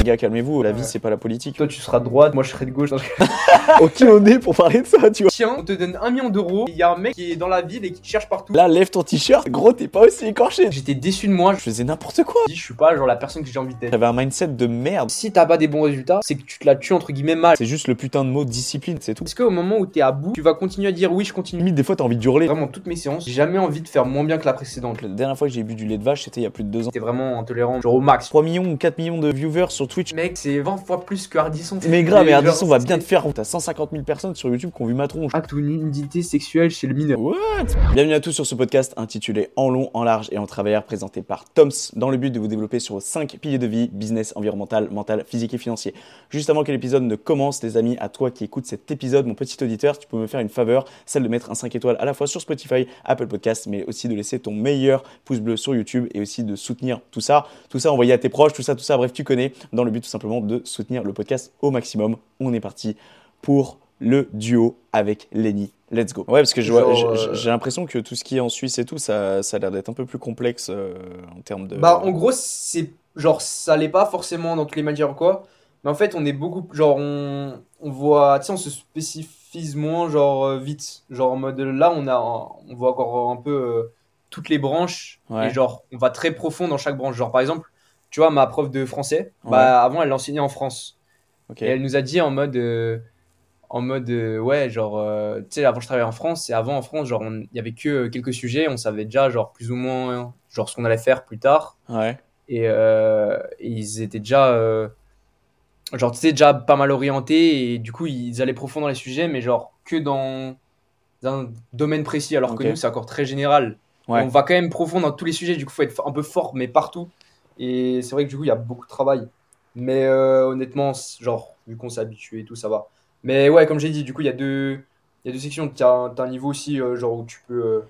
Les gars, calmez-vous, la vie c'est pas la politique. Toi, tu seras de droite, moi je serai de gauche. ok, on est pour parler de ça, tu vois. Tiens, on te donne un million d'euros. Il y a un mec qui est dans la ville et qui te cherche partout. Là, lève ton t-shirt, gros, t'es pas aussi écorché. J'étais déçu de moi. Je faisais n'importe quoi. Je suis pas genre la personne que j'ai envie d'être. J'avais un mindset de merde. Si t'as pas des bons résultats, c'est que tu te la tues entre guillemets mal. C'est juste le putain de mot discipline, c'est tout. Est-ce qu'au moment où t'es à bout, tu vas continuer à dire oui, je continue? Limite, des fois, t'as envie de hurler. Vraiment, toutes mes séances, j'ai jamais envie de faire moins bien que la précédente. La dernière fois que j'ai bu du lait de vache, c'était il y a plus de deux ans. T'es vraiment intolérant, genre au max. 3 millions ou 4 millions de viewers sur Twitch. Mec, c'est 20 fois plus que Hardisson. Mais grave, mais genre, Ardisson va bien te faire. T'as 150 000 personnes sur YouTube qui ont vu ma tronche. Acte ou nudité sexuelle chez le mineur. What? Bienvenue à tous sur ce podcast intitulé En long, en large et en travers, présenté par Toms, dans le but de vous développer sur vos 5 piliers de vie, business, environnemental, mental, physique et financier. Juste avant que l'épisode ne commence, les amis, à toi qui écoutes cet épisode, mon petit auditeur, tu peux me faire une faveur, celle de mettre un 5 étoiles à la fois sur Spotify, Apple Podcast, mais aussi de laisser ton meilleur pouce bleu sur YouTube et aussi de soutenir tout ça. Tout ça envoyé à tes proches, tout ça, tout ça, bref, tu connais, dans le but tout simplement de soutenir le podcast au maximum. On est parti pour le duo avec Lenny. Let's go. Ouais, parce que j'ai euh, l'impression que tout ce qui est en Suisse et tout, ça, ça a l'air d'être un peu plus complexe euh, en termes de. Bah, en gros, c'est genre ça l'est pas forcément dans toutes les matières ou quoi. Mais en fait, on est beaucoup. Genre, on, on voit. Tu sais, on se spécifise moins, genre, euh, vite. Genre, en mode là, on, a, on voit encore un peu euh, toutes les branches. Ouais. Et genre, on va très profond dans chaque branche. Genre, par exemple, tu vois, ma prof de français, bah, avant, elle enseignait en France. Ok. Et elle nous a dit en mode. euh, en mode, euh, ouais, genre, euh, tu sais, avant je travaillais en France, et avant en France, genre, il y avait que quelques sujets, on savait déjà, genre, plus ou moins, genre, ce qu'on allait faire plus tard. Ouais. Et, et ils étaient déjà, genre, tu sais, déjà pas mal orientés, et du coup, ils allaient profond dans les sujets, mais genre, que dans un domaine précis, alors que nous, c'est encore très général. Ouais. On va quand même profond dans tous les sujets, du coup, faut être un peu fort, mais partout. Et c'est vrai que du coup, il y a beaucoup de travail. Mais euh, honnêtement, genre, vu qu'on s'est habitué et tout, ça va. Mais ouais, comme j'ai dit, du coup, il y a deux, il y a deux sections. Tu as, un niveau aussi, euh, genre, où tu peux. euh,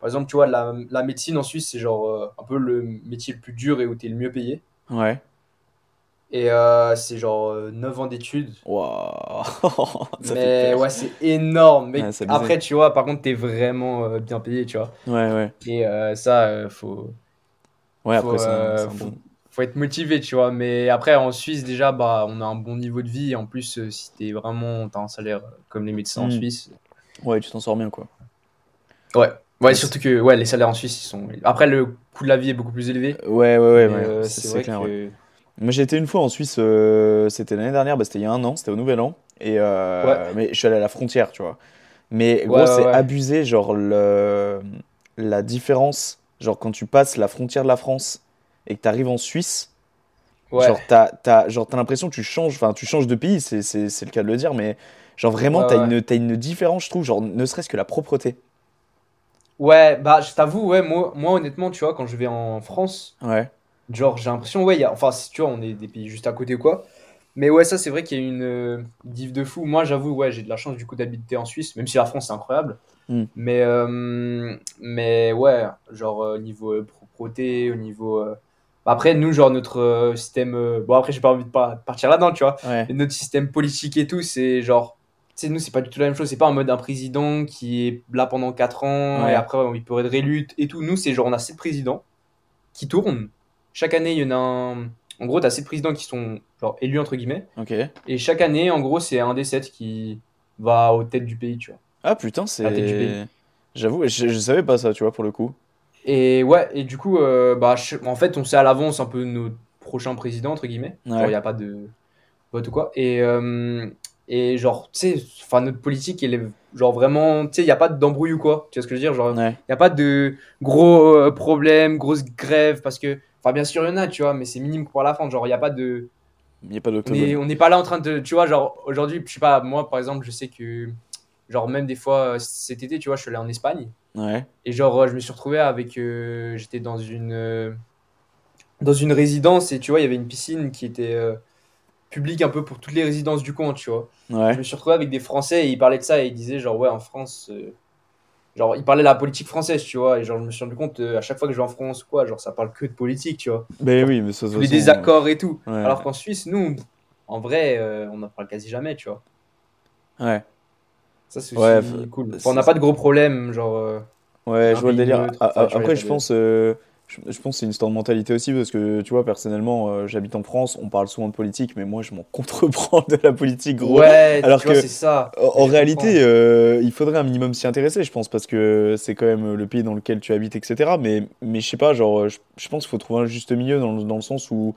par exemple, tu vois, la, la médecine en Suisse, c'est genre un peu le métier le plus dur et où tu es le mieux payé. Ouais. Et c'est genre euh, 9 ans d'études. Waouh. Mais ouais, c'est énorme. Mais Ouais, après, tu vois, par contre, tu es vraiment bien payé, tu vois. Ouais, ouais. Et ça, faut, Ouais, faut, après, c'est un- euh, un faut- bon. faut être motivé, tu vois. Mais après, en Suisse, déjà, bah, on a un bon niveau de vie. En plus, euh, si t'es vraiment, t'as un salaire comme les médecins en Mm. Suisse. Ouais, tu t'en sors bien, quoi. Ouais. Ouais, surtout que ouais, les salaires en Suisse, ils sont. Après, le coût de la vie est beaucoup plus élevé. Ouais, ouais, ouais. euh, C'est clair, que. ouais. Moi, j'ai été une fois en Suisse, euh, c'était l'année dernière, bah, c'était il y a un an, c'était au Nouvel An. Et Ouais. mais je suis allé à la frontière, tu vois. Mais gros, c'est abusé, genre le, la différence, genre quand tu passes la frontière de la France et que tu arrives en Suisse, Ouais. genre t'as, t'as, genre, t'as l'impression que tu changes, enfin tu changes de pays, c'est, c'est, c'est le cas de le dire, mais genre vraiment, Ouais, t'as, ouais. Une, t'as une différence, je trouve, genre ne serait-ce que la propreté. Ouais, bah, je t'avoue, ouais, moi, moi, honnêtement, tu vois, quand je vais en France, Ouais, genre, j'ai l'impression, ouais, y a, enfin, si tu vois, on est des pays juste à côté ou quoi. Mais ouais, ça, c'est vrai qu'il y a une euh, diff de fou. Moi, j'avoue, ouais, j'ai de la chance, du coup, d'habiter en Suisse, même si la France, c'est incroyable. Mm. Mais, euh, mais ouais, genre, euh, au niveau euh, propreté, au niveau. euh, Après, nous, genre, notre euh, système. euh, Bon, après, j'ai pas envie de pas partir là-dedans, tu vois. ouais, notre système politique et tout, c'est genre. Tu sais, nous, c'est pas du tout la même chose. C'est pas en mode un président qui est là pendant 4 ans Ouais. et après, il peut être réélu et tout. Nous, c'est genre, on a 7 présidents qui tournent. Chaque année, il y en a un. En gros, t'as 7 présidents qui sont genre élus, entre guillemets. Et chaque année, en gros, c'est un des 7 qui va aux têtes du pays, tu vois. Ah putain, c'est. pays. J'avoue, je, je savais pas ça, tu vois, pour le coup. Et ouais, et du coup, euh, bah, je- en fait, on sait à l'avance un peu nos prochains présidents, entre guillemets. Ouais. il n'y a pas de vote ou quoi. Et, euh, et genre, tu sais, enfin, notre politique, elle est genre vraiment, tu sais, il n'y a pas d'embrouille ou quoi. Tu vois ce que je veux dire? Genre, il Ouais, n'y a pas de gros euh, problèmes, grosses grèves, parce que, enfin, bien sûr, il y en a, tu vois, mais c'est minime pour la fin. Genre, il n'y a pas de. il n'y a pas est- on n'est pas là en train de. Tu vois, genre, aujourd'hui, je sais pas, moi, par exemple, je sais que, genre, même des fois, euh, cet été, tu vois, je suis allé en Espagne. Ouais, Et genre, euh, je me suis retrouvé avec. euh, J'étais dans une. euh, dans une résidence et tu vois, il y avait une piscine qui était. euh, public un peu pour toutes les résidences du coin, tu vois. Ouais. Je me suis retrouvé avec des Français et ils parlaient de ça et ils disaient genre ouais en France genre ils parlaient de la politique française tu vois et genre je me suis rendu compte à chaque fois que je vais en France quoi genre ça parle que de politique tu vois Ben oui, mais ça, toute les façon, désaccords et tout ouais. alors qu'en Suisse nous en vrai on n'en parle quasi jamais tu vois Ouais. Ça c'est Ouais, cool Enfin, on n'a pas de gros problèmes genre euh, Ouais, je vois le délire. neutre, enfin, Après, je pense, euh, je, pense que c'est une histoire de mentalité aussi parce que tu vois, personnellement, euh, j'habite en France, on parle souvent de politique, mais moi, je m'en contreprends de la politique, gros. ouais alors tu vois que- c'est ça En, réalité, euh, il faudrait un minimum s'y intéresser, je pense, parce que c'est quand même le pays dans lequel tu habites, etc. Mais, mais je sais pas, genre, je, je pense qu'il faut trouver un juste milieu dans, dans le sens où.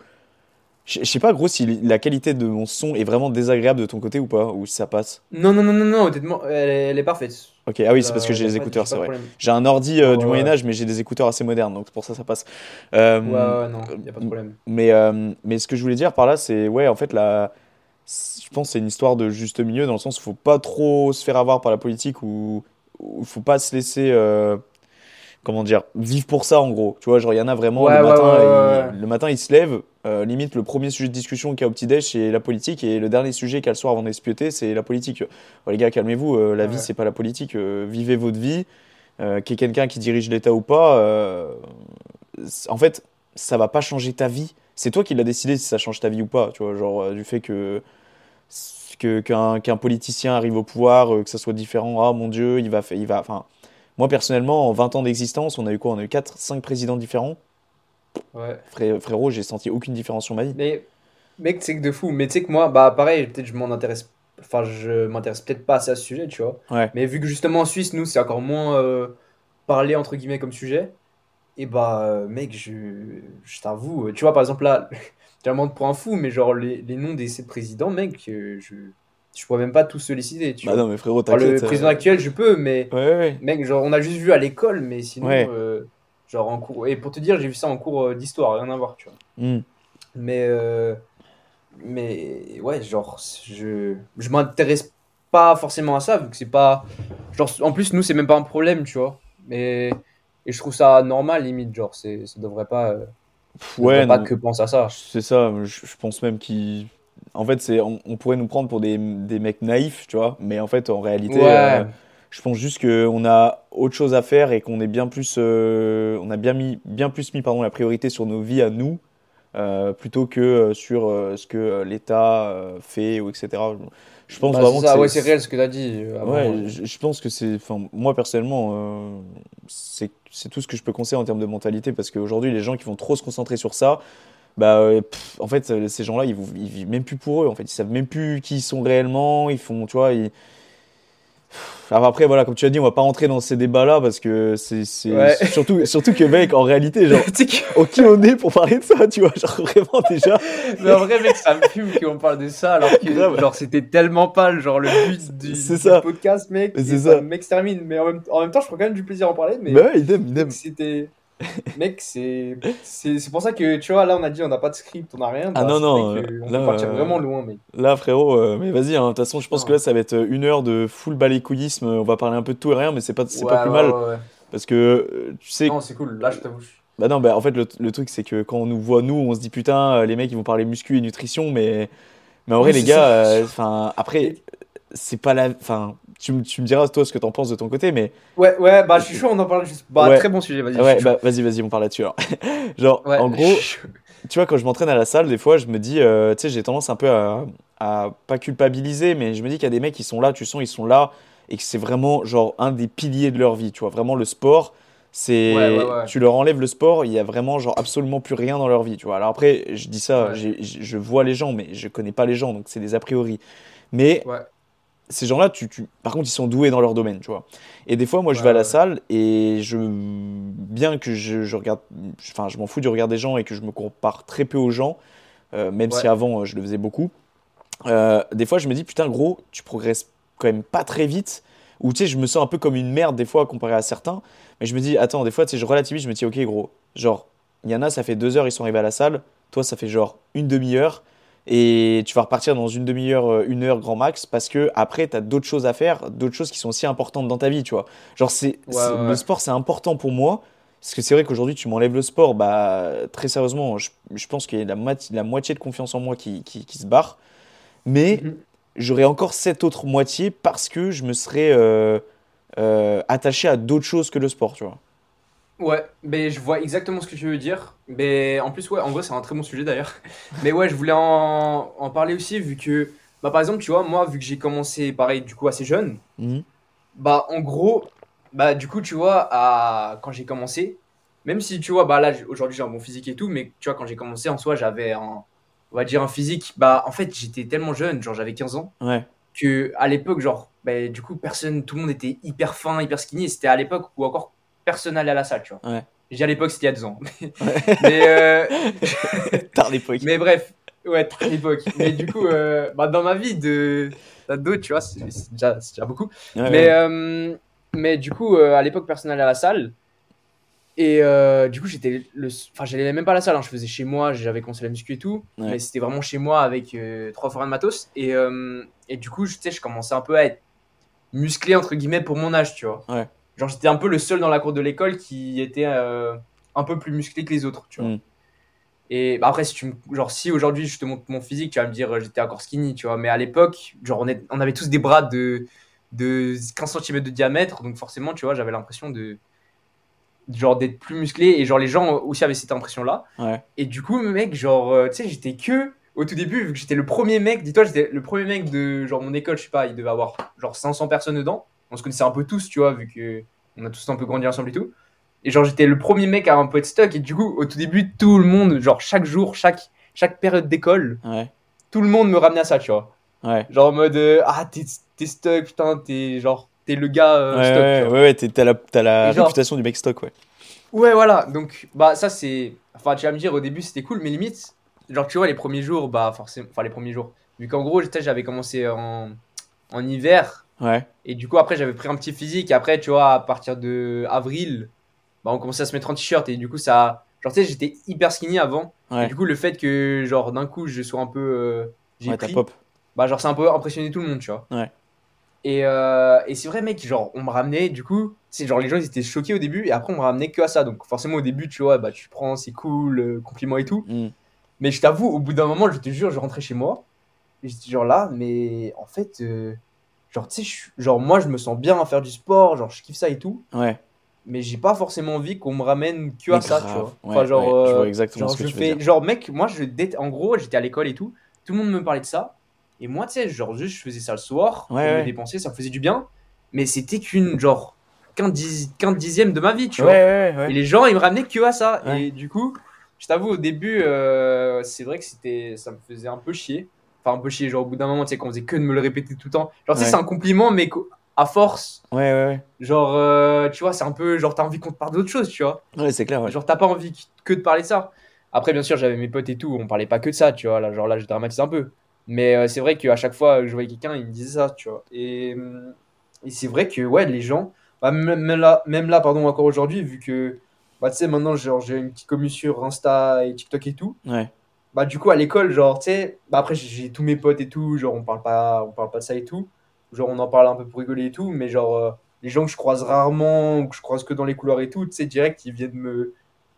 Je sais pas, gros, si la qualité de mon son est vraiment désagréable de ton côté ou pas, ou si ça passe. non non non non non honnêtement elle est, elle est parfaite Ok, ah oui, c'est parce que Euh, j'ai les écouteurs, c'est vrai. J'ai un ordi euh, du ouais. Moyen-Âge, mais j'ai des écouteurs assez modernes, donc c'est pour ça que ça passe. Euh, ouais ouais non y a pas de problème Mais, euh, mais ce que je voulais dire par là, c'est ouais, en fait, la... je pense que c'est une histoire de juste milieu dans le sens où faut pas trop se faire avoir par la politique ou il faut pas se laisser, comment dire, vivre pour ça en gros. Tu vois, genre il y en a vraiment Ouais, le, ouais, matin, ouais, il, le matin, il se lève, euh, limite le premier sujet de discussion qu'il y a au petit-déj, c'est la politique et le dernier sujet qu'il y a le soir avant d'espioter, c'est la politique. Bon, les gars, calmez-vous, euh, la vie, Ouais. c'est pas la politique, euh, vivez votre vie. Qu'il y ait quelqu'un qui dirige l'État ou pas, en fait, ça va pas changer ta vie. C'est toi qui l'as décidé si ça change ta vie ou pas, tu vois, genre du fait que que- qu'un qu'un politicien arrive au pouvoir, que ça soit différent, ah mon Dieu, il va il va, enfin, moi personnellement, en 20 ans d'existence, on a eu quoi? On a eu 4, 5 présidents différents. Ouais Fré- frérot, j'ai senti aucune différence sur ma vie. Mais, mec, c'est que de fou. Mais tu sais que moi, bah pareil, peut-être je m'en intéresse. Enfin, je m'intéresse peut-être pas assez à ce sujet, tu vois. Ouais. Mais vu que justement en Suisse, nous, c'est encore moins euh, parlé entre guillemets comme sujet, et bah, euh, mec, je, je t'avoue, euh, tu vois, par exemple là, tu prendre pour un fou, mais genre les, les noms des sept présidents, mec, je, je pourrais même pas tous se les citer, tu Bah vois. non, mais frérot, Enfin, le président euh, actuel, je peux, mais Ouais, ouais, ouais. mec, genre, on a juste vu à l'école, mais sinon, euh, genre en cours. Et pour te dire, j'ai vu ça en cours euh, d'histoire, rien à voir, tu vois. Hmm. Mais, euh, mais ouais, genre, je, je m'intéresse pas forcément à ça, vu que c'est pas. Genre, en plus, nous, c'est même pas un problème, tu vois. Mais, et je trouve ça normal, limite, genre, c'est, ça devrait pas. euh, ça devrait Ouais, pas que pense à ça. c'est ça. Je, je pense même qu'il. En fait, c'est, on, on pourrait nous prendre pour des, des mecs naïfs, tu vois. Mais en fait, en réalité, Ouais. euh, je pense juste qu'on a autre chose à faire et qu'on est bien plus, euh, on a bien mis, bien plus mis, pardon, la priorité sur nos vies à nous, euh, plutôt que euh, sur euh, ce que l'État fait ou etc. Je pense Bah, vraiment ça, que ouais, c'est réel ce que t'as dit. euh, avant. Ouais, je, je pense que c'est, enfin, moi personnellement, c'est, tout ce que je peux conseiller en termes de mentalité parce qu'aujourd'hui, les gens qui vont trop se concentrer sur ça, bah, pff, en fait, ces gens-là, ils, ils vivent même plus pour eux. En fait, ils savent même plus qui ils sont réellement. Ils font, tu vois, ils... Alors après, voilà, comme tu as dit, on va pas rentrer dans ces débats-là parce que c'est, Ouais. surtout, surtout que mec, en réalité, genre, Tu sais que- au qui on est pour parler de ça, tu vois, genre vraiment déjà. Mais en vrai, mec, ça me fume qu'on parle de ça alors que Grave. genre c'était tellement pas genre le but du, podcast, mec. C'est ça. m'extermine. Mais en même, en même temps, je prends quand même du plaisir à en parler. Mais Bah ouais, idem, idem. c'était. Mec, c'est pour ça que tu vois, là on a dit on n'a pas de script, on n'a rien. Ah bah, non, c'est non, euh, on là, peut partir euh, vraiment loin, mec. Là, frérot, euh, mais vas-y, hein, de toute façon, je pense Non. que là, ça va être une heure de full balécouillisme. On va parler un peu de tout et rien, mais c'est pas, pas plus ouais, mal. Parce que, euh, tu sais, Non, c'est cool. Là, je t'avoue. bah non, bah en fait, le, le truc, c'est que quand on nous voit, nous, on se dit putain, euh, les mecs, ils vont parler muscu et nutrition, mais, mais en vrai, Oui, les gars, euh, enfin, après, c'est pas la. Enfin, tu, me- tu me diras, toi, ce que t'en penses de ton côté, mais. Ouais, ouais, bah je suis chaud, on en parle juste. Bah, Ouais. très bon sujet, vas-y. Ouais, bah vas-y, vas-y, on parle là-dessus alors. Genre, Ouais, en gros, tu vois, quand je m'entraîne à la salle, des fois, je me dis, euh, tu sais, j'ai tendance un peu à, à pas culpabiliser, mais je me dis qu'il y a des mecs qui sont là, tu sens, ils sont là, et que c'est vraiment, genre, un des piliers de leur vie, tu vois. Vraiment, le sport, c'est. Ouais. Tu leur enlèves le sport, il y a vraiment, genre, absolument plus rien dans leur vie, tu vois. Alors après, je dis ça, je vois les gens, mais je connais pas les gens, donc c'est des a priori. Mais Ouais. Ces gens-là, tu, tu- par contre, ils sont doués dans leur domaine, tu vois. Et des fois, moi, je Ouais, vais à la salle et je, bien que je, je regarde, enfin, je m'en fous du regard des gens et que je me compare très peu aux gens, euh, même si avant euh, je le faisais beaucoup. euh, des fois, je me dis, putain, gros, tu progresses quand même pas très vite. Ou tu sais, je me sens un peu comme une merde des fois comparé à certains. Mais je me dis, attends, des fois, tu sais, je relativise, je me dis, ok, gros, genre, il y en a, ça fait deux heures, ils sont arrivés à la salle. Toi, ça fait genre une demi-heure. Et tu vas repartir dans une demi-heure, euh, une heure grand max, parce que après, tu as d'autres choses à faire, d'autres choses qui sont aussi importantes dans ta vie, tu vois. Genre, c'est, Ouais, c'est- ouais, le sport, c'est important pour moi. Parce que c'est vrai qu'aujourd'hui, tu m'enlèves le sport, bah, très sérieusement, je, je pense qu'il y a la, moitié- la moitié de confiance en moi qui, qui, qui se barre. Mais Mhm. j'aurais encore cette autre moitié parce que je me serais euh, euh, attaché à d'autres choses que le sport, tu vois. Ouais, mais je vois exactement ce que tu veux dire. Mais en plus, ouais, en vrai, c'est un très bon sujet d'ailleurs. Mais ouais, je voulais en, en parler aussi, vu que, bah, par exemple, tu vois, moi, vu que j'ai commencé, pareil, du coup, assez jeune, Mhm. bah, en gros, bah, du coup, tu vois, à... quand j'ai commencé, même si, tu vois, bah, là, aujourd'hui, j'ai un bon physique et tout, mais tu vois, quand j'ai commencé, en soi, j'avais un, on va dire, un physique, bah, en fait, j'étais tellement jeune, genre, j'avais 15 ans, Ouais, que à l'époque, genre, bah, du coup, personne, tout le monde était hyper fin, hyper skinny, c'était à l'époque où encore personne allait à la salle, tu vois. Ouais. Dis à l'époque, c'était il y a deux ans. mais, euh, tard l'époque. mais bref, ouais, à l'époque. Mais du coup, euh, bah, dans ma vie de d'ado, tu vois, c'est déjà, beaucoup. Ouais, Mais, euh, mais du coup, à l'époque, personne n'allait à la salle. Et du coup, j'étais le. Enfin, j'allais même pas à la salle, hein, je faisais chez moi, j'avais commencé la muscu et tout. Mais c'était vraiment chez moi avec trois fois rien de matos. Et, et du coup, je- tu sais, je commençais un peu à être musclé, entre guillemets, pour mon âge, tu vois. Ouais. Genre, j'étais un peu le seul dans la cour de l'école qui était euh, un peu plus musclé que les autres, tu vois. Mm. Et bah, après, si tu me- genre, si aujourd'hui je te montre mon physique, tu vas me dire euh, j'étais encore skinny, tu vois. Mais à l'époque, genre, on, est- on avait tous des bras de, de 15 cm de diamètre, donc forcément, tu vois, j'avais l'impression de genre d'être plus musclé et genre les gens aussi avaient cette impression là Ouais. et du coup mec genre euh, tu sais j'étais que au tout début vu que j'étais le premier mec dis-toi j'étais le premier mec de genre mon école je sais pas il devait avoir genre 500 personnes dedans on se connaissait un peu tous tu vois vu que on a tous un peu grandi ensemble et tout et genre j'étais le premier mec à un peu être stuck et du coup au tout début tout le monde genre chaque jour chaque chaque période d'école Ouais, tout le monde me ramenait à ça tu vois ouais. genre en mode euh, ah t'es t'es stuck putain t'es genre t'es le gars euh, Ouais, stuck ouais, ouais, ouais, t'es- t'as la, t'as la Et genre- réputation du mec stock, ouais. Ouais, voilà. Donc, bah, ça, c'est. Enfin, tu vas me dire, au début, c'était cool, mais limite, genre, tu vois, les premiers jours, bah, forcément. Enfin, les premiers jours. Vu qu'en gros, j'avais commencé en... en hiver. Ouais, Et du coup, après, j'avais pris un petit physique. Et après, tu vois, à partir de avril, bah, on commençait à se mettre en t-shirt. Et du coup, ça. Genre, tu sais, j'étais hyper skinny avant. Et du coup, le fait que, genre, d'un coup, je sois un peu. euh, J'ai Ouais, pris. pop. Bah, genre, c'est un peu impressionné tout le monde, tu vois. Ouais. Et, euh, et c'est vrai, mec, genre, on me ramenait, du coup, c'est genre, les gens, ils étaient choqués au début, et après, on me ramenait que à ça. Donc, forcément, au début, tu vois, bah, tu prends, c'est cool, euh, compliments et tout. Mm. Mais je t'avoue, au bout d'un moment, je te jure, je rentrais chez moi, et j'étais genre là, mais en fait, euh, genre, tu sais, genre, moi, je me sens bien à faire du sport, genre, je kiffe ça et tout, Ouais. mais j'ai pas forcément envie qu'on me ramène que Mais à ça, tu vois. Ouais, Enfin, genre, ouais, je vois exactement genre, ce que je tu veux fais, dire. genre, mec, moi, je en gros, j'étais à l'école et tout, tout le monde me parlait de ça, et moi, tu sais, genre, juste, je faisais ça le soir, pour me dépenser, ça me faisait du bien, mais c'était qu'une, genre, qu'un dix- qu'un dixième de ma vie, tu vois. Et les gens, ils me ramenaient que à ça. Et du coup, je t'avoue, au début, euh, c'est vrai que c'était, ça me faisait un peu chier. Enfin, un peu chier. Genre, au bout d'un moment, tu sais, qu'on faisait que de me le répéter tout le temps. Genre, tu sais, c'est un compliment, mais à force, Ouais, ouais, ouais. genre, euh, tu vois, c'est un peu, genre, t'as envie qu'on te parle d'autre chose, tu vois. Ouais, c'est clair, ouais. Genre, t'as pas envie qu- que de parler de ça. Après, bien sûr, j'avais mes potes et tout, on parlait pas que de ça, tu vois. Là, genre, là, je dramatise un peu. Mais euh, c'est vrai qu'à chaque fois que je voyais quelqu'un, il me disait ça, tu vois. Et, et c'est vrai que, ouais, les gens, bah, même, même là, même là, pardon, encore aujourd'hui, vu que, bah, tu sais, maintenant, genre, j'ai une petite commu sur Insta et TikTok et tout. Ouais. Bah, du coup, à l'école, genre, tu sais, bah, après, j'ai- tous mes potes et tout, genre, on parle pas, on parle pas de ça et tout. Genre, on en parle un peu pour rigoler et tout, mais genre, euh, les gens que je croise rarement, ou que je croise que dans les couloirs et tout, tu sais, direct, ils viennent me.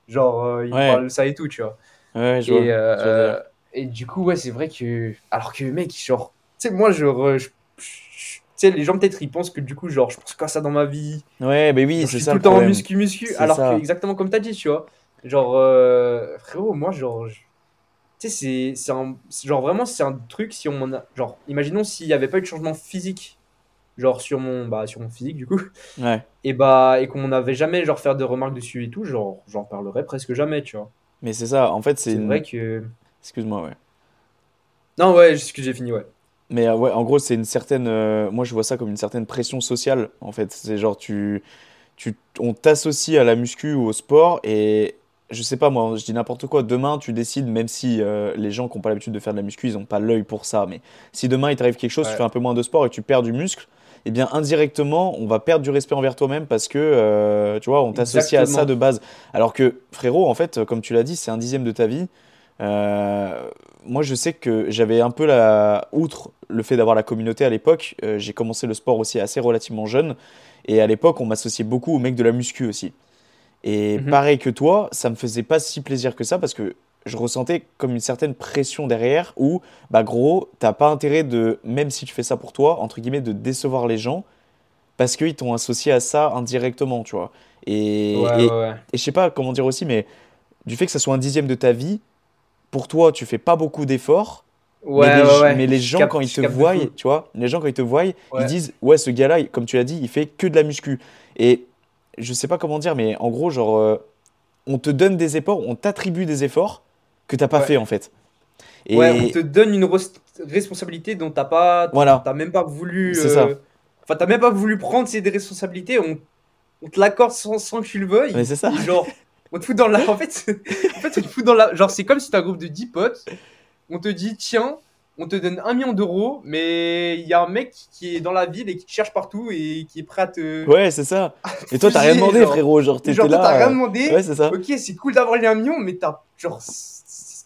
Genre, euh, ils Ouais. parlent de ça et tout, tu vois. Ouais, je vois. Euh, je et du coup, ouais, c'est vrai que. Alors que, mec, genre. Tu sais, moi, genre. je- je- Tu sais, les gens, peut-être, ils pensent que du coup, genre, je pense qu'à ça dans ma vie. Ouais, mais oui, c'est suis ça tout le temps en muscu, muscu. Alors ça. que, exactement comme t'as dit, tu vois. Genre, frérot, moi, genre. je- Tu sais, c'est- un. Genre, vraiment, c'est un truc, si on a. Genre, imaginons s'il n'y avait pas eu de changement physique, genre, sur mon, bah, sur mon physique, du coup, Ouais. et bah, et qu'on n'avait jamais, genre, faire de remarques dessus et tout, genre, j'en parlerais presque jamais, tu vois. Mais c'est ça, en fait, c'est C'est une... vrai que. Excuse-moi, ouais. Non, ouais, que j'ai fini, ouais. Mais euh, ouais, en gros, c'est une certaine. euh, moi, je vois ça comme une certaine pression sociale, en fait. C'est genre, tu, tu, on t'associe à la muscu ou au sport et je sais pas, moi, je dis n'importe quoi. Demain, tu décides, même si euh, les gens qui n'ont pas l'habitude de faire de la muscu, ils n'ont pas l'œil pour ça. Mais si demain, il t'arrive quelque chose, tu fais un peu moins de sport et tu perds du muscle, eh bien, indirectement, on va perdre du respect envers toi-même parce que, euh, tu vois, on t'associe à ça de base. Alors que, frérot, en fait, comme tu l'as dit, c'est un dixième de ta vie. Euh, moi, je sais que j'avais un peu la. Outre le fait d'avoir la communauté à l'époque, euh, j'ai commencé le sport aussi assez relativement jeune. Et à l'époque, on m'associait beaucoup aux mecs de la muscu aussi. Et Mhm. pareil que toi, ça me faisait pas si plaisir que ça parce que je ressentais comme une certaine pression derrière où, bah gros, t'as pas intérêt de, même si tu fais ça pour toi, entre guillemets, de décevoir les gens parce qu'ils t'ont associé à ça indirectement, tu vois. Et, Ouais, et, ouais, ouais. et je sais pas comment dire aussi, mais du fait que ça soit un dixième de ta vie, pour toi, tu fais pas beaucoup d'efforts. Ouais, mais, les, ouais, ouais. mais les Je gens, quand ils te voient, tu vois, les gens, quand ils te voient, ils disent, ouais, ce gars-là, comme tu l'as dit, il fait que de la muscu. Et je sais pas comment dire, mais en gros, genre, euh, on te donne des efforts, on t'attribue des efforts que t'as pas Ouais. fait, en fait. Et Ouais, on te donne une res- responsabilité dont t'as pas, voilà, t'as même pas voulu. Euh, ça. Enfin, t'as même pas voulu prendre ces responsabilités. On, on te l'accorde sans, sans que tu le veuilles. mais c'est ça. Genre, on te fout dans la. En fait, en fait on te fout dans la. Genre, c'est comme si t'as un groupe de 10 potes. On te dit, tiens, on te donne un million d'euros, mais il y a un mec qui est dans la ville et qui te cherche partout et qui est prêt à te. Ouais, c'est ça. Et toi, t'as rien demandé, genre. frérot. Genre, t'étais là. t'as rien euh, demandé. Ouais, c'est ça. Ok, c'est cool d'avoir les 1 million, mais t'as. Genre.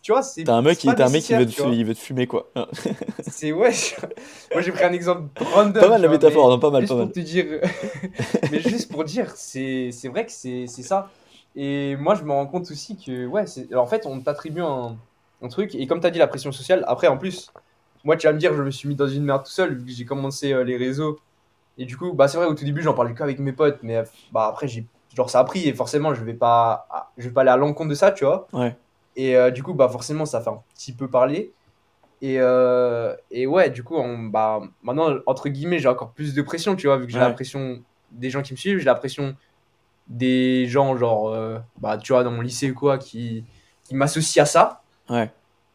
Tu vois, c'est. T'as un mec, qui, un mec qui veut, te, vois. il veut te fumer, quoi. C'est ouais. je- Moi j'ai pris un exemple random. Pas mal la métaphore, mais non, pas mal, Juste pas mal. pour te dire. mais juste pour dire, c'est c'est vrai que c'est c'est ça. Et moi je me rends compte aussi que, ouais, c'est- en fait on t'attribue un, un truc. Et comme t'as dit, la pression sociale, après en plus, moi tu vas me dire, je me suis mis dans une merde tout seul vu que j'ai commencé euh, les réseaux. Et du coup, bah c'est vrai, au tout début j'en parlais qu'avec mes potes. Mais bah après, j'ai genre ça a pris et forcément je vais pas, je vais pas aller à l'encontre de ça, tu vois. Ouais. Et euh, du coup, bah forcément, ça fait un petit peu parler. Et, euh, et ouais, du coup, on, bah, maintenant, entre guillemets, j'ai encore plus de pression, tu vois, vu que j'ai la pression des gens qui me suivent, j'ai la pression des gens, genre, bah, tu vois, dans mon lycée ou quoi, qui, qui m'associent à ça. Ouais.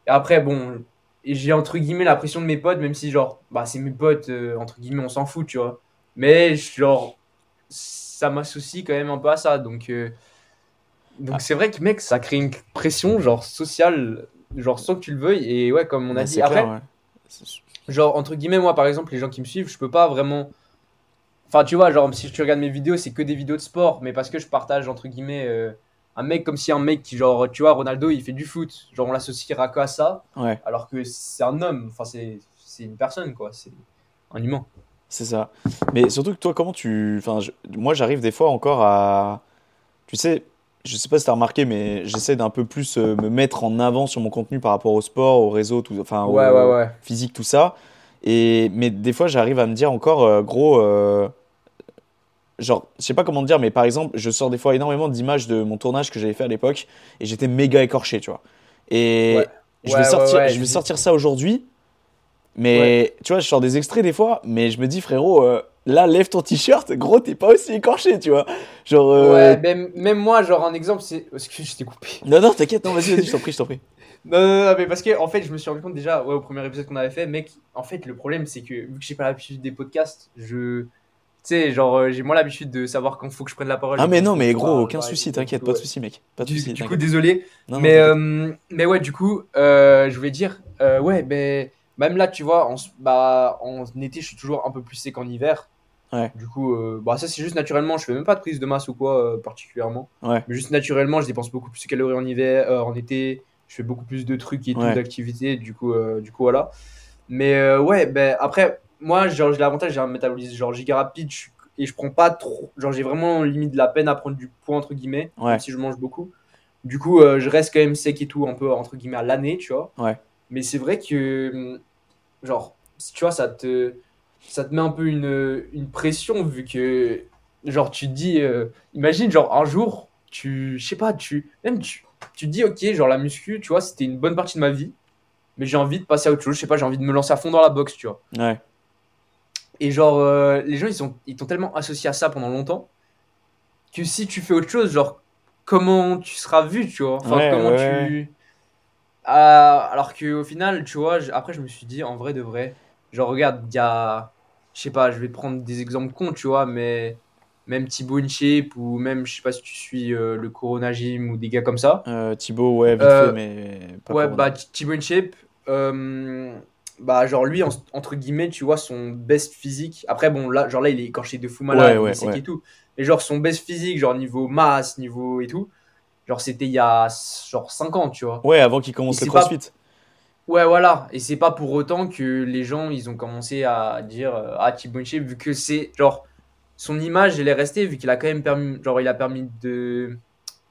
Et après, bon, j'ai entre guillemets la pression de mes potes, même si, genre, bah, c'est mes potes, euh, entre guillemets, on s'en fout, tu vois. Mais, genre, ça m'associe quand même un peu à ça. Donc, euh, donc Ah. c'est vrai que, mec, ça crée une pression, genre, sociale, genre, sans que tu le veuilles. Et ouais, comme on a dit, après, clair, ouais. C'est- genre, entre guillemets, moi, par exemple, les gens qui me suivent, je peux pas vraiment. Enfin, tu vois, genre, si tu regardes mes vidéos, c'est que des vidéos de sport, mais parce que je partage, entre guillemets, euh, un mec comme si un mec qui, genre, tu vois, Ronaldo, il fait du foot. Genre, on l'associera que à ça, Ouais. alors que c'est un homme, enfin, c'est c'est une personne, quoi. C'est un humain. C'est ça. Mais surtout que toi, comment tu. Enfin, je- moi, j'arrive des fois encore à. Tu sais, je sais pas si t'as remarqué, mais j'essaie d'un peu plus euh, me mettre en avant sur mon contenu par rapport au sport, au réseau, tout, enfin, Ouais, au ouais, ouais. physique, tout ça. Et mais des fois, j'arrive à me dire encore, euh, gros. euh, Genre, je sais pas comment te dire, mais par exemple, je sors des fois énormément d'images de mon tournage que j'avais fait à l'époque et j'étais méga écorché, tu vois. Et Ouais. je vais ouais, sortir, ouais, je vais sortir ça aujourd'hui, mais tu vois, je sors des extraits des fois, mais je me dis, frérot, euh, là, lève ton t-shirt, gros, t'es pas aussi écorché, tu vois. Genre, euh, Ouais, même, même moi, genre, un exemple, c'est. Excuse, je t'ai coupé. non, non, t'inquiète, non, vas-y, vas-y, je t'en prie, je t'en prie. Non, non, non, mais parce que, en fait, je me suis rendu compte déjà, ouais, au premier épisode qu'on avait fait, mec, en fait, le problème, c'est que, vu que j'ai pas l'habitude des podcasts, je. Tu sais, genre, euh, j'ai moins l'habitude de savoir quand faut que je prenne la parole. Ah, mais non, mais gros, aucun pareil. souci, t'inquiète, pas de souci, mec, pas de Du, souci. du coup, désolé. Non, non, mais, euh, mais ouais, du coup, euh, je voulais dire, ouais, ben, même là, tu vois, en, bah, en été, je suis toujours un peu plus sec qu'en hiver. Ouais. Du coup, bah, ça, c'est juste naturellement, je fais même pas de prise de masse ou quoi, particulièrement. Ouais. Mais juste naturellement, je dépense beaucoup plus de calories en hiver, en été. Je fais beaucoup plus de trucs et tout, d'activités. Du coup, du coup, voilà. Mais ouais, ben après, moi, genre, j'ai l'avantage, j'ai un métabolisme genre giga rapide je et je prends pas trop. Genre, j'ai vraiment limite de la peine à prendre du poids, entre guillemets, Ouais. même si je mange beaucoup. Du coup, euh, je reste quand même sec et tout, un peu, entre guillemets, à l'année, tu vois. Ouais. Mais c'est vrai que, hum, genre, tu vois, ça te, ça te met un peu une, une pression vu que, genre, tu te dis, euh, imagine, genre, un jour, tu, je sais pas, tu, même tu, tu te dis, ok, genre, la muscu, tu vois, c'était une bonne partie de ma vie, mais j'ai envie de passer à autre chose, je sais pas, j'ai envie de me lancer à fond dans la boxe, tu vois. Ouais, Et genre, euh, les gens, ils ils t'ont tellement associé à ça pendant longtemps que si tu fais autre chose, genre, comment tu seras vu, tu vois? Enfin, Ouais, comment ouais, tu. Ah, alors qu'au final, tu vois, après, je me suis dit, en vrai de vrai, genre, regarde, il y a. Je sais pas, je vais prendre des exemples cons, tu vois, mais même Thibaut InShape ou même, je sais pas si tu suis euh, le Corona Gym ou des gars comme ça. Euh, Thibaut, ouais, vite fait, mais pas Ouais, bah Thibaut euh, bah genre lui, en- entre guillemets, tu vois, son best physique. Après, bon, là, genre là, il est écorché de fou malade, Ouais, ouais, ouais. et tout. Mais genre son best physique, genre niveau masse, niveau et tout, genre c'était il y a genre 5 ans, tu vois. Ouais, avant qu'il commence Et le pas-. Ouais, voilà. Et c'est pas pour autant que les gens, ils ont commencé à dire euh, Ah, InShape, vu que c'est genre son image, elle est restée, vu qu'il a quand même permis, genre il a permis de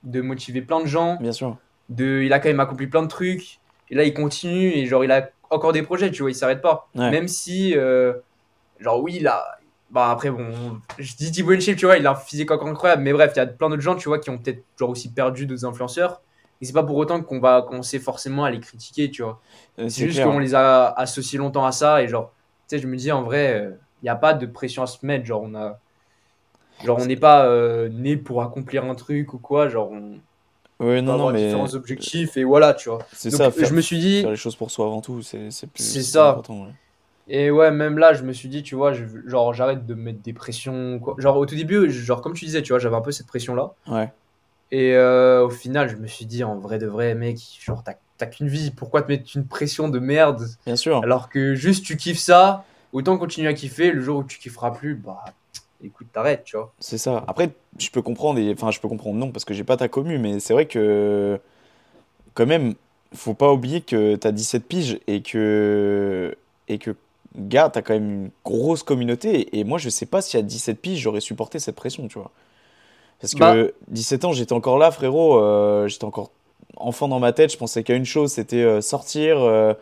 de motiver plein de gens. Bien sûr. De, il a quand même accompli plein de trucs. Et là, il continue et genre, il a encore des projets, tu vois, il s'arrête pas. Ouais. Même si, euh, genre, oui, a. Bah après, bon, je dis Thibaut Inchep, tu vois, il a un physique encore incroyable. Mais bref, il y a plein d'autres gens, tu vois, qui ont peut-être genre aussi perdu d'autres influenceurs. Et c'est pas pour autant qu'on va commencer forcément à les critiquer, tu vois. Euh, C'est juste qu'on les a associés longtemps à ça. Et genre, tu sais, je me dis, en vrai, il n'y a pas de pression à se mettre. Genre, on a. Genre, on n'est pas euh, né pour accomplir un truc ou quoi. Genre, on Peut non, non, mais différents objectifs et voilà, tu vois. c'est ça, faire, je me suis dit, faire les choses pour soi avant tout, c'est c'est plus C'est plus ça. important. ouais. et ouais, même là, je me suis dit, tu vois, je- genre, j'arrête de me mettre des pressions. Quoi. Genre, au tout début, genre, comme tu disais, tu vois, j'avais un peu cette pression-là. Ouais. Et euh, au final, je me suis dit, en vrai de vrai, mec, genre, t'as t'as qu'une vie, pourquoi te mettre une pression de merde? Bien sûr. alors que juste tu kiffes ça, autant continuer à kiffer, le jour où tu kifferas plus, bah écoute, t'arrêtes, tu vois. C'est ça. Après, je peux comprendre, et... enfin, je peux comprendre non, parce que j'ai pas ta commu, mais c'est vrai que, quand même, faut pas oublier que t'as 17 piges et que, et que, gars, t'as quand même une grosse communauté. Et moi, je sais pas si à 17 piges, j'aurais supporté cette pression, tu vois. Parce que Bah. 17 ans, j'étais encore là, frérot, euh, j'étais encore enfant dans ma tête, je pensais qu'à une chose, c'était euh, sortir. euh,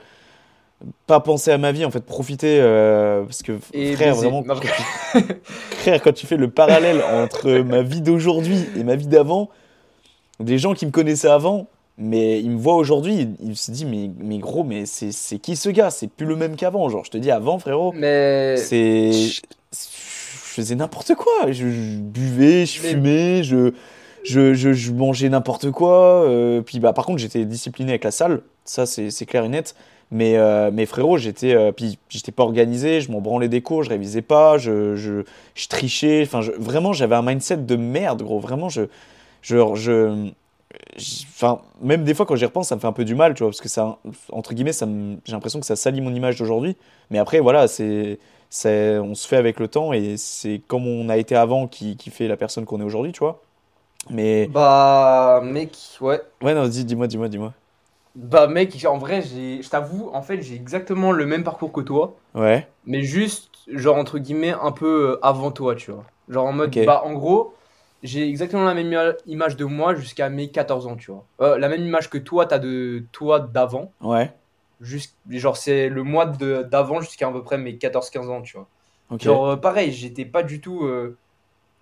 Pas penser à ma vie, en fait, profiter. euh, parce que, Et frère, baiser. vraiment, Frère, quand tu fais le parallèle entre ma vie d'aujourd'hui et ma vie d'avant, des gens qui me connaissaient avant, mais ils me voient aujourd'hui, ils, se disent mais, mais gros, mais c'est c'est qui ce gars? C'est plus le même qu'avant. Genre, je te dis, avant, frérot, Mais c'est. Je faisais n'importe quoi. Je, je buvais, je Mais- fumais, je, je, je, je mangeais n'importe quoi. euh, puis, bah, par contre, j'étais discipliné avec la salle. Ça, c'est c'est clair et net. Mais, euh, mais frérot, j'étais euh, j'étais pas organisé, je m'en branlais des cours, je révisais pas, je, je, je trichais. Enfin, je- vraiment, j'avais un mindset de merde, gros. Vraiment, je. je, Enfin, même des fois, quand j'y repense, ça me fait un peu du mal, tu vois, parce que ça, entre guillemets, ça j'ai l'impression que ça salit mon image d'aujourd'hui. Mais après, voilà, c'est, c'est, on se fait avec le temps et c'est comme on a été avant qui, qui fait la personne qu'on est aujourd'hui, tu vois. Mais, bah mec, ouais. ouais, non, dis, dis-moi, dis-moi, dis-moi. Bah mec, en vrai, j'ai je t'avoue, en fait, j'ai exactement le même parcours que toi, Ouais, mais juste genre entre guillemets un peu euh, avant toi, tu vois. Genre en mode bah en gros, j'ai exactement la même ima- image de moi jusqu'à mes 14 ans, tu vois. Euh, la même image que toi, t'as de toi d'avant. ouais, genre c'est le mois de- d'avant jusqu'à à peu près mes 14-15 ans, tu vois. Genre euh, pareil, j'étais pas du tout euh,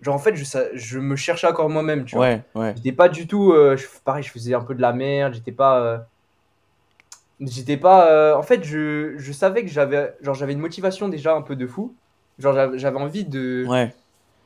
genre en fait je, sa- je me cherchais encore moi-même, tu vois. Ouais, ouais, J'étais pas du tout euh, je- pareil, je faisais un peu de la merde, j'étais pas euh, j'étais pas euh, en fait je, je savais que j'avais genre j'avais une motivation déjà un peu de fou. Genre j'avais j'avais envie de ouais.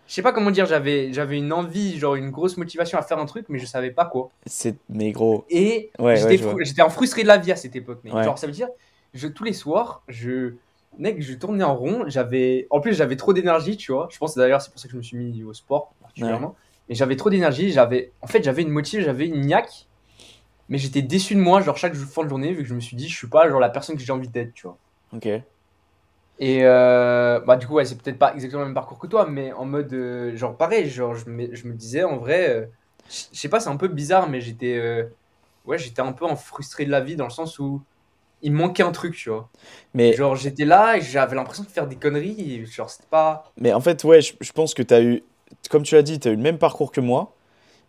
je sais pas comment dire, j'avais j'avais une envie, genre une grosse motivation à faire un truc mais je savais pas quoi. C'est, mais gros, Et Ouais, j'étais ouais, je fru- vois. j'étais un frustré de la vie à cette époque. mec. Ouais. Genre, ça veut dire, je, tous les soirs, je, mec, je tournais en rond. J'avais, en plus, j'avais trop d'énergie, tu vois. Je pense d'ailleurs, c'est pour ça que je me suis mis au sport particulièrement. Mais j'avais trop d'énergie. J'avais, en fait, j'avais une motive, j'avais une niaque. Mais j'étais déçu de moi, genre chaque fin de journée, vu que je me suis dit, je suis pas genre la personne que j'ai envie d'être, tu vois. ok. Et euh, bah du coup ouais c'est peut-être pas exactement le même parcours que toi mais en mode euh, genre pareil genre je me, je me disais en vrai euh, je sais pas c'est un peu bizarre mais j'étais euh, ouais j'étais un peu en frustré de la vie dans le sens où il me manquait un truc tu vois Mais, genre j'étais là et j'avais l'impression de faire des conneries et genre c'était pas mais en fait, ouais, je, je pense que tu as eu, comme tu l'as dit, tu as eu le même parcours que moi,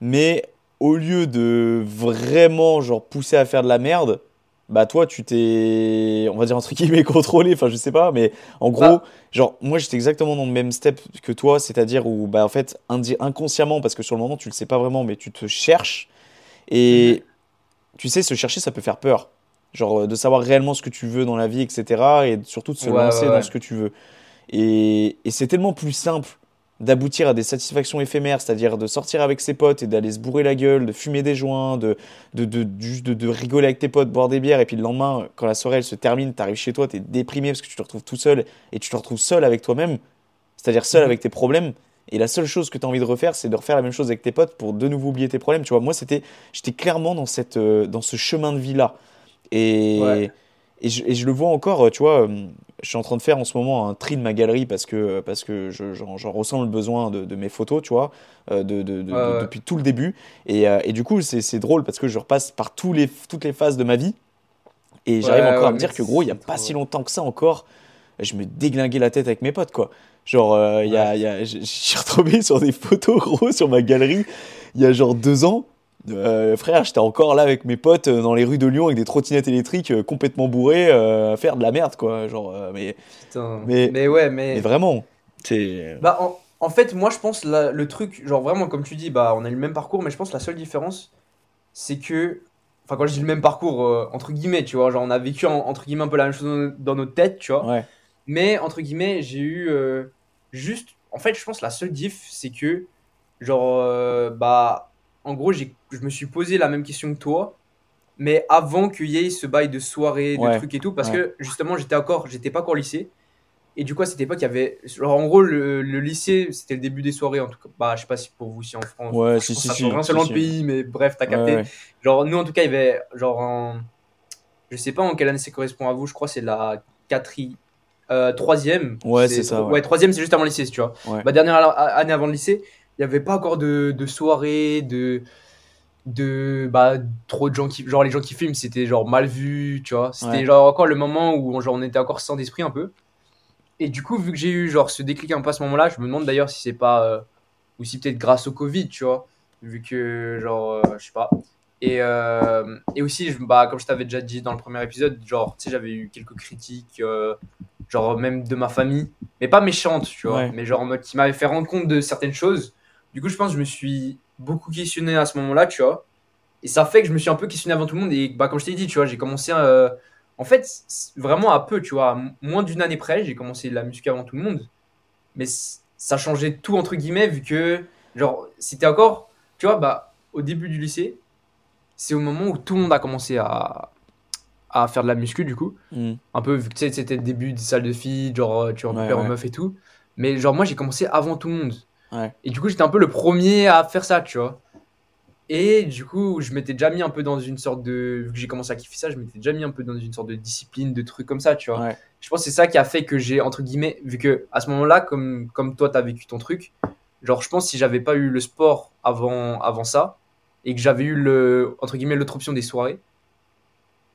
mais au lieu de vraiment, genre, pousser à faire de la merde, bah toi, tu t'es, on va dire entre guillemets, contrôlé, enfin, je sais pas, mais en gros, Bah. genre, moi, j'étais exactement dans le même step que toi, c'est-à-dire où, bah, en fait, inconsciemment, parce que sur le moment, tu le sais pas vraiment, mais tu te cherches, et tu sais, se chercher, ça peut faire peur. Genre, euh, de savoir réellement ce que tu veux dans la vie, etc., et surtout de se Ouais, lancer ouais, dans ce que tu veux. Et, et c'est tellement plus simple d'aboutir à des satisfactions éphémères, c'est-à-dire de sortir avec ses potes et d'aller se bourrer la gueule, de fumer des joints, de, de, de, juste de, de rigoler avec tes potes, boire des bières, et puis le lendemain, quand la soirée elle se termine, t'arrives chez toi, t'es déprimé parce que tu te retrouves tout seul, et tu te retrouves seul avec toi-même, c'est-à-dire seul Mhm. avec tes problèmes, et la seule chose que tu as envie de refaire, c'est de refaire la même chose avec tes potes pour de nouveau oublier tes problèmes. Tu vois, moi, c'était, j'étais clairement dans, cette, euh, dans ce chemin de vie-là. Et, Ouais. Et, je, et je le vois encore, euh, tu vois, euh, je suis en train de faire en ce moment un tri de ma galerie parce que, parce que je- j'en, j'en ressens le besoin de, de mes photos, tu vois, euh, de, de- Ouais, depuis tout le début. Et, euh, et du coup, c'est, drôle parce que je repasse par tous les, toutes les phases de ma vie. Et j'arrive Ouais, encore ouais, à me dire que, gros, il n'y a pas si longtemps que ça encore, je me déglinguais la tête avec mes potes, quoi. Genre, euh, y a, il y a, je je suis retombé sur des photos, gros, sur ma galerie, il y a genre deux ans. Euh, frère, j'étais encore là avec mes potes euh, dans les rues de Lyon avec des trottinettes électriques euh, complètement bourrées euh, à faire de la merde, quoi. Genre, euh, mais, Putain. Mais- Mais, ouais, mais. mais vraiment, c'est. Bah, en, en fait, moi, je pense la- le truc, genre vraiment, comme tu dis, bah, on a eu le même parcours, mais je pense la seule différence, c'est que. Enfin, quand je dis le même parcours, euh, entre guillemets, tu vois, genre, on a vécu, en- entre guillemets, un peu la même chose dans, dans notre tête, tu vois. Ouais, Mais, entre guillemets, j'ai eu euh, juste. En fait, je pense la seule diff, c'est que, genre, euh, bah, en gros, je me suis posé la même question que toi, mais avant qu'il y ait ce bail de soirée, de Ouais, trucs et tout, parce ouais. que justement, j'étais encore, j'étais pas encore au lycée. Et du coup, à cette époque, il y avait. Genre, en gros, le, le lycée, c'était le début des soirées, en tout cas. Bah, je sais pas si pour vous, si en France. Ouais, si, si, si, change rien si, selon si. le pays, mais bref, t'as capté. ouais. Genre, nous, en tout cas, il y avait. Genre, en. Je sais pas en quelle année ça correspond à vous, je crois que c'est la quatrième. Euh, troisième. Ouais, c'est ça, ouais. Troisième, c'est juste avant le lycée, tu vois. Ouais. Ma dernière a- année avant le lycée, il n'y avait pas encore de, de soirée, de. de bah trop de gens qui genre les gens qui filment c'était genre mal vu tu vois c'était Ouais. genre encore le moment où genre, on était encore sans d'esprit un peu et du coup vu que j'ai eu genre ce déclic un peu à ce moment là je me demande d'ailleurs si c'est pas euh, ou si peut-être grâce au covid tu vois vu que genre euh, je sais pas et, euh, et aussi je, bah comme je t'avais déjà dit dans le premier épisode genre tu sais j'avais eu quelques critiques euh, genre même de ma famille mais pas méchantes tu vois Ouais. mais genre en mode qui m'avaient fait rendre compte de certaines choses du coup je pense que je me suis beaucoup questionné à ce moment là tu vois. Et ça fait que je me suis un peu questionné avant tout le monde. Et bah comme je t'ai dit tu vois j'ai commencé à, en fait vraiment à peu tu vois. Moins d'une année près j'ai commencé la musique avant tout le monde. Mais ça changeait tout entre guillemets vu que genre c'était encore tu vois bah au début du lycée c'est au moment où tout le monde a commencé à à faire de la muscu du coup. Mm. un peu vu que c'était le début des salles de filles genre euh, tu repères Ouais, en ouais. meuf et tout. Mais genre moi j'ai commencé avant tout le monde Ouais. et du coup j'étais un peu le premier à faire ça tu vois et du coup je m'étais déjà mis un peu dans une sorte de vu que j'ai commencé à kiffer ça je m'étais déjà mis un peu dans une sorte de discipline de trucs comme ça tu vois Ouais. je pense que c'est ça qui a fait que j'ai entre guillemets vu que à ce moment-là comme comme toi t'as vécu ton truc genre je pense que si j'avais pas eu le sport avant avant ça et que j'avais eu le entre guillemets l'autre option des soirées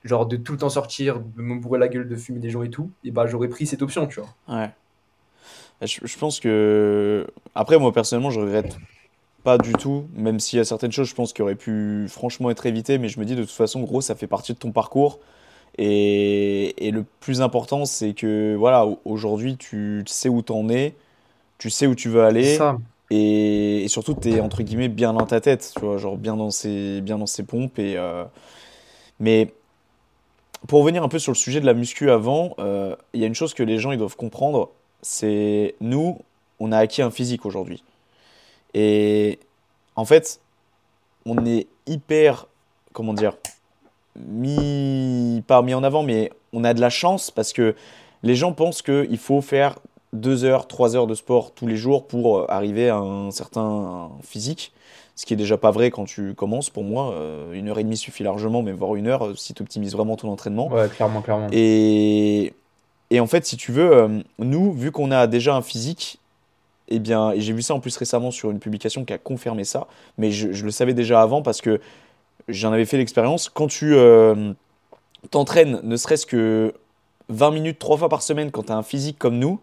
genre de tout le temps sortir de me bourrer la gueule de fumer des gens et tout et bah j'aurais pris cette option tu vois Ouais. Je, je pense que. Après, moi, personnellement, je regrette pas du tout, même s'il y a certaines choses, je pense, qui auraient pu franchement être évitées, mais je me dis, de toute façon, gros, ça fait partie de ton parcours. Et, et le plus important, c'est que, voilà, au- aujourd'hui, tu sais où t'en es, tu sais où tu veux aller, ça et, et surtout, t'es, entre guillemets, bien dans ta tête, tu vois, genre bien dans ses, bien dans ses pompes. Et, euh, Mais pour revenir un peu sur le sujet de la muscu avant, euh, il y a une chose que les gens ils doivent comprendre, c'est nous, on a acquis un physique aujourd'hui. Et en fait, on est hyper, comment dire, mis, pas mis en avant, mais on a de la chance parce que les gens pensent qu'il faut faire deux heures, trois heures de sport tous les jours pour euh, arriver à un certain physique. Ce qui est déjà pas vrai quand tu commences. Pour moi, euh, une heure et demie suffit largement, mais voire une heure euh, si tu optimises vraiment ton entraînement. ouais clairement clairement Et, et en fait, si tu veux, euh, nous, vu qu'on a déjà un physique, eh bien, et j'ai vu ça en plus récemment sur une publication qui a confirmé ça, mais je, le savais déjà avant parce que j'en avais fait l'expérience. Quand tu euh, t'entraînes ne serait-ce que 20 minutes trois fois par semaine quand tu as un physique comme nous,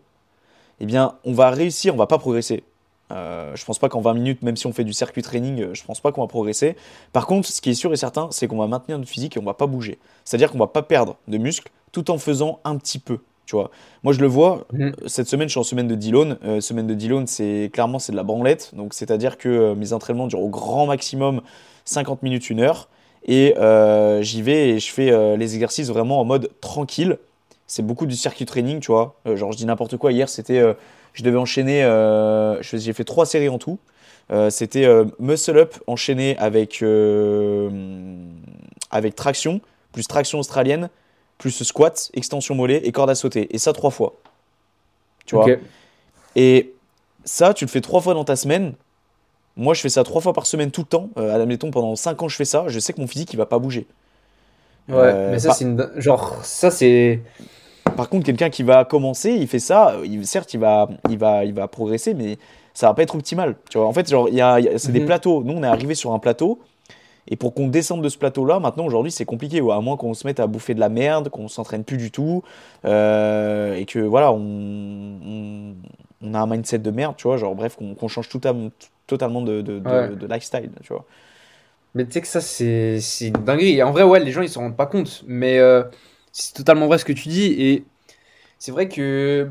eh bien, on va réussir, on va pas progresser. Euh, je pense pas qu'en 20 minutes, même si on fait du circuit training, euh, je pense pas qu'on va progresser. Par contre, ce qui est sûr et certain, c'est qu'on va maintenir notre physique et on va pas bouger. C'est-à-dire qu'on va pas perdre de muscles tout en faisant un petit peu. Tu vois. Moi, je le vois. Mhm. Cette semaine, je suis en semaine de Dillon. Euh, semaine de Dillon, c'est clairement c'est de la branlette. Donc, c'est-à-dire que euh, mes entraînements durent au grand maximum 50 minutes, une heure. Et euh, j'y vais et je fais euh, les exercices vraiment en mode tranquille. C'est beaucoup du circuit training, tu vois. Euh, genre, je dis n'importe quoi. Hier, c'était, euh, je devais enchaîner. euh, j'ai fait trois séries en tout. Euh, c'était euh, muscle up enchaîné avec euh, avec traction plus traction australienne plus squat, extension mollet et corde à sauter. Et ça trois fois. Tu vois. Et ça, tu le fais trois fois dans ta semaine. Moi, je fais ça trois fois par semaine tout le temps. Euh, admettons, pendant cinq ans, je fais ça. Je sais que mon physique, il va pas bouger. Ouais, Euh, mais ça, par- c'est une... Genre, ça, c'est... Par contre, quelqu'un qui va commencer, il fait ça. Il, certes, il va, il, va, il va progresser, mais ça va pas être optimal. Tu vois, en fait, genre, il y a, il y a- c'est des Mhm. plateaux. Nous, on est arrivé sur un plateau. Et pour qu'on descende de ce plateau-là, maintenant, aujourd'hui, c'est compliqué. ouais, à moins qu'on se mette à bouffer de la merde, qu'on s'entraîne plus du tout. euh, et que, voilà, on, on, on a un mindset de merde, tu vois. Genre, bref, qu'on change tout à- totalement de, de, de- Ouais. de lifestyle, tu vois. Mais tu sais que ça, c'est c'est une dinguerie. Et en vrai, ouais, les gens, ils s'en rendent pas compte. Mais euh, c'est totalement vrai ce que tu dis. Et c'est vrai que,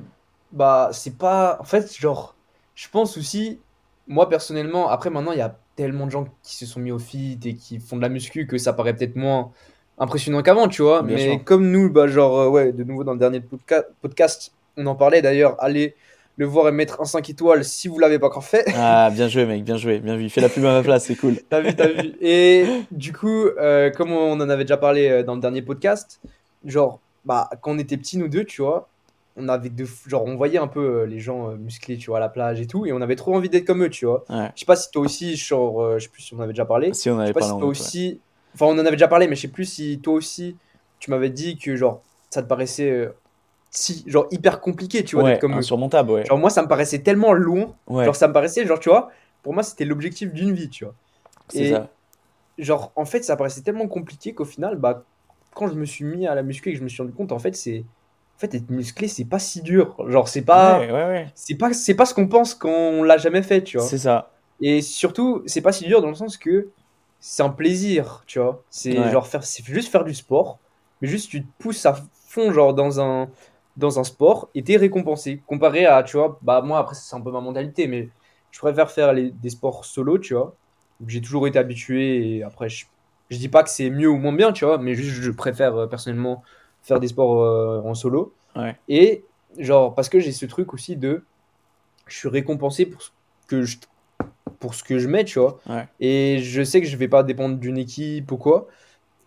bah, c'est pas. En fait, genre, je pense aussi, moi personnellement, après maintenant, il y a tellement de gens qui se sont mis au fit et qui font de la muscu que ça paraît peut-être moins impressionnant qu'avant, tu vois. Bien Mais sûr. comme nous, bah, genre, euh, ouais, de nouveau dans le dernier podca- podcast, on en parlait d'ailleurs. Allez le voir et mettre un 5 étoiles si vous l'avez pas encore fait. Ah, bien joué, mec, bien joué, bien vu. Fais la pub à ma place, c'est cool. T'as vu, t'as vu. Et du coup, euh, comme on en avait déjà parlé euh, dans le dernier podcast, genre, bah, quand on était petits, nous deux, tu vois, on avait de, genre, on voyait un peu euh, les gens euh, musclés, tu vois, à la plage et tout, et on avait trop envie d'être comme eux, tu vois. Ouais. Je sais pas si toi aussi, genre, euh, je sais plus si on avait déjà parlé. Si on Je avait sais pas si toi aussi, enfin, on en avait déjà parlé, mais je sais plus si toi aussi, tu m'avais dit que, genre, ça te paraissait euh, si, genre, hyper compliqué, tu vois, Ouais, d'être comme eux. insurmontable, ouais. Genre, moi, ça me paraissait tellement loin, genre, ça me paraissait, genre, tu vois, pour moi, c'était l'objectif d'une vie, tu vois. et- ça. genre en fait ça paraissait tellement compliqué qu'au final bah quand je me suis mis à la muscu et que je me suis rendu compte en fait c'est en fait être musclé c'est pas si dur. Genre c'est pas Ouais, ouais, ouais. c'est pas c'est pas ce qu'on pense quand on l'a jamais fait tu vois. C'est ça. et surtout c'est pas si dur dans le sens que c'est un plaisir tu vois. C'est genre faire c'est juste faire du sport mais juste tu te pousses à fond genre dans un dans un sport et t'es récompensé. Comparé à tu vois bah moi après c'est un peu ma mentalité mais je préfère faire les, des sports solo tu vois. J'ai toujours été habitué et après je, je dis pas que c'est mieux ou moins bien tu vois mais juste je préfère euh, personnellement faire des sports euh, en solo. Ouais. et genre parce que j'ai ce truc aussi de je suis récompensé pour ce que je pour ce que je mets tu vois. Ouais. et je sais que je vais pas dépendre d'une équipe ou quoi.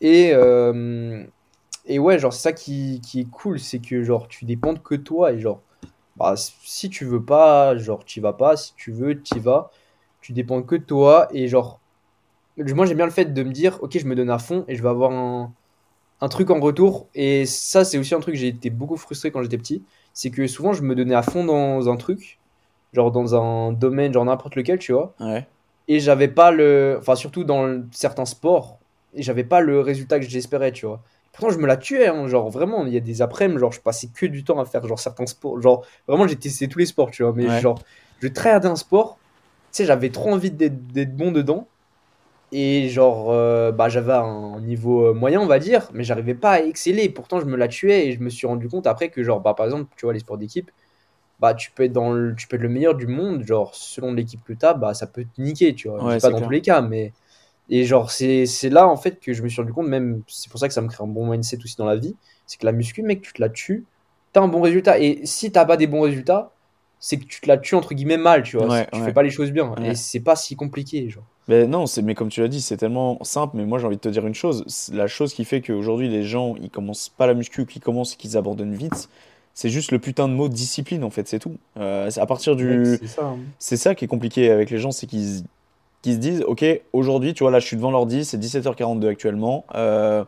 Et euh, et ouais genre c'est ça qui, qui est cool c'est que genre tu dépends que toi et genre bah, si tu veux pas genre tu vas pas. Si tu veux tu vas. Tu dépends que de toi et genre moi j'aime bien le fait de me dire ok je me donne à fond et je vais avoir un, un truc en retour. Et ça c'est aussi un truc j'ai été beaucoup frustré quand j'étais petit. C'est que souvent je me donnais à fond dans un truc genre dans un domaine genre n'importe lequel tu vois. Ouais. et j'avais pas le enfin surtout dans le- certains sports et j'avais pas le résultat que j'espérais tu vois. Pourtant je me la tuais hein, genre vraiment il y a des après-midi genre je passais que du temps à faire genre certains sports genre vraiment j'ai testé tous les sports tu vois. Mais Ouais. genre je tryhardais un sport tu sais j'avais trop envie d'être d'être bon dedans et genre euh, bah j'avais un niveau euh, moyen on va dire mais j'arrivais pas à exceller. Pourtant je me la tuais et je me suis rendu compte après que genre bah par exemple tu vois les sports d'équipe bah tu peux être dans le, tu peux être le meilleur du monde genre selon l'équipe que t'as bah ça peut te niquer tu vois. Ouais, pas dans clair. tous les cas mais et genre c'est c'est là en fait que je me suis rendu compte même c'est pour ça que ça me crée un bon mindset aussi dans la vie c'est que la muscu mec tu te la tues t'as un bon résultat. Et si t'as pas des bons résultats c'est que tu te la tues entre guillemets mal tu vois Ouais, tu ouais. fais pas les choses bien Ouais. et c'est pas si compliqué genre Mais non, c'est, mais comme tu l'as dit, c'est tellement simple. Mais moi, j'ai envie de te dire une chose. La chose qui fait qu'aujourd'hui, les gens, ils commencent pas la muscu, qu'ils commencent et qu'ils abandonnent vite, c'est juste le putain de mot discipline, en fait, c'est tout. Euh, c'est à partir du. Mec, c'est ça hein. C'est ça qui est compliqué avec les gens, c'est qu'ils qu'ils se disent, ok, aujourd'hui, tu vois, là, je suis devant l'ordi, c'est 17h42 actuellement. Euh,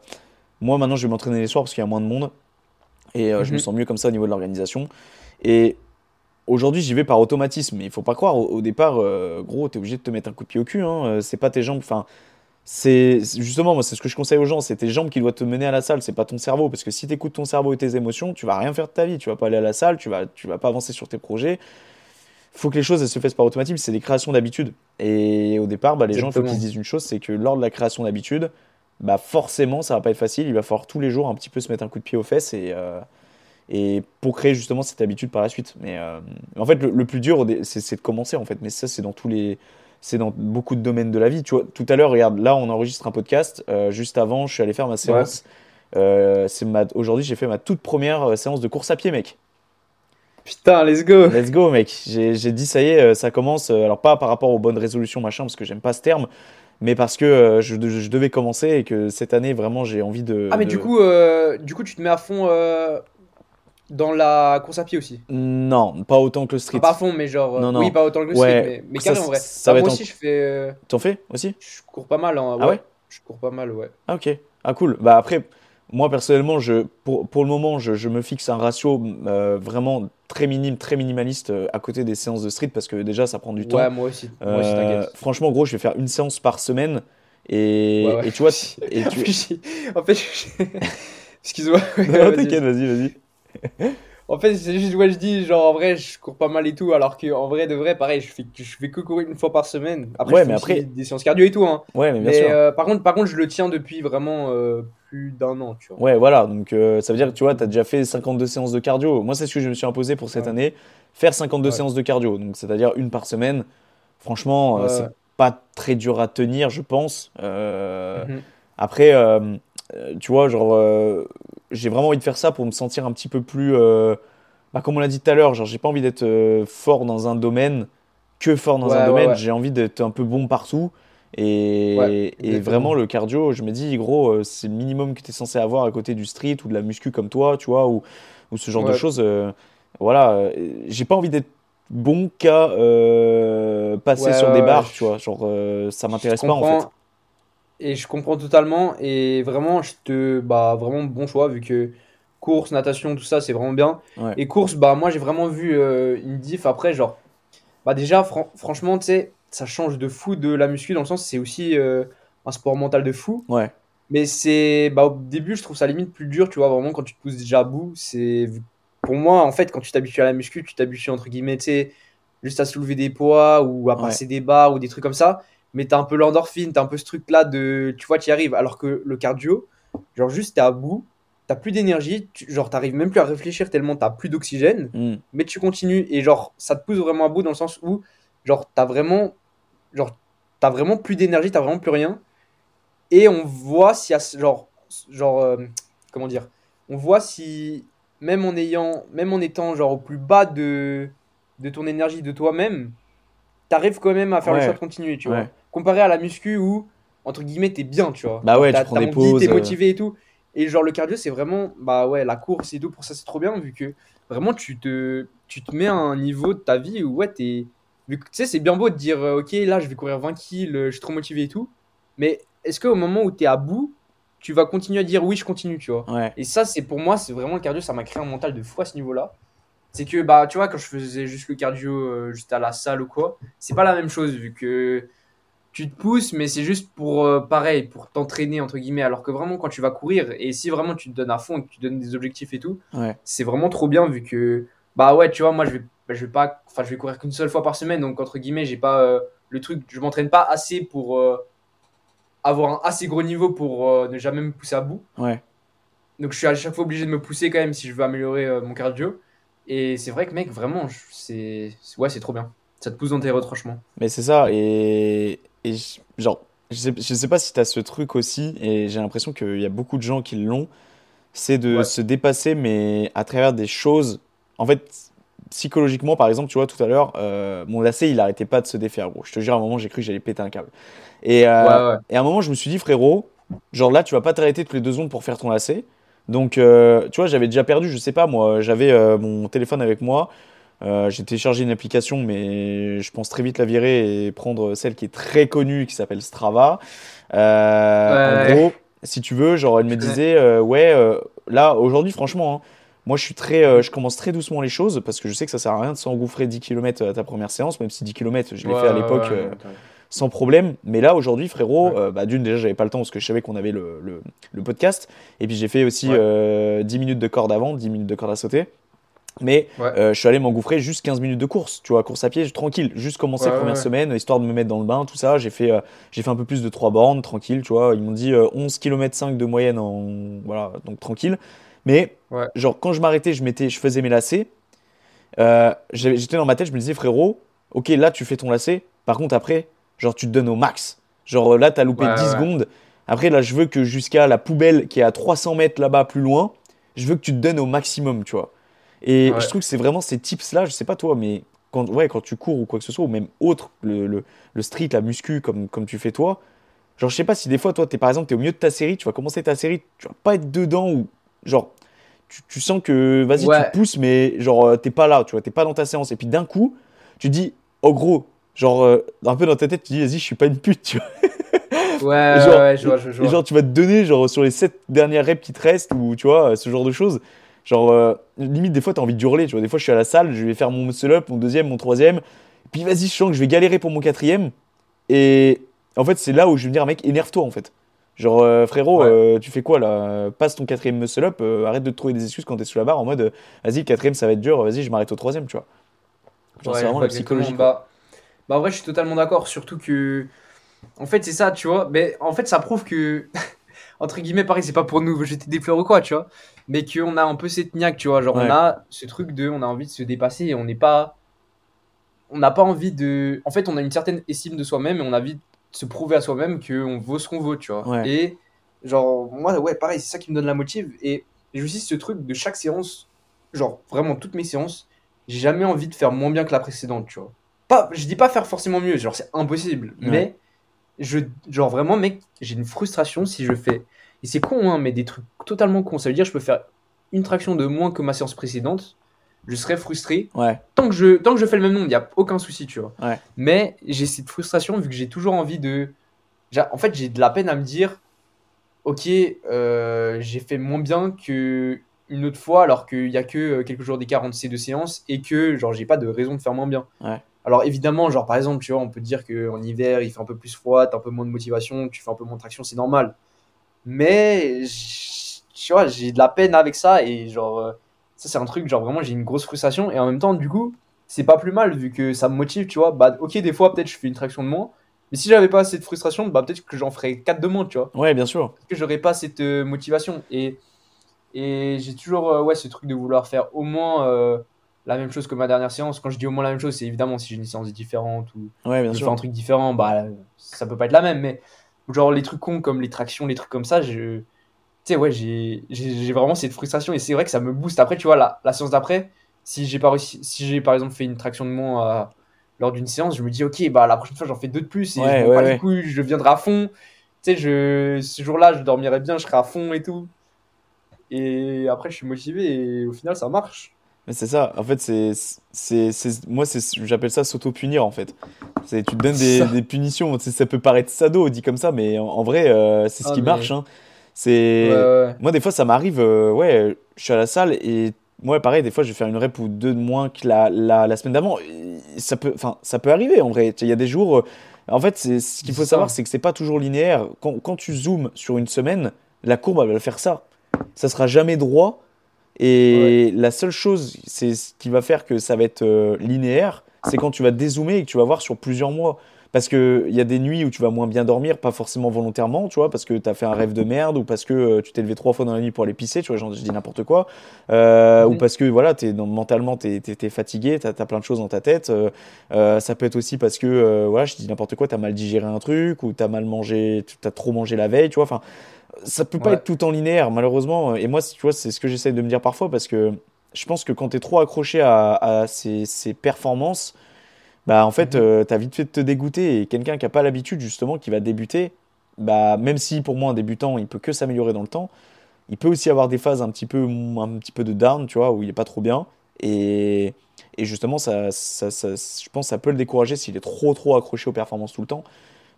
moi, maintenant, je vais m'entraîner les soirs parce qu'il y a moins de monde. Et euh, je me Mhm. sens mieux comme ça au niveau de l'organisation. Et aujourd'hui, j'y vais par automatisme. Mais il faut pas croire, au, au départ, euh, gros, t'es obligé de te mettre un coup de pied au cul. Hein. Euh, C'est pas tes jambes. Enfin, c'est justement, moi, c'est ce que je conseille aux gens. C'est tes jambes qui doivent te mener à la salle. C'est pas ton cerveau. Parce que si t'écoutes ton cerveau et tes émotions, tu vas rien faire de ta vie. Tu vas pas aller à la salle. Tu vas, tu vas pas avancer sur tes projets. Faut que les choses elles se fassent par automatisme. C'est des créations d'habitude. Et au départ, bah, les gens, il faut qu'ils se disent une chose, c'est que lors de la création d'habitude, bah forcément, ça va pas être facile. Il va falloir tous les jours un petit peu se mettre un coup de pied aux fesses et, euh, et pour créer justement cette habitude par la suite. Mais euh, en fait, le, le plus dur, c'est de commencer en fait. Mais ça, c'est dans tous les, c'est dans beaucoup de domaines de la vie. Tu vois, tout à l'heure, regarde, là, on enregistre un podcast. Euh, juste avant, je suis allé faire ma séance. Euh, c'est ma... Aujourd'hui, j'ai fait ma toute première séance de course à pied, mec. putain let's go Let's go, mec. J'ai dit, ça y est, ça commence. Alors, pas par rapport aux bonnes résolutions, machin, parce que j'aime pas ce terme, mais parce que euh, je, de- je devais commencer et que cette année, vraiment, j'ai envie de. Ah mais de- du coup, euh, du coup tu te mets à fond euh, dans la course à pied aussi. Non, pas autant que le street. Pas à fond mais genre Non, non. oui pas autant que le Ouais, street mais, mais ça, carré en vrai. ça va moi être aussi je fais euh, T'en fais aussi je cours pas mal hein, Ah ouais Je cours pas mal ouais. Ah, ok. Ah, cool. Bah, après, moi, personnellement, je, pour, pour le moment, je, je me fixe un ratio euh, vraiment très minime, très minimaliste euh, à côté des séances de street parce que déjà, ça prend du temps. Ouais moi aussi. Moi aussi Euh, franchement, gros, je vais faire une séance par semaine. Et, Ouais, ouais. et tu vois, et en tu- fait, en j'ai- excuse-moi. Ouais, Non, t'inquiète, vas-y, vas-y. En fait, c'est juste, ouais, je dis, genre, en vrai, je cours pas mal et tout, alors qu'en vrai, de vrai, pareil, je fais, je fais que courir une fois par semaine. Après, Ouais, je mais après- des séances cardio et tout, hein. Ouais, mais bien Mais sûr. euh, par contre, par contre, je le tiens depuis vraiment euh, plus d'un an, tu vois. Ouais, voilà. Donc, euh, ça veut dire que tu vois, tu as déjà fait 52 séances de cardio. Moi, c'est ce que je me suis imposé pour cette Ouais. année. Faire 52 Ouais. séances de cardio. Donc, c'est-à-dire une par semaine. Franchement, c'est pas très dur à tenir, je pense. Mhm. Après, tu vois, genre, j'ai vraiment envie de faire ça pour me sentir un petit peu plus. euh, bah, comme on l'a dit tout à l'heure, genre, j'ai pas envie d'être euh, fort dans un domaine, que fort dans Ouais, un domaine. ouais. J'ai envie d'être un peu bon partout. Et, et vraiment, le cardio, je me dis, gros, euh, c'est le minimum que tu es censé avoir à côté du street ou de la muscu comme toi, tu vois, ou, ou ce genre de choses. euh, voilà, j'ai pas envie d'être bon qu'à passer sur des barres, tu vois. Genre, ça m'intéresse pas en fait. Et je comprends totalement. Et vraiment, je te. Bah, vraiment, bon choix, vu que course, natation, tout ça, c'est vraiment bien. Ouais. Et course, bah, moi, j'ai vraiment vu euh, une diff après, genre. Bah, déjà, fran- franchement, tu sais, ça change de fou de la muscu, dans le sens, c'est aussi euh, un sport mental de fou. Ouais, Mais c'est. Bah, au début, je trouve ça limite plus dur, tu vois, vraiment, quand tu te pousses déjà à bout. C'est. Pour moi, en fait, quand tu t'habitues à la muscu, tu t'habitues, entre guillemets, tu sais, juste à soulever des poids ou à Ouais. passer des barres ou des trucs comme ça. Mais t'as un peu l'endorphine, t'as un peu ce truc-là de. Tu vois, tu y arrives. Alors que le cardio, genre, juste t'es à bout, t'as plus d'énergie, genre, t'arrives même plus à réfléchir tellement t'as plus d'oxygène Hmm. mais tu continues et genre ça te pousse vraiment à bout dans le sens où genre t'as vraiment genre t'as vraiment plus d'énergie t'as vraiment plus rien et on voit si genre genre euh, comment dire on voit si même en ayant même en étant genre au plus bas de de ton énergie de toi-même t'arrives quand même à faire le choix de continuer tu Ouais. vois comparé à la muscu où entre guillemets t'es bien tu vois. Bah ouais, T'as- tu prends des envie, t'es pauses, euh. motivé et tout. Et genre le cardio c'est vraiment bah ouais la course et tout pour ça c'est trop bien vu que vraiment tu te tu te mets à un niveau de ta vie où ouais t'es tu sais c'est bien beau de dire euh, ok là je vais courir 20 kills euh, je suis trop motivé et tout. Mais est-ce qu'au moment où t'es à bout tu vas continuer à dire oui je continue tu vois? Ouais. et ça c'est pour moi c'est vraiment le cardio ça m'a créé un mental de fou à ce niveau là c'est que bah tu vois quand je faisais juste le cardio euh, juste à la salle ou quoi c'est pas la même chose vu que tu te pousses mais c'est juste pour euh, pareil pour t'entraîner entre guillemets. Alors que vraiment quand tu vas courir et si vraiment tu te donnes à fond et que tu donnes des objectifs et tout Ouais. c'est vraiment trop bien vu que bah ouais tu vois moi je vais bah, je vais pas enfin je vais courir qu'une seule fois par semaine. Donc entre guillemets j'ai pas euh, le truc je m'entraîne pas assez pour euh, avoir un assez gros niveau pour ne jamais me pousser à bout. Ouais. donc je suis à chaque fois obligé de me pousser quand même si je veux améliorer mon cardio. Et c'est vrai que mec vraiment c'est- ouais c'est trop bien ça te pousse dans tes retranchements Mais c'est ça, et, et je- genre, je sais, je sais pas si tu as ce truc aussi, et j'ai l'impression qu'il y a beaucoup de gens qui l'ont, c'est de Ouais. se dépasser, mais à travers des choses. En fait, psychologiquement, par exemple, tu vois, tout à l'heure, euh, mon lacet, il arrêtait pas de se défaire, gros. Je te jure, à un moment, j'ai cru que j'allais péter un câble. Et, euh, ouais ouais et à un moment, je me suis dit, frérot, genre là, tu vas pas t'arrêter toutes les deux secondes pour faire ton lacet. Donc, euh, tu vois, j'avais déjà perdu, je sais pas, moi, j'avais mon téléphone avec moi. Euh, j'ai téléchargé une application, mais je pense très vite la virer et prendre celle qui est très connue, qui s'appelle Strava. Euh, Ouais. En gros, si tu veux, genre, elle me disait, euh, ouais, là, aujourd'hui, franchement, hein, moi, je suis très, je commence très doucement les choses parce que je sais que ça sert à rien de s'engouffrer 10 km à ta première séance, même si 10 km, je l'ai Ouais, fait à l'époque. ouais, sans problème. Mais là, aujourd'hui, frérot, Ouais. euh, bah, d'une, déjà, j'avais pas le temps parce que je savais qu'on avait le, le, le podcast. Et puis, j'ai fait aussi Ouais. euh, 10 minutes de corde avant, 10 minutes de corde à sauter. Mais Ouais. euh, je suis allé m'engouffrer juste 15 minutes de course, tu vois, course à pied, tranquille, juste commencer Ouais, première ouais. semaine, histoire de me mettre dans le bain, tout ça. J'ai fait, euh, j'ai fait un peu plus de 3 bornes, tranquille, tu vois. Ils m'ont dit euh, 11 km 5 de moyenne, en, voilà, donc tranquille. Mais, genre, quand je m'arrêtais, je, mettais, je faisais mes lacets. euh, J'étais dans ma tête, je me disais, frérot, ok, là, tu fais ton lacet. Par contre, après, genre, tu te donnes au max. Genre, là, t'as loupé Ouais, 10 ouais. secondes. Après, là, je veux que jusqu'à la poubelle qui est à 300 mètres là-bas plus loin, je veux que tu te donnes au maximum, tu vois. Et Ouais. je trouve que c'est vraiment ces tips-là, je sais pas toi, mais quand, ouais, quand tu cours ou quoi que ce soit, ou même autre, le, le, le street, la muscu, comme, comme tu fais toi, genre, je sais pas si des fois, toi, es, par exemple, tu es au milieu de ta série, tu vas commencer ta série, tu vas pas être dedans, ou genre, tu, tu sens que, vas-y, Ouais. tu pousses, mais genre, euh, t'es pas là, tu vois, t'es pas dans ta séance. Et puis d'un coup, tu dis, oh gros, genre, euh, un peu dans ta tête, tu dis, vas-y, je suis pas une pute, tu vois. ouais, genre, ouais, je vois, je Et vois. genre, tu vas te donner, genre, sur les 7 dernières reps qui te restent, ou tu vois, ce genre de choses. Genre, euh, limite, des fois, t'as envie de hurler, tu vois. Des fois, je suis à la salle, je vais faire mon muscle-up, mon deuxième, mon troisième. Puis, vas-y, je sens que je vais galérer pour mon quatrième. Et en fait, c'est là où je vais me dire, mec, énerve-toi, en fait. Genre, euh, frérot, Ouais. euh, tu fais quoi là? Passe ton quatrième muscle up, euh, arrête de te trouver des excuses quand t'es sous la barre en mode, vas-y, le quatrième ça va être dur, vas-y, je m'arrête au troisième, tu vois. Genre, Ouais, c'est vraiment la psychologie. Bah, bah, en vrai, je suis totalement d'accord. Surtout que, en fait, c'est ça, tu vois. Mais en fait, ça prouve que, entre guillemets, pareil, c'est pas pour nous jeter des fleurs ou quoi, tu vois. Mais qu'on a un peu cette niaque, tu vois. Genre, Ouais. on a ce truc de, on a envie de se dépasser et on n'est pas. On n'a pas envie de. En fait, on a une certaine estime de soi-même et on a envie de se prouver à soi-même qu'on vaut ce qu'on vaut, tu vois. Ouais. Et, genre, moi, ouais, pareil, c'est ça qui me donne la motive. Et j'ai aussi ce truc de chaque séance, genre, vraiment, toutes mes séances, j'ai jamais envie de faire moins bien que la précédente, tu vois. Pas, je dis pas faire forcément mieux, genre c'est impossible, Ouais. mais je, genre vraiment, mec, j'ai une frustration si je fais, et c'est con, hein, mais des trucs totalement cons. Ça veut dire je peux faire une traction de moins que ma séance précédente, je serais frustré. Ouais, Tant que je, tant que je fais le même nombre, il n'y a aucun souci, tu vois. Ouais. Mais j'ai cette frustration vu que j'ai toujours envie de. En fait, j'ai de la peine à me dire, ok, euh, j'ai fait moins bien que une autre fois, alors qu'il y a que euh, quelques jours d'écart entre ces deux séances et que genre j'ai pas de raison de faire moins bien. Ouais. Alors évidemment, genre par exemple, tu vois, on peut dire qu'en hiver il fait un peu plus froid, t'as un peu moins de motivation, tu fais un peu moins de traction, c'est normal. Mais tu vois, j'ai de la peine avec ça et genre euh, ça c'est un truc genre vraiment j'ai une grosse frustration et en même temps du coup c'est pas plus mal vu que ça me motive, tu vois. Bah ok des fois peut-être je fais une traction de moins, mais si j'avais pas assez de frustration, bah peut-être que j'en ferais 4 de moins, tu vois ouais, bien sûr. parce que j'aurais pas cette euh, motivation. Et, et j'ai toujours euh, ouais, ce truc de vouloir faire au moins euh, la même chose que ma dernière séance. Quand je dis au moins la même chose, c'est évidemment si j'ai une séance différente ou Ouais, bien je fais un truc différent, bah ça peut pas être la même. Mais genre les trucs cons comme les tractions, les trucs comme ça, je. Tu sais, ouais, j'ai vraiment cette frustration et c'est vrai que ça me booste. Après, tu vois, la, la séance d'après, si j'ai pas réussi, si j'ai par exemple fait une traction de moins euh, lors d'une séance, je me dis, ok, bah la prochaine fois j'en fais deux de plus et Ouais, je m'en ouais, bats ouais. les couilles, je viendrai à fond. Tu sais, je, ce jour-là, je dormirai bien, je serai à fond et tout. Et après, je suis motivé et au final, ça marche. Mais c'est ça, en fait, c'est, c'est, c'est, moi, c'est, j'appelle ça s'auto-punir, en fait. C'est, tu te donnes des, punitions, ça peut paraître sado dit comme ça, mais en, en vrai, euh, c'est ce Ah, qui mais- marche, hein. C'est, Ouais, ouais. moi, des fois, ça m'arrive, euh, ouais, je suis à la salle et moi, pareil, des fois, je vais faire une rep ou deux de moins que la, la, la semaine d'avant. Ça peut, ça peut arriver, en vrai. Il y a des jours, euh, en fait, c'est, ce qu'il faut savoir, c'est que c'est pas toujours linéaire. Quand, quand tu zoomes sur une semaine, la courbe, elle va faire ça. Ça sera jamais droit. Et la seule chose, c'est ce qui va faire que ça va être euh, linéaire, c'est quand tu vas dézoomer et que tu vas voir sur plusieurs mois. Parce qu'il y a des nuits où tu vas moins bien dormir, pas forcément volontairement, tu vois, parce que tu as fait un rêve de merde ou parce que euh, tu t'es levé trois fois dans la nuit pour aller pisser, tu vois, genre, je dis n'importe quoi. Euh. Ou parce que voilà, es, mentalement, tu es, fatigué, tu as, plein de choses dans ta tête. Euh, ça peut être aussi parce que, voilà, je dis n'importe quoi, tu as mal digéré un truc ou tu as mal mangé, tu as trop mangé la veille, tu vois. Enfin, ça peut pas Ouais. être tout en linéaire, malheureusement. Et moi, tu vois, c'est ce que j'essaie de me dire parfois parce que je pense que quand tu es trop accroché à, à ces, ces performances, bah en fait, Mhm. euh, t'as vite fait de te dégoûter. Et quelqu'un qui a pas l'habitude, justement, qui va débuter, bah même si pour moi, un débutant, il peut que s'améliorer dans le temps, il peut aussi avoir des phases un petit peu, un petit peu de down, tu vois, où il est pas trop bien. Et, et justement, ça, ça, ça- je pense que ça peut le décourager s'il est trop, trop accroché aux performances tout le temps.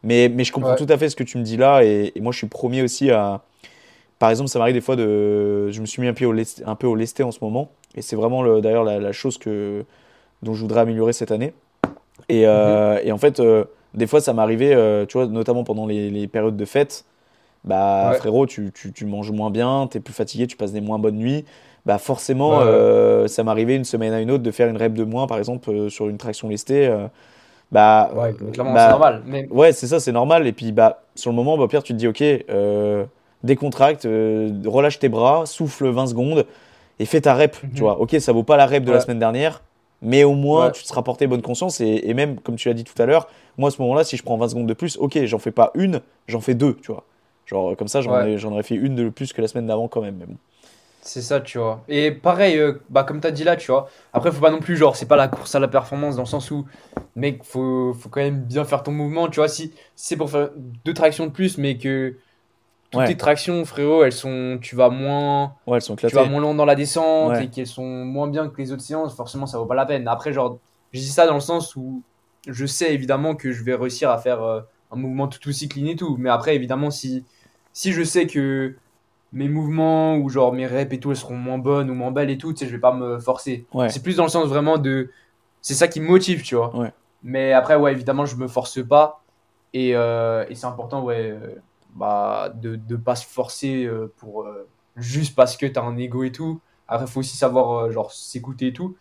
Mais, mais je comprends Ouais. tout à fait ce que tu me dis là. Et, et moi, je suis premier aussi à. Par exemple, ça m'arrive des fois de. Je me suis mis un, pied au lest- un peu au lesté en ce moment. Et c'est vraiment le- d'ailleurs la, la chose que, dont je voudrais améliorer cette année. Et, euh, et en fait, euh, des fois, ça m'arrivait, euh, tu vois, notamment pendant les, les périodes de fête. Bah, Ouais. frérot, tu, tu, tu manges moins bien, t'es plus fatigué, tu passes des moins bonnes nuits. Bah, forcément, Ouais, euh, ça m'arrivait une semaine à une autre de faire une rep de moins, par exemple, sur une traction lestée. Bah, Ouais, clairement, bah, c'est normal. Mais Ouais, c'est ça, c'est normal. Et puis, bah, sur le moment, bah, Pierre, tu te dis, ok, euh, décontracte, euh, relâche tes bras, souffle 20 secondes et fais ta rep. Mhm. Tu vois, ok, ça vaut pas la rep de la semaine dernière, mais au moins, Ouais. tu te seras porté bonne conscience. Et, et même, comme tu l'as dit tout à l'heure, moi, à ce moment-là, si je prends 20 secondes de plus, ok, j'en fais pas une, j'en fais deux, tu vois. Genre, comme ça, j'en aurais fait une de plus que la semaine d'avant quand même. Mais bon. C'est ça, tu vois. Et pareil, euh, bah, comme tu as dit là, tu vois. Après, faut pas non plus, genre, c'est pas la course à la performance dans le sens où, mec, faut, faut quand même bien faire ton mouvement, tu vois. Si, si c'est pour faire deux tractions de plus, mais que toutes Ouais. tes tractions, frérot, elles sont, tu vas moins, Ouais, elles sont tu vas moins loin dans la descente Ouais. et qu'elles sont moins bien que les autres séances, forcément, ça vaut pas la peine. Après, genre, je dis ça dans le sens où je sais évidemment que je vais réussir à faire euh, un mouvement tout aussi clean et tout. Mais après, évidemment, si, si je sais que mes mouvements ou genre mes reps et tout, elles seront moins bonnes ou moins belles et tout, tu sais, je vais pas me forcer. Ouais. C'est plus dans le sens vraiment de. C'est ça qui me motive, tu vois. Ouais. Mais après, ouais, évidemment, je me force pas. Et, euh, et c'est important, ouais, euh, bah, de ne pas se forcer euh, pour, juste parce que tu as un ego et tout. Après, il faut aussi savoir genre s'écouter et tout.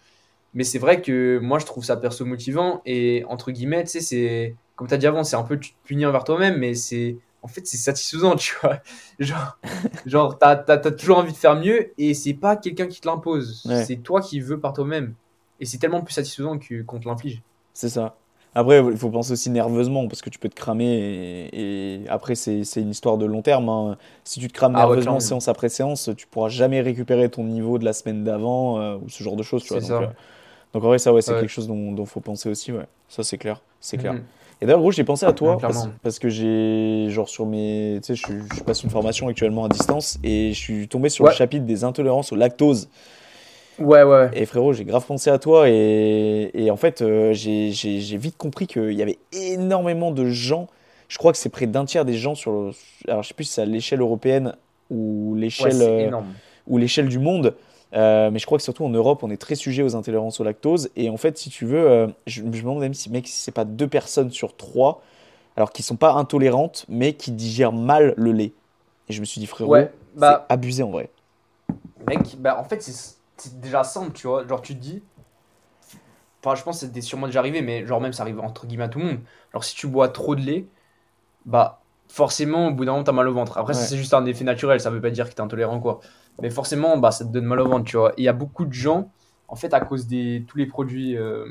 Mais c'est vrai que moi, je trouve ça perso motivant. Et entre guillemets, tu sais, c'est comme tu as dit avant, c'est un peu punis envers toi-même, mais c'est en fait, c'est satisfaisant, tu vois. Genre, genre tu as, toujours envie de faire mieux et c'est pas quelqu'un qui te l'impose. C'est toi qui veux par toi-même. Et c'est tellement plus satisfaisant qu'on te l'inflige. C'est ça. Après, il faut penser aussi nerveusement parce que tu peux te cramer et, après, c'est une histoire de long terme. Hein. Si tu te crames ah nerveusement séance après séance, tu pourras jamais récupérer ton niveau de la semaine d'avant euh, ou ce genre de choses. Tu vois, donc, euh, donc, en vrai, ça, ouais, c'est quelque chose dont il faut penser aussi. Ouais. Ça, c'est clair. C'est clair. Mhm. Et d'ailleurs, gros, j'ai pensé à toi parce, que j'ai, genre, sur mes. Tu sais, je, je, passe une formation actuellement à distance et je suis tombé sur le chapitre des intolérances au lactose. Ouais, ouais. Et frérot, j'ai grave pensé à toi et, et en fait, euh, j'ai vite compris qu'il y avait énormément de gens. Je crois que c'est près d'un tiers des gens sur. Le, alors, je sais plus si c'est à l'échelle européenne ou l'échelle euh, ou l'échelle du monde. Euh, mais je crois que surtout en Europe, on est très sujet aux intolérances au lactose. Et en fait, si tu veux, je, me demande même si, mec, si c'est pas deux personnes sur trois, alors qui sont pas intolérantes, mais qui digèrent mal le lait. Et je me suis dit, frérot, bah, c'est abusé en vrai. Mec, bah en fait, c'est c'est déjà simple, tu vois. Genre, tu te dis. Enfin, je pense que c'était sûrement déjà arrivé, mais genre, même ça arrive entre guillemets à tout le monde. Alors, si tu bois trop de lait, bah, forcément, au bout d'un moment, t'as mal au ventre. Après, c'est juste un effet naturel, ça veut pas dire que t'es intolérant, quoi. Mais forcément, bah, ça te donne mal au ventre, tu vois. Il y a beaucoup de gens, en fait, à cause des tous les produits euh,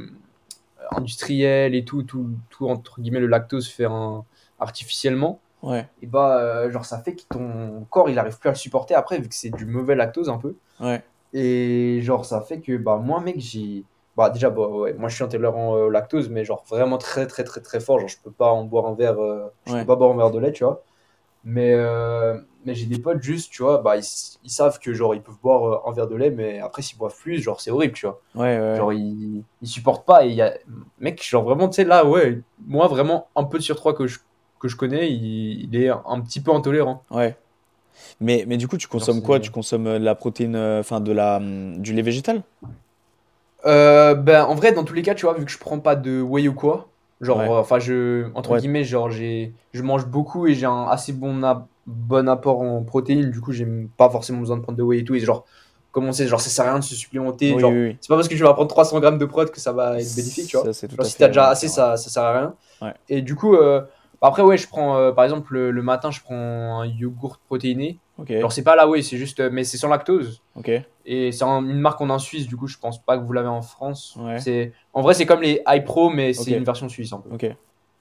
industriels et tout, tout, tout, entre guillemets, le lactose fait un, artificiellement. Ouais. Et bah, euh, genre, ça fait que ton corps, il arrive plus à le supporter après, vu que c'est du mauvais lactose un peu. Ouais. Et genre, ça fait que bah, moi, mec, j'ai. Bah, déjà, bah, ouais, moi je suis intolérant euh, lactose, mais genre vraiment très, très, très, très fort. Genre, je peux pas en boire un verre, euh, je peux pas boire un verre de lait, tu vois. Mais, euh, mais j'ai des potes juste, tu vois, bah, ils, ils, savent que genre ils peuvent boire un verre de lait, mais après s'ils boivent plus, genre c'est horrible, tu vois. Ouais, ouais. Genre ils, ils supportent pas. Et y a. Mec, genre vraiment, tu sais, là, ouais, moi vraiment, un peu sur trois que je, que je connais, il, il est un petit peu intolérant. Ouais. Mais, mais du coup, tu consommes quoi? Tu consommes euh, de la protéine, euh, enfin de la, hum, du lait végétal? Euh, ben, en vrai, dans tous les cas, tu vois, vu que je prends pas de whey ou quoi, genre, enfin, je, entre guillemets, genre, j'ai, je mange beaucoup et j'ai un assez bon, bon apport en protéines, du coup, j'ai pas forcément besoin de prendre de whey et tout, et genre, comment c'est, genre, ça sert à rien de se supplémenter, genre, c'est pas parce que tu vas prendre 300 grammes de prot que ça va être bénéfique, tu vois. Ça, genre, si t'as déjà assez, ça, ça sert à rien. Et du coup, bah, après, ouais, je prends, euh, par exemple, le, matin, je prends un yogourt protéiné. Alors, c'est pas là, oui, c'est juste, euh, mais c'est sans lactose. Ok. Et c'est une marque qu'on a en Suisse, du coup, je pense pas que vous l'avez en France. C'est, en vrai, c'est comme les iPro, mais c'est une version suisse un peu.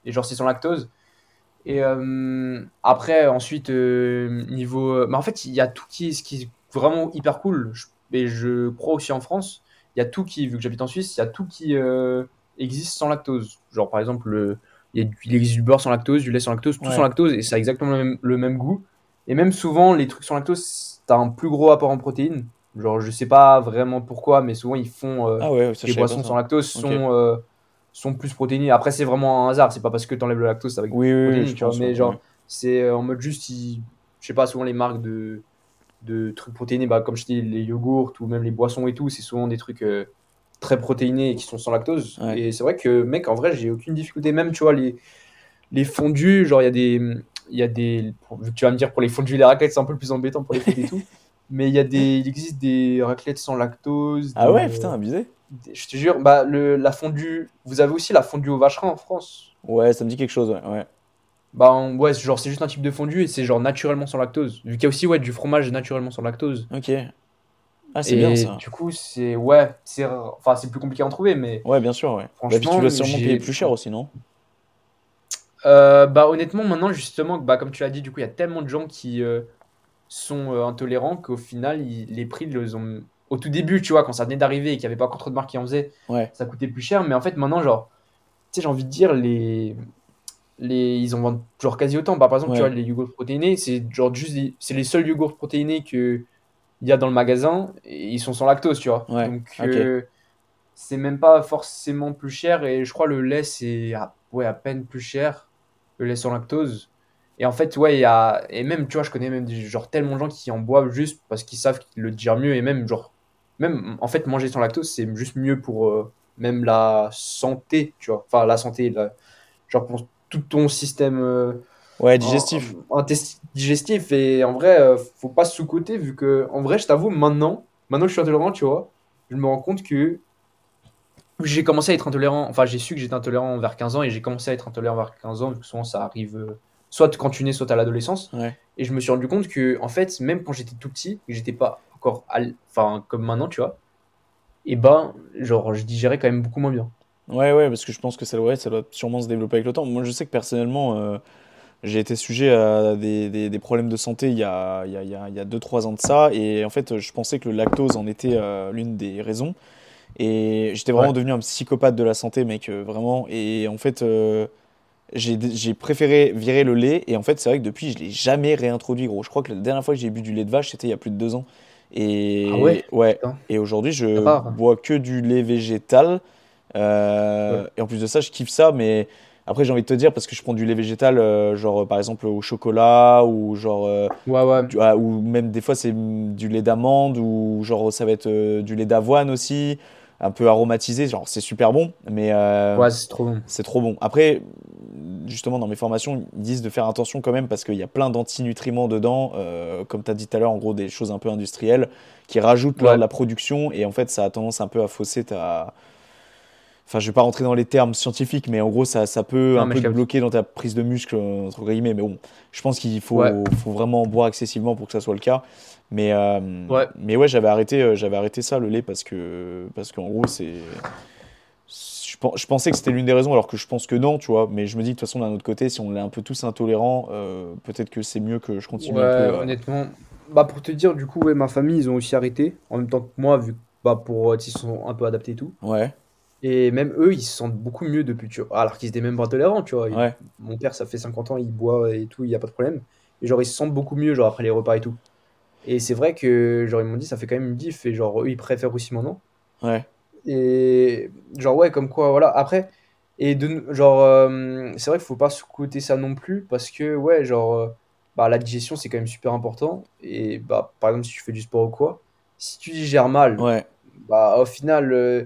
Et genre, c'est sans lactose. Et euh, après, ensuite, niveau. Mais en fait, il y a tout qui est, ce qui est vraiment hyper cool. et je crois aussi en France, il y a tout qui, vu que j'habite en Suisse, il y a tout qui existe sans lactose. Genre, par exemple, le il, existe du beurre sans lactose, du lait sans lactose, tout sans lactose, et ça a exactement le même, goût. Et même souvent, les trucs sans lactose, t'as un plus gros apport en protéines. Genre, je sais pas vraiment pourquoi, mais souvent ils font euh, ah ouais, les boissons sans lactose sont, euh, sont plus protéinées. Après, c'est vraiment un hasard, c'est pas parce que t'enlèves le lactose avec oui, protéines, tu vois, mais genre, c'est euh, en mode juste, je sais pas, souvent les marques de, de trucs protéinés, bah, comme je dis, les yogourts ou même les boissons et tout, c'est souvent des trucs très protéinés et qui sont sans lactose. Et c'est vrai que, mec, en vrai, j'ai aucune difficulté. Même, tu vois, les, les fondus, genre, il y a des. Il y a des. Tu vas me dire, pour les fondus et les raclettes, c'est un peu plus embêtant pour les fondus et tout. Mais il, y a des, il existe des raclettes sans lactose. Ah ouais, putain, abusé. Je te jure, bah, le, la fondue. Vous avez aussi la fondue au vacherin en France Ouais, ça me dit quelque chose, ouais. ouais. Bah, ouais, genre, c'est juste un type de fondue et c'est genre naturellement sans lactose. Vu qu'il y a aussi, ouais, du fromage naturellement sans lactose. Ok. Ah, c'est bien ça. Du coup, c'est ouais, c'est enfin c'est plus compliqué à en trouver, mais ouais, bien sûr, ouais. Franchement, bah, tu vas sûrement payer plus cher aussi, non? Euh, Bah honnêtement, maintenant justement, bah comme tu l'as dit, du coup, il y a tellement de gens qui euh, sont euh, intolérants qu'au final, les prix les ont au tout début, tu vois, quand ça venait d'arriver et qu'il n'y avait pas encore trop de marques qui en faisaient, ouais. ça coûtait plus cher. Mais en fait, maintenant, genre, tu sais, j'ai envie de dire les les ils en vendent genre quasi autant. Bah, par exemple, tu vois, les yogourts protéinés, c'est genre juste c'est les seuls yogourts protéinés que il y a dans le magasin, ils sont sans lactose, tu vois. Donc, euh, c'est même pas forcément plus cher. Et je crois le lait, c'est à, ouais, à peine plus cher, le lait sans lactose. Et en fait, ouais, il y a. Et même, tu vois, je connais même genre tellement de gens qui en boivent juste parce qu'ils savent qu'ils le digèrent mieux. Et même, genre, même, en fait, manger sans lactose, c'est juste mieux pour euh, même la santé, tu vois. Enfin, la santé, genre pour tout ton système. Euh, Ouais, digestif. Un, un test digestif. Et en vrai, euh, faut pas sous-coter, vu que, en vrai, je t'avoue, maintenant, maintenant que je suis intolérant, tu vois, je me rends compte que j'ai commencé à être intolérant. Enfin, j'ai su que j'étais intolérant vers 15 ans et j'ai commencé à être intolérant vers 15 ans, vu que souvent ça arrive euh, soit quand tu nais, soit à l'adolescence. Ouais. Et je me suis rendu compte que, en fait, même quand j'étais tout petit, que j'étais pas encore, al- enfin, comme maintenant, tu vois, et ben, genre, je digérais quand même beaucoup moins bien. Ouais, ouais, parce que je pense que ça, ouais, ça doit sûrement se développer avec le temps. Moi, je sais que personnellement, euh, j'ai été sujet à des, des- des problèmes de santé il y a, il y a, il y a, il y a 2-3 ans de ça. Et en fait, je pensais que le lactose en était euh, l'une des raisons. Et j'étais vraiment Ouais. devenu un psychopathe de la santé, mec, euh, vraiment. Et en fait, euh, j'ai, préféré virer le lait. Et en fait, c'est vrai que depuis, je l'ai jamais réintroduit, gros. Je crois que la dernière fois que j'ai bu du lait de vache, c'était il y a plus de deux ans. Et Ah ouais? ouais. Et aujourd'hui, je bois que du lait végétal. Euh, Ouais. Et en plus de ça, je kiffe ça, mais après, j'ai envie de te dire, parce que je prends du lait végétal, euh, genre par exemple au chocolat, ou genre, euh, Ouais, ouais. du- ah, ou même des fois c'est du lait d'amande, ou genre ça va être euh, du lait d'avoine aussi, un peu aromatisé, genre c'est super bon, mais euh, Ouais, c'est trop bon. c'est trop bon. Après, justement, dans mes formations, ils disent de faire attention quand même parce qu'il y a plein d'antinutriments dedans, euh, comme tu as dit tout à l'heure, en gros, des choses un peu industrielles qui rajoutent de la production et en fait, ça a tendance un peu à fausser ta. Enfin, je vais pas rentrer dans les termes scientifiques, mais en gros, ça, ça peut Non, un peu te bloquer dans ta prise de muscle, entre guillemets. Mais bon, je pense qu'il faut, Ouais. faut vraiment boire excessivement pour que ça soit le cas. Mais, euh, Ouais. mais ouais, j'avais arrêté, euh, j'avais arrêté ça, le lait, parce que parce qu'en gros, c'est. Je, je pensais que c'était l'une des raisons, alors que je pense que non, tu vois. Mais je me dis, de toute façon, d'un autre côté, si on est un peu tous intolérants, euh, peut-être que c'est mieux que je continue Ouais, un peu. honnêtement. Bah, pour te dire, du coup, ouais, ma famille, ils ont aussi arrêté. En même temps que moi, vu bah, pour, ils se sont un peu adaptés et tout. Ouais, Et même eux, ils se sentent beaucoup mieux depuis, tu vois. Alors qu'ils étaient même pas tolérants, tu vois. Ils- ouais, Mon père, ça fait 50 ans, il boit et tout, il y a pas de problème. Et genre, ils se sentent beaucoup mieux, genre, après les repas et tout. Et c'est vrai que, genre, ils m'ont dit, ça fait quand même une diff. Et genre, eux, ils préfèrent aussi maintenant. ouais, Et genre, ouais, comme quoi, voilà. Après, et de, genre, euh, c'est vrai qu'il faut pas sous-coter ça non plus, parce que, ouais, genre, euh, bah, la digestion, c'est quand même super important. Et bah, par exemple, si tu fais du sport ou quoi, si tu digères mal, ouais, bah, au final, euh,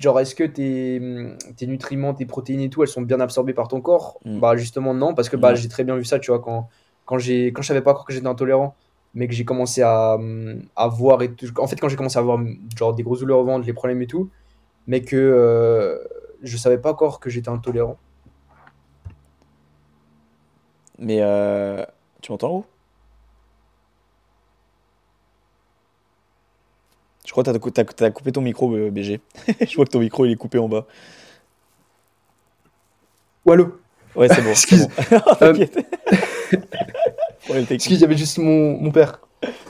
genre, est-ce que tes, hum, tes nutriments, tes protéines et tout, elles sont bien absorbées par ton corps? Mm. Bah, justement, non, parce que bah, j'ai très bien vu ça, tu vois, quand, quand j'ai, quand je savais pas encore que j'étais intolérant, mais que j'ai commencé à, hum, à voir et tout. En fait, quand j'ai commencé à avoir hum, genre des grosses douleurs au ventre, les problèmes et tout, mais que euh, je savais pas encore que j'étais intolérant. Mais euh, tu m'entends, gros Je crois que t'as, t'as, t'as coupé ton micro, euh, BG. Je vois que ton micro, il est coupé en bas. Ou allô? Ouais, c'est bon. Excuse. bon. Technique. Excuse, il y avait juste mon, mon père.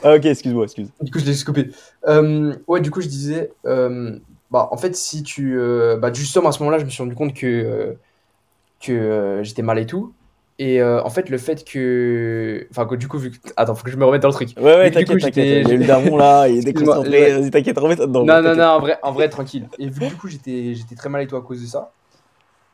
Ah, ok, excuse-moi, excuse. Du coup, je l'ai juste coupé. Euh, ouais, du coup, je disais, euh, bah, en fait, si tu. euh, bah, justement, à ce moment-là, je me suis rendu compte que, euh, que euh, j'étais mal et tout. Et euh, en fait, le fait que. Enfin, que du coup, vu que. Attends, faut que je me remette dans le truc. Ouais, ouais, t'inquiète, t'inquiète. a eu le daron là, il est déconcentré. Vas-y, t'inquiète, remets dedans. Non, non, t'inquiète. non, en vrai, en vrai, tranquille. Et vu que du coup, j'étais, très mal et tout à cause de ça,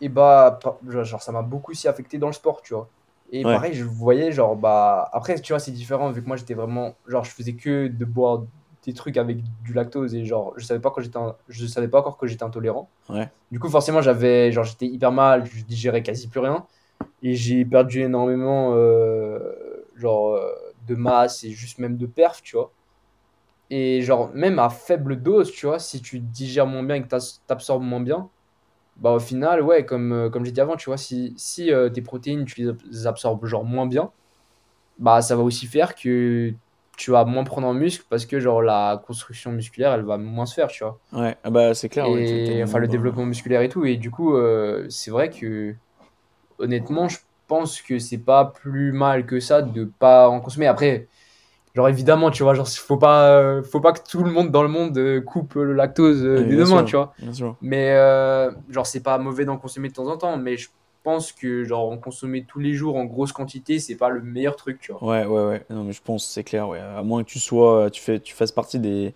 et bah, genre, ça m'a beaucoup aussi affecté dans le sport, tu vois. Et Ouais. pareil, je voyais, genre, bah, après, tu vois, c'est différent, vu que moi, j'étais vraiment, genre, je faisais que de boire des trucs avec du lactose, et genre, je savais pas quand j'étais, un- je savais pas encore que j'étais intolérant. Ouais. Du coup, forcément, j'avais, genre, j'étais hyper mal, je digérais quasi plus rien, et j'ai perdu énormément, euh, genre, euh, de masse et juste même de perf, tu vois. Et genre, même à faible dose, tu vois, si tu digères moins bien et que t'absorbes moins bien, bah au final, ouais, comme, euh, comme j'ai dit avant, tu vois, si, si euh, tes protéines, tu les ab- les absorbes genre moins bien, bah ça va aussi faire que tu vas moins prendre en muscle parce que genre la construction musculaire, elle va moins se faire, tu vois. Ouais, ah bah c'est clair. ouais, Et enfin, le bah. développement musculaire et tout. Et du coup, euh, c'est vrai que honnêtement, je pense que c'est pas plus mal que ça de pas en consommer. Après, genre évidemment, tu vois, genre faut pas, euh, faut pas que tout le monde dans le monde euh, coupe le lactose euh, Ouais, des bien deux mains, sûr. tu vois. Mais euh, genre c'est pas mauvais d'en consommer de temps en temps, mais je pense que genre en consommer tous les jours en grosse quantité, c'est pas le meilleur truc, tu vois. Ouais, ouais, ouais. Non, mais je pense, c'est clair, ouais. À moins que tu sois, tu fais, tu fasses partie des,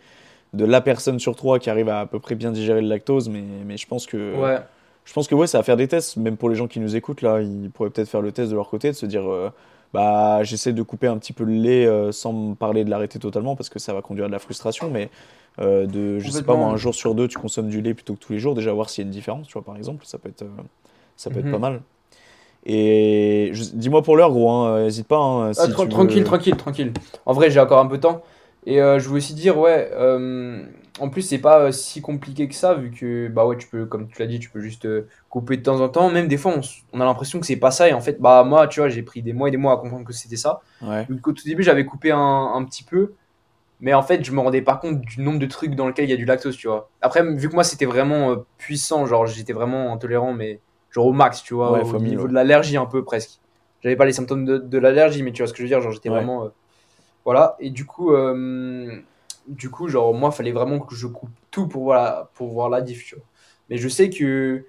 de la personne sur trois qui arrive à à peu près bien digérer le lactose, mais, mais je pense que, Ouais, je pense que ouais, ça va faire des tests, même pour les gens qui nous écoutent là, ils pourraient peut-être faire le test de leur côté, de se dire, euh, bah, j'essaie de couper un petit peu le lait euh, sans me parler de l'arrêter totalement parce que ça va conduire à de la frustration, mais euh, de, je sais pas moi, un jour sur deux, tu consommes du lait plutôt que tous les jours, déjà voir s'il y a une différence, tu vois, par exemple, ça peut être, ça peut être Mhm. pas mal. Et dis-moi pour l'heure, gros, hein, n'hésite pas. hein, Ah, si tra- tu tranquille, veux- tranquille, tranquille. En vrai, j'ai encore un peu de temps. Et euh, je voulais aussi dire, ouais, euh, en plus, c'est pas euh, si compliqué que ça, vu que, bah ouais, tu peux, comme tu l'as dit, tu peux juste couper de temps en temps. Même des fois, on, a l'impression que c'est pas ça. Et en fait, bah moi, tu vois, j'ai pris des mois et des mois à comprendre que c'était ça. Ouais, Donc, au tout début, j'avais coupé un, un petit peu. Mais en fait, je me rendais pas compte du nombre de trucs dans lesquels il y a du lactose, tu vois. Après, vu que moi, c'était vraiment puissant, genre, j'étais vraiment intolérant, mais genre au max, tu vois, Ouais, au niveau ouais. de l'allergie un peu presque. J'avais pas les symptômes de, de l'allergie, mais tu vois ce que je veux dire, genre, j'étais vraiment. Voilà, et du coup, euh, du coup, genre, moi, fallait vraiment que je coupe tout pour, voilà, pour voir la diff, tu vois. Mais je sais que.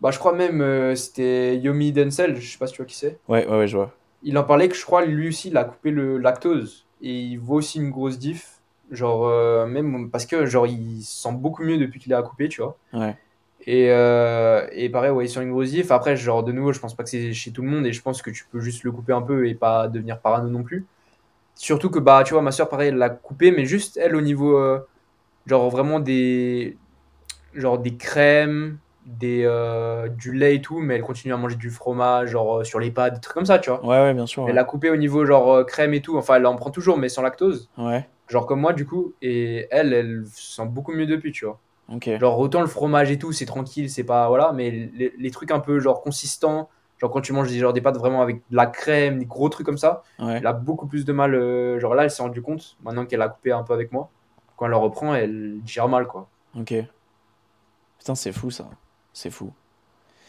Bah, je crois même, euh, c'était Yomi Denzel, je sais pas si tu vois qui c'est ouais, ouais, ouais, je vois. il en parlait que je crois lui aussi il a coupé le lactose et il voit aussi une grosse diff genre euh, même parce que genre il se sent beaucoup mieux depuis qu'il a coupé tu vois Ouais, et, euh, et pareil ouais il sent une grosse diff après genre de nouveau je pense pas que c'est chez tout le monde et je pense que tu peux juste le couper un peu et pas devenir parano non plus surtout que bah tu vois ma soeur pareil elle l'a coupé mais juste elle au niveau euh, genre vraiment des genre des crèmes des euh, du lait et tout mais elle continue à manger du fromage genre euh, sur les pâtes des trucs comme ça tu vois ouais, ouais, bien sûr. elle Ouais, a coupé au niveau genre euh, crème et tout. Enfin, elle en prend toujours, mais sans lactose. ouais. Genre comme moi, du coup. Et elle, elle se sent beaucoup mieux depuis, tu vois. ok. Genre, autant le fromage et tout, c'est tranquille, c'est pas. Voilà. Mais les, les trucs un peu genre consistants, genre quand tu manges des, genre, des pâtes vraiment avec de la crème, des gros trucs comme ça, Ouais. elle a beaucoup plus de mal. euh, genre là, elle s'est rendue compte, maintenant qu'elle a coupé un peu avec moi. Quand elle le reprend, elle digère mal, quoi. Ok. Putain, c'est fou ça. C'est fou.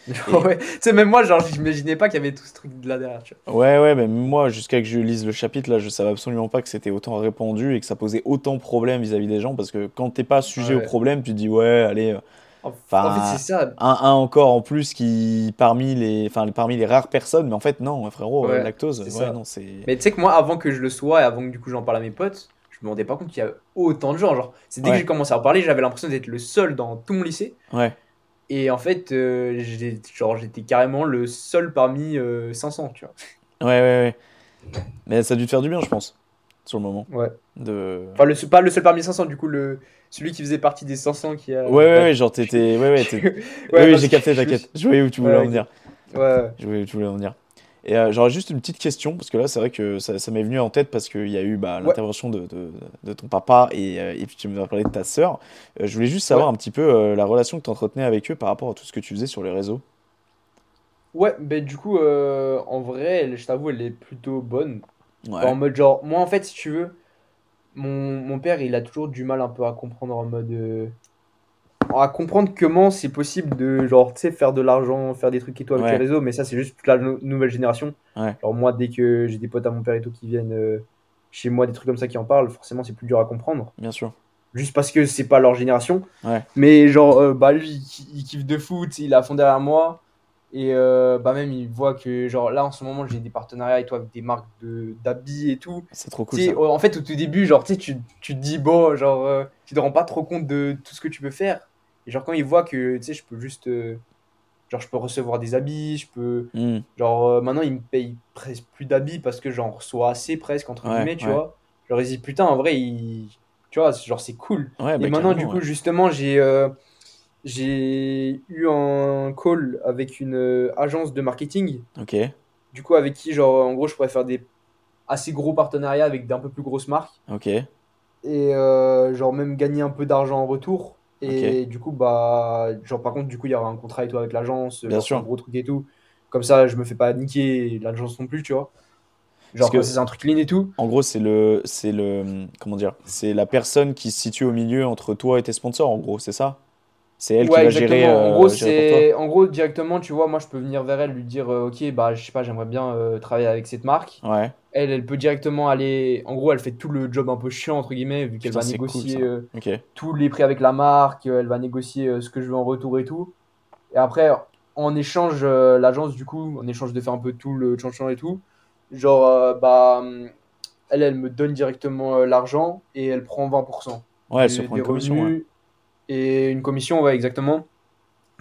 Ouais. Sais, même moi, genre, j'imaginais pas qu'il y avait tout ce truc de là derrière, tu vois. Ouais, ouais, mais moi, jusqu'à que je lise le chapitre, là, je savais absolument pas que c'était autant répandu et que ça posait autant de problèmes vis-à-vis des gens parce que quand t'es pas sujet Ouais. au problème, tu te dis, ouais, allez, euh, Enfin, en fait, c'est ça. un, un encore en plus qui, parmi les, enfin, parmi les rares personnes, mais en fait, non, frérot, euh, Ouais, lactose, c'est ouais, ça. non, c'est. Mais tu sais que moi, avant que je le sois et avant que du coup j'en parle à mes potes, je me rendais pas compte qu'il y avait autant de gens. Genre, c'est dès Ouais. que j'ai commencé à en parler, j'avais l'impression d'être le seul dans tout mon lycée. Ouais, Et en fait, euh, j'étais carrément le seul parmi euh, 500, tu vois. ouais, ouais, ouais. Mais ça a dû te faire du bien, je pense, sur le moment. Ouais. De... Enfin, le, pas le seul parmi 500, du coup, le, celui qui faisait partie des 500 qui a. Ouais, ouais, ouais, genre t'étais. Ouais, ouais, Ouais, parce j'ai capté, t'inquiète. Je voyais où tu voulais Ouais, en venir. Ouais, Je voulais où tu voulais en venir. Et euh, j'aurais juste une petite question, parce que là, c'est vrai que ça, ça m'est venu en tête parce qu'il y a eu bah, Ouais. l'intervention de, de, de ton papa et, euh, et puis tu m'as parlé de ta sœur. Euh, je voulais juste savoir un petit peu la relation que tu entretenais avec eux par rapport à tout ce que tu faisais sur les réseaux. ouais, ben du coup, en vrai, elle- je t'avoue, elle est plutôt bonne. Ouais. En mode genre, moi en fait, si tu veux, mon, mon père il a toujours du mal un peu à comprendre en mode. euh, à comprendre comment c'est possible de genre, tu sais, faire de l'argent, faire des trucs et tout avec Ouais. les réseaux, mais ça c'est juste toute la nou- nouvelle génération. Ouais. Genre, moi, dès que j'ai des potes à mon père et tout qui viennent euh, chez moi, des trucs comme ça qui en parlent, forcément c'est plus dur à comprendre. Bien sûr. Juste parce que c'est pas leur génération. Mais genre, euh, bah lui, il, il kiffe de foot, il à fond derrière moi. Et euh, bah même, il voit que, genre, là en ce moment, j'ai des partenariats et tout avec des marques de d'habits et tout. C'est trop cool ça. en fait, au tout début, genre, tu tu, te dis, bon, genre, euh, tu te rends pas trop compte de tout ce que tu peux faire. Et genre, quand il voit que, tu sais, je peux juste, euh, genre, je peux recevoir des habits, je peux, Hmm. genre, euh, maintenant, il me paye presque plus d'habits parce que j'en reçois assez, presque, entre Ouais, guillemets, tu ouais. vois. Genre, il se dit, putain, en vrai, il, tu vois, genre, c'est cool. Ouais, bah, Et maintenant, du coup, justement, j'ai j'ai eu un call avec une euh, agence de marketing, Ok. du coup, avec qui, genre, en gros, je pourrais faire des assez gros partenariats avec d'un peu plus grosses marques Ok. et euh, genre même gagner un peu d'argent en retour. Et du coup, bah, genre, par contre, du coup, il y aura un contrat et tout avec l'agence, Bien genre, sûr. un gros truc et tout. Comme ça, je me fais pas niquer l'agence non plus, tu vois. Genre, Parce que- quand c'est un truc clean et tout. En gros, c'est le, c'est le, comment dire, c'est la personne qui se situe au milieu entre toi et tes sponsors. En gros, c'est ça? C'est elle qui va exactement. gérer. en euh, gros, c'est en gros directement, tu vois, moi je peux venir vers elle lui dire euh, OK, bah je sais pas, j'aimerais bien euh, travailler avec cette marque. Ouais. Elle elle peut directement aller en gros, elle fait tout le job un peu chiant entre guillemets vu qu'elle va cool, négocier tous les prix avec la marque, elle va négocier ce que je veux en retour et tout. Et après en échange l'agence du coup, en échange de faire un peu tout le chanchan et tout, genre bah elle elle me donne directement l'argent et elle prend 20% Ouais, elle des- se prend une commission. ouais. Et une commission, ouais, exactement.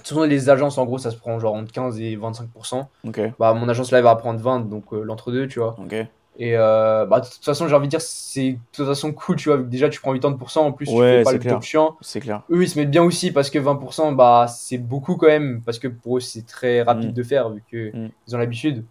Souvent, les agences, en gros, ça se prend genre entre 15 et 25%. Ok. Bah, mon agence là, elle va prendre 20, donc euh, l'entre-deux, tu vois. Ok. Et euh, bah, de toute façon, j'ai envie de dire, c'est de toute façon cool, tu vois. Déjà, tu prends 80%, en plus, tu Ouais, fais pas le clair. top chiant. C'est clair. Eux, ils se mettent bien aussi parce que 20%, bah, c'est beaucoup quand même. Parce que pour eux, c'est très rapide Mm. de faire vu qu'ils Mm. ont l'habitude.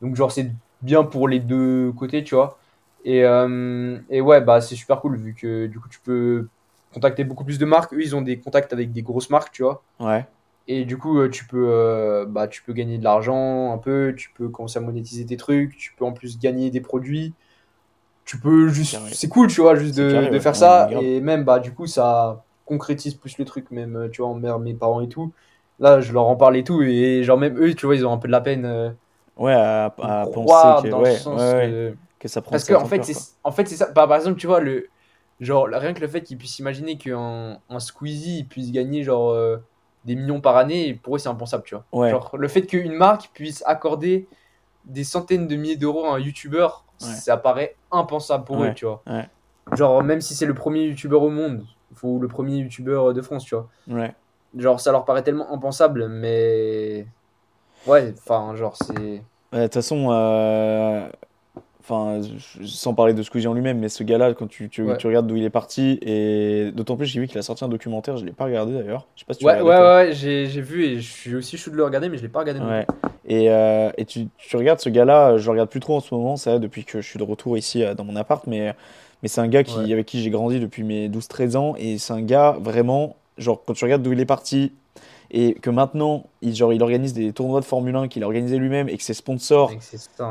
Donc, genre, c'est bien pour les deux côtés, tu vois. Et, euh, et ouais, bah, c'est super cool vu que du coup, tu peux contacter beaucoup plus de marques. Eux, ils ont des contacts avec des grosses marques, tu vois. Ouais. Et du coup, euh, tu peux, euh, bah, tu peux gagner de l'argent un peu, tu peux commencer à monétiser tes trucs, tu peux en plus gagner des produits. Tu peux juste. C'est cool, tu vois, juste de, carré, de ouais. faire Ouais, ça. Et même, bah, du coup, ça concrétise plus le truc, même, euh, tu vois, envers mes parents et tout. Là, je leur en parle et tout. Et genre, même eux, tu vois, ils ont un peu de la peine. euh, Ouais, à, à penser que, ouais, que- que ça prend Parce que, cette en fait, c'est en fait, ça. Bah, par exemple, tu vois, le. Genre, rien que le fait qu'ils puissent imaginer qu'un un Squeezie puisse gagner genre euh, des millions par année, pour eux c'est impensable, tu vois. quoi. Ouais. Genre, le fait qu'une marque puisse accorder des centaines de milliers d'euros à un YouTuber, Ouais. ça paraît impensable pour Ouais, eux, tu vois. Genre, même si c'est le premier YouTuber au monde, ou le premier YouTuber de France, tu vois. Ouais. Genre, ça leur paraît tellement impensable, mais. Ouais, enfin, genre, c'est. Ouais, De toute façon, euh, enfin, sans parler de Squeezie en lui-même, mais ce gars-là, quand tu, tu, Ouais. tu regardes d'où il est parti, et d'autant plus, j'ai vu qu'il a sorti un documentaire, je l'ai pas regardé d'ailleurs. Je sais pas si tu Ouais, ouais, ouais, ouais, j'ai vu et je suis aussi chaud de le regarder, mais je l'ai pas regardé. Ouais. Et, euh, et tu, tu regardes ce gars-là, je le regarde plus trop en ce moment, c'est vrai, depuis que je suis de retour ici euh, dans mon appart, mais, mais c'est un gars qui, avec qui j'ai grandi depuis mes 12-13 ans, et c'est un gars vraiment, genre, quand tu regardes d'où il est parti, et que maintenant, il, genre, il organise des tournois de Formule 1 qu'il a organisé lui-même, et que ses sponsors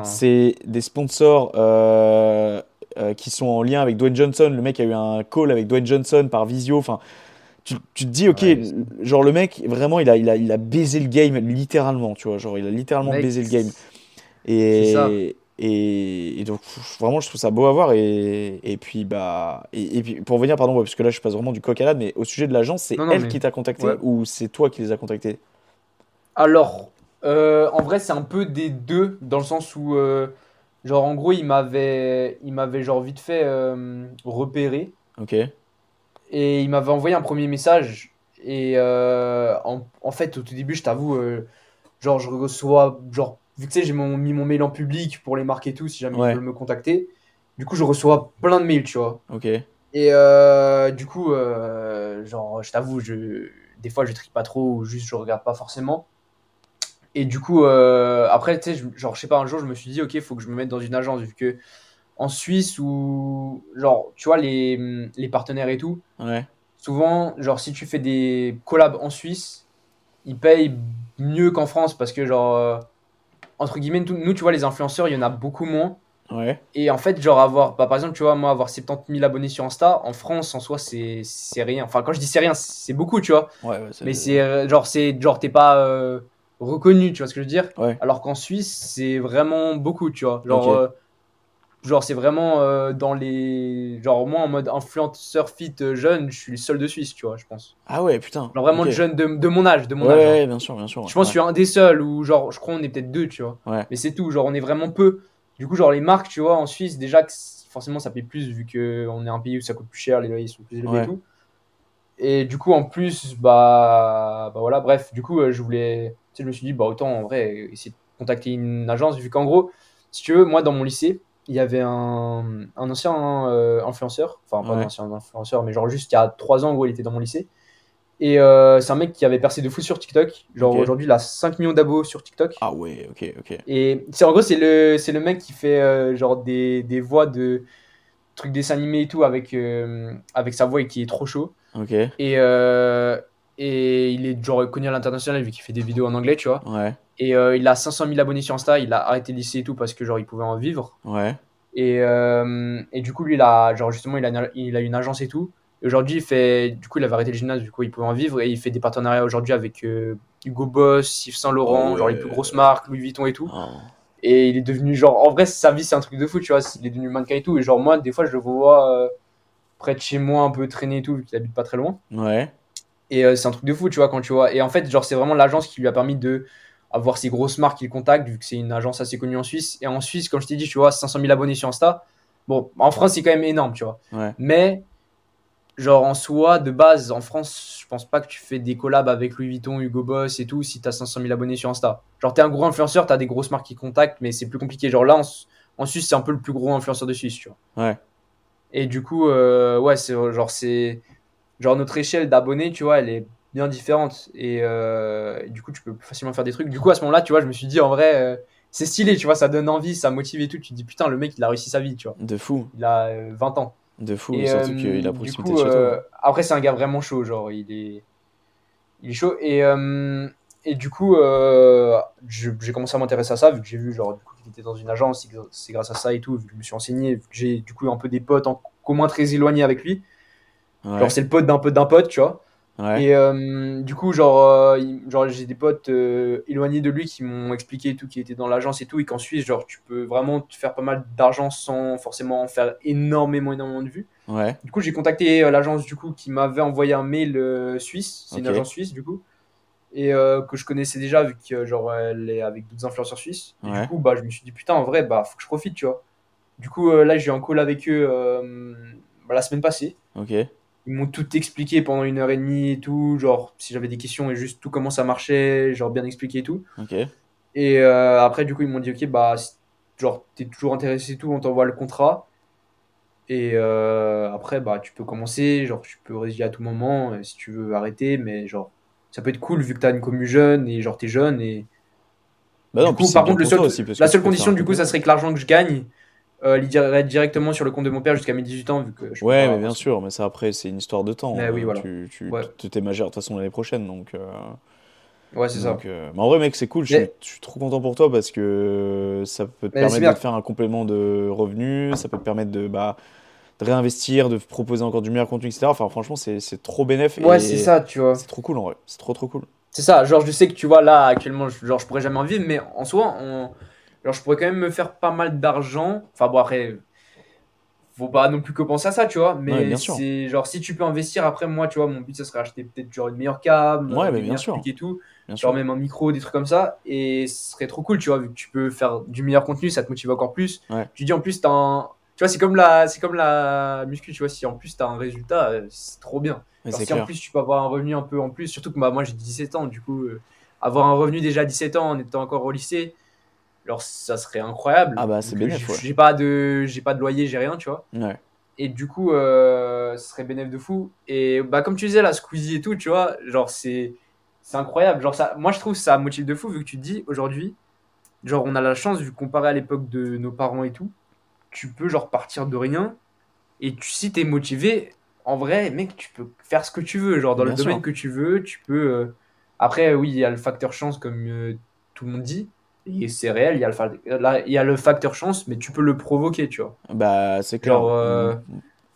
C'est des sponsors euh, euh, qui sont en lien avec Dwayne Johnson. Le mec a eu un call avec Dwayne Johnson par visio. Enfin, tu, tu te dis, ok, Ouais, genre le mec, vraiment, il a, il, a, il a baisé le game littéralement, tu vois. Genre, il a littéralement Mec, baisé le game. c'est ça. Et, et, et donc, vraiment, je trouve ça beau à voir. Et, et puis, bah, et, et puis, pour revenir, pardon, ouais, parce que là, je passe vraiment du coq à l'âne, mais au sujet de l'agence, c'est elle mais- qui t'a contacté Ouais. ou c'est toi qui les as contactés Alors, euh, en vrai, c'est un peu des deux, dans le sens où, euh, genre, en gros, il m'avait, il m'avait genre vite fait euh, repéré Ok. et il m'avait envoyé un premier message. Et en, en fait, au tout début, je t'avoue, genre, je reçois, genre, vu que tu sais, j'ai mis mon mail en public pour les marques et tout, si jamais Ouais. ils veulent me contacter. Du coup, je reçois plein de mails, tu vois. Ok. Et euh, du coup, euh, genre, je t'avoue, je, des fois, je trie pas trop ou juste je regarde pas forcément. Et du coup, euh, après, tu sais, genre, je sais pas, un jour, je me suis dit, ok, il faut que je me mette dans une agence, vu que en Suisse, ou genre, tu vois, les, les partenaires et tout, Ouais. souvent, genre, si tu fais des collabs en Suisse, ils payent mieux qu'en France parce que, genre, entre guillemets, nous, tu vois, les influenceurs, il y en a beaucoup moins. Ouais. Et en fait, genre avoir, bah, par exemple, tu vois, moi, avoir 70 000 abonnés sur Insta, en France, en soi, c'est rien. Enfin, quand je dis c'est rien, c'est beaucoup, tu vois. Ouais, ouais, Mais c'est euh, genre, c'est genre, t'es pas euh, reconnu, tu vois ce que je veux dire Ouais. Alors qu'en Suisse, c'est vraiment beaucoup, tu vois. Genre, euh, genre c'est vraiment euh, dans les. Genre, moi, en mode influenceur fit euh, jeune, je suis le seul de Suisse, tu vois, je pense. Ah ouais, putain. Genre, vraiment jeune de, de mon âge, de mon Ouais, âge. hein. ouais, bien sûr, bien sûr. Je pense que je suis un des seuls où, genre, je crois on est peut-être deux, tu vois. Ouais. Mais c'est tout, genre, on est vraiment peu. Du coup, genre, les marques, tu vois, en Suisse, déjà, forcément, ça paye plus vu qu'on est un pays où ça coûte plus cher, les loyers sont plus élevés et tout. Et du coup, en plus, bah, bah voilà, bref, du coup, euh, je voulais. Tu sais, je me suis dit, bah, autant en vrai, essayer de contacter une agence, vu qu'en gros, si tu veux, moi, dans mon lycée, il y avait un, un ancien euh, influenceur, enfin, pas Ouais. un ancien influenceur, mais genre, juste il y a trois ans, en gros, il était dans mon lycée. Et euh, c'est un mec qui avait percé de fou sur TikTok. Genre, aujourd'hui, il a 5 millions d'abos sur TikTok. Ah ouais, ok, ok. Et c'est en gros, c'est le, c'est le mec qui fait euh, genre des, des voix de trucs dessins animés et tout avec, avec sa voix et qui est trop chaud. Ok, Et, et il est genre connu à l'international vu qu'il fait des vidéos en anglais, tu vois. ouais, Et euh, il a 500 000 abonnés sur Insta. Il a arrêté le lycée et tout parce que genre il pouvait en vivre. ouais. Et, euh, et du coup, lui, il a, genre justement, il a, une- il a une agence et tout. Et aujourd'hui, il fait, du coup, il avait arrêté le gymnase, du coup, il pouvait en vivre. Et il fait des partenariats aujourd'hui avec euh, Hugo Boss, Yves Saint Laurent, Oh genre les plus grosses marques, Louis Vuitton et tout. Oh. Et il est devenu genre, en vrai, sa vie, c'est un truc de fou, tu vois. Il est devenu mannequin et tout. Et genre, moi, des fois, je le vois près de chez moi, un peu traîner et tout, vu qu'il habite pas très loin. Ouais, Et euh, c'est un truc de fou, tu vois, quand tu vois. Et en fait, genre, c'est vraiment l'agence qui lui a permis de avoir ces grosses marques qu'il contacte, vu que c'est une agence assez connue en Suisse. Et en Suisse, comme je t'ai dit, tu vois, 500 000 abonnés sur Insta. Bon, en France, c'est quand même énorme, tu vois. ouais. Mais genre en soi, de base, en France, je pense pas que tu fais des collabs avec Louis Vuitton, Hugo Boss et tout si t'as 500 000 abonnés sur Insta. Genre, t'es un gros influenceur, t'as des grosses marques qui contactent, mais c'est plus compliqué. Genre là, en, en Suisse, c'est un peu le plus gros influenceur de Suisse, tu vois. Ouais. Et du coup, euh, ouais, c'est genre, c'est. Genre, notre échelle d'abonnés, tu vois, elle est bien différente. Et, euh, et du coup, tu peux plus facilement faire des trucs. Du coup, à ce moment-là, tu vois, je me suis dit, en vrai, euh, c'est stylé, tu vois, ça donne envie, ça motive et tout. Tu te dis, putain, le mec, il a réussi sa vie, tu vois. De fou, Il a euh, 20 ans. de fou, Et, surtout euh, qu'il a proximité coup, de chez toi. euh, après, c'est un gars vraiment chaud, genre, il est, il est chaud. Et, euh, et du coup, euh, j'ai commencé à m'intéresser à ça, vu que j'ai vu, genre, du coup, qu'il était dans une agence, c'est gr- c'est grâce à ça et tout, vu que je me suis que j'ai, du coup, un peu des potes en commun très éloignés avec lui. Ouais. Genre, c'est le pote d'un pote d'un pote, tu vois. Ouais. Et euh, du coup, genre, euh, genre j'ai des potes euh, éloignés de lui qui m'ont expliqué et tout, qui étaient dans l'agence et tout, et qu'en Suisse, genre, tu peux vraiment te faire pas mal d'argent sans forcément faire énormément, énormément de vues. Ouais. Du coup, j'ai contacté l'agence du coup qui m'avait envoyé un mail suisse. C'est une agence suisse du coup. Et que je connaissais déjà vu que genre elle est avec d'autres influenceurs suisses. Et Ouais. du coup, bah je me suis dit putain en vrai bah faut que je profite, tu vois. Du coup, là j'ai eu un call avec eux bah, la semaine passée. Ok. Ils m'ont tout expliqué pendant une heure et demie et tout, genre si j'avais des questions et juste tout comment ça marchait, genre bien expliqué et tout. Et euh, après, du coup, ils m'ont dit, ok, bah, genre, t'es toujours intéressé et tout, on t'envoie le contrat. Et euh, après, bah, tu peux commencer, genre, tu peux résilier à tout moment euh, si tu veux arrêter, mais genre, ça peut être cool vu que t'as une commu jeune et genre, t'es jeune. Et Bah non, du coup, par contre, le toi aussi, la seule condition, du coup, ça serait que l'argent que je gagne, euh, irait directement sur le compte de mon père jusqu'à mes 18 ans, vu que je Ouais, mais bien sûr, mais ça après, c'est une histoire de temps. Oui, Euh, voilà. Tu, tu, Ouais. t'es majeur de toute façon l'année prochaine, donc. euh, Ouais, c'est ça. euh, Mais en vrai, mec, c'est cool. Je, Mais- suis, je suis trop content pour toi parce que ça peut te Mais permettre de faire un complément de revenus, ça peut te permettre de, bah, de réinvestir, de proposer encore du meilleur contenu, etc. Enfin, franchement, c'est trop bénéf. Ouais, c'est ça, tu vois. C'est trop cool en vrai. C'est trop, trop cool. C'est ça, genre je sais que tu vois là actuellement, je- genre je pourrais jamais en vivre, mais en soi, on- genre je pourrais quand même me faire pas mal d'argent. Enfin bon après, faut pas non plus que penser à ça, tu vois. Mais c'est genre si tu peux investir après moi, tu vois, mon but ça serait acheter peut-être genre une meilleure cam, Ouais, des bien sûr. et tout, Bien genre sûr. même un micro, des trucs comme ça, et ce serait trop cool, tu vois, vu que tu peux faire du meilleur contenu, ça te motive encore plus. Ouais. Tu dis en plus t'as un, tu vois, c'est comme la, c'est comme la muscu, tu vois, si en plus t'as un résultat, euh, c'est trop bien. C'est si en plus tu peux avoir un revenu un peu en plus, surtout que bah, moi j'ai 17 ans, du coup, euh, avoir un revenu déjà à 17 ans en étant encore au lycée, alors ça serait incroyable. Ah bah, c'est bénéf, j'ai- ouais. Pas de, j'ai pas de loyer, j'ai rien, tu vois. Ouais. Et du coup, euh, ce serait bénéf de fou. Et bah comme tu disais là, Squeezie et tout, tu vois, genre c'est, c'est incroyable. Genre ça, moi je trouve ça motive de fou vu que tu te dis aujourd'hui, genre on a la chance vu comparé à l'époque de nos parents et tout, tu peux genre partir de rien et tu, si t'es motivé, en vrai, mec, tu peux faire ce que tu veux, genre dans Bien le sûr. domaine que tu veux, tu peux. euh, Après, oui, il y a le facteur chance comme euh, tout le monde dit, c'est réel. Il y a le fa- là, il y a le facteur chance, mais tu peux le provoquer, tu vois. Bah, c'est clair. Genre, euh,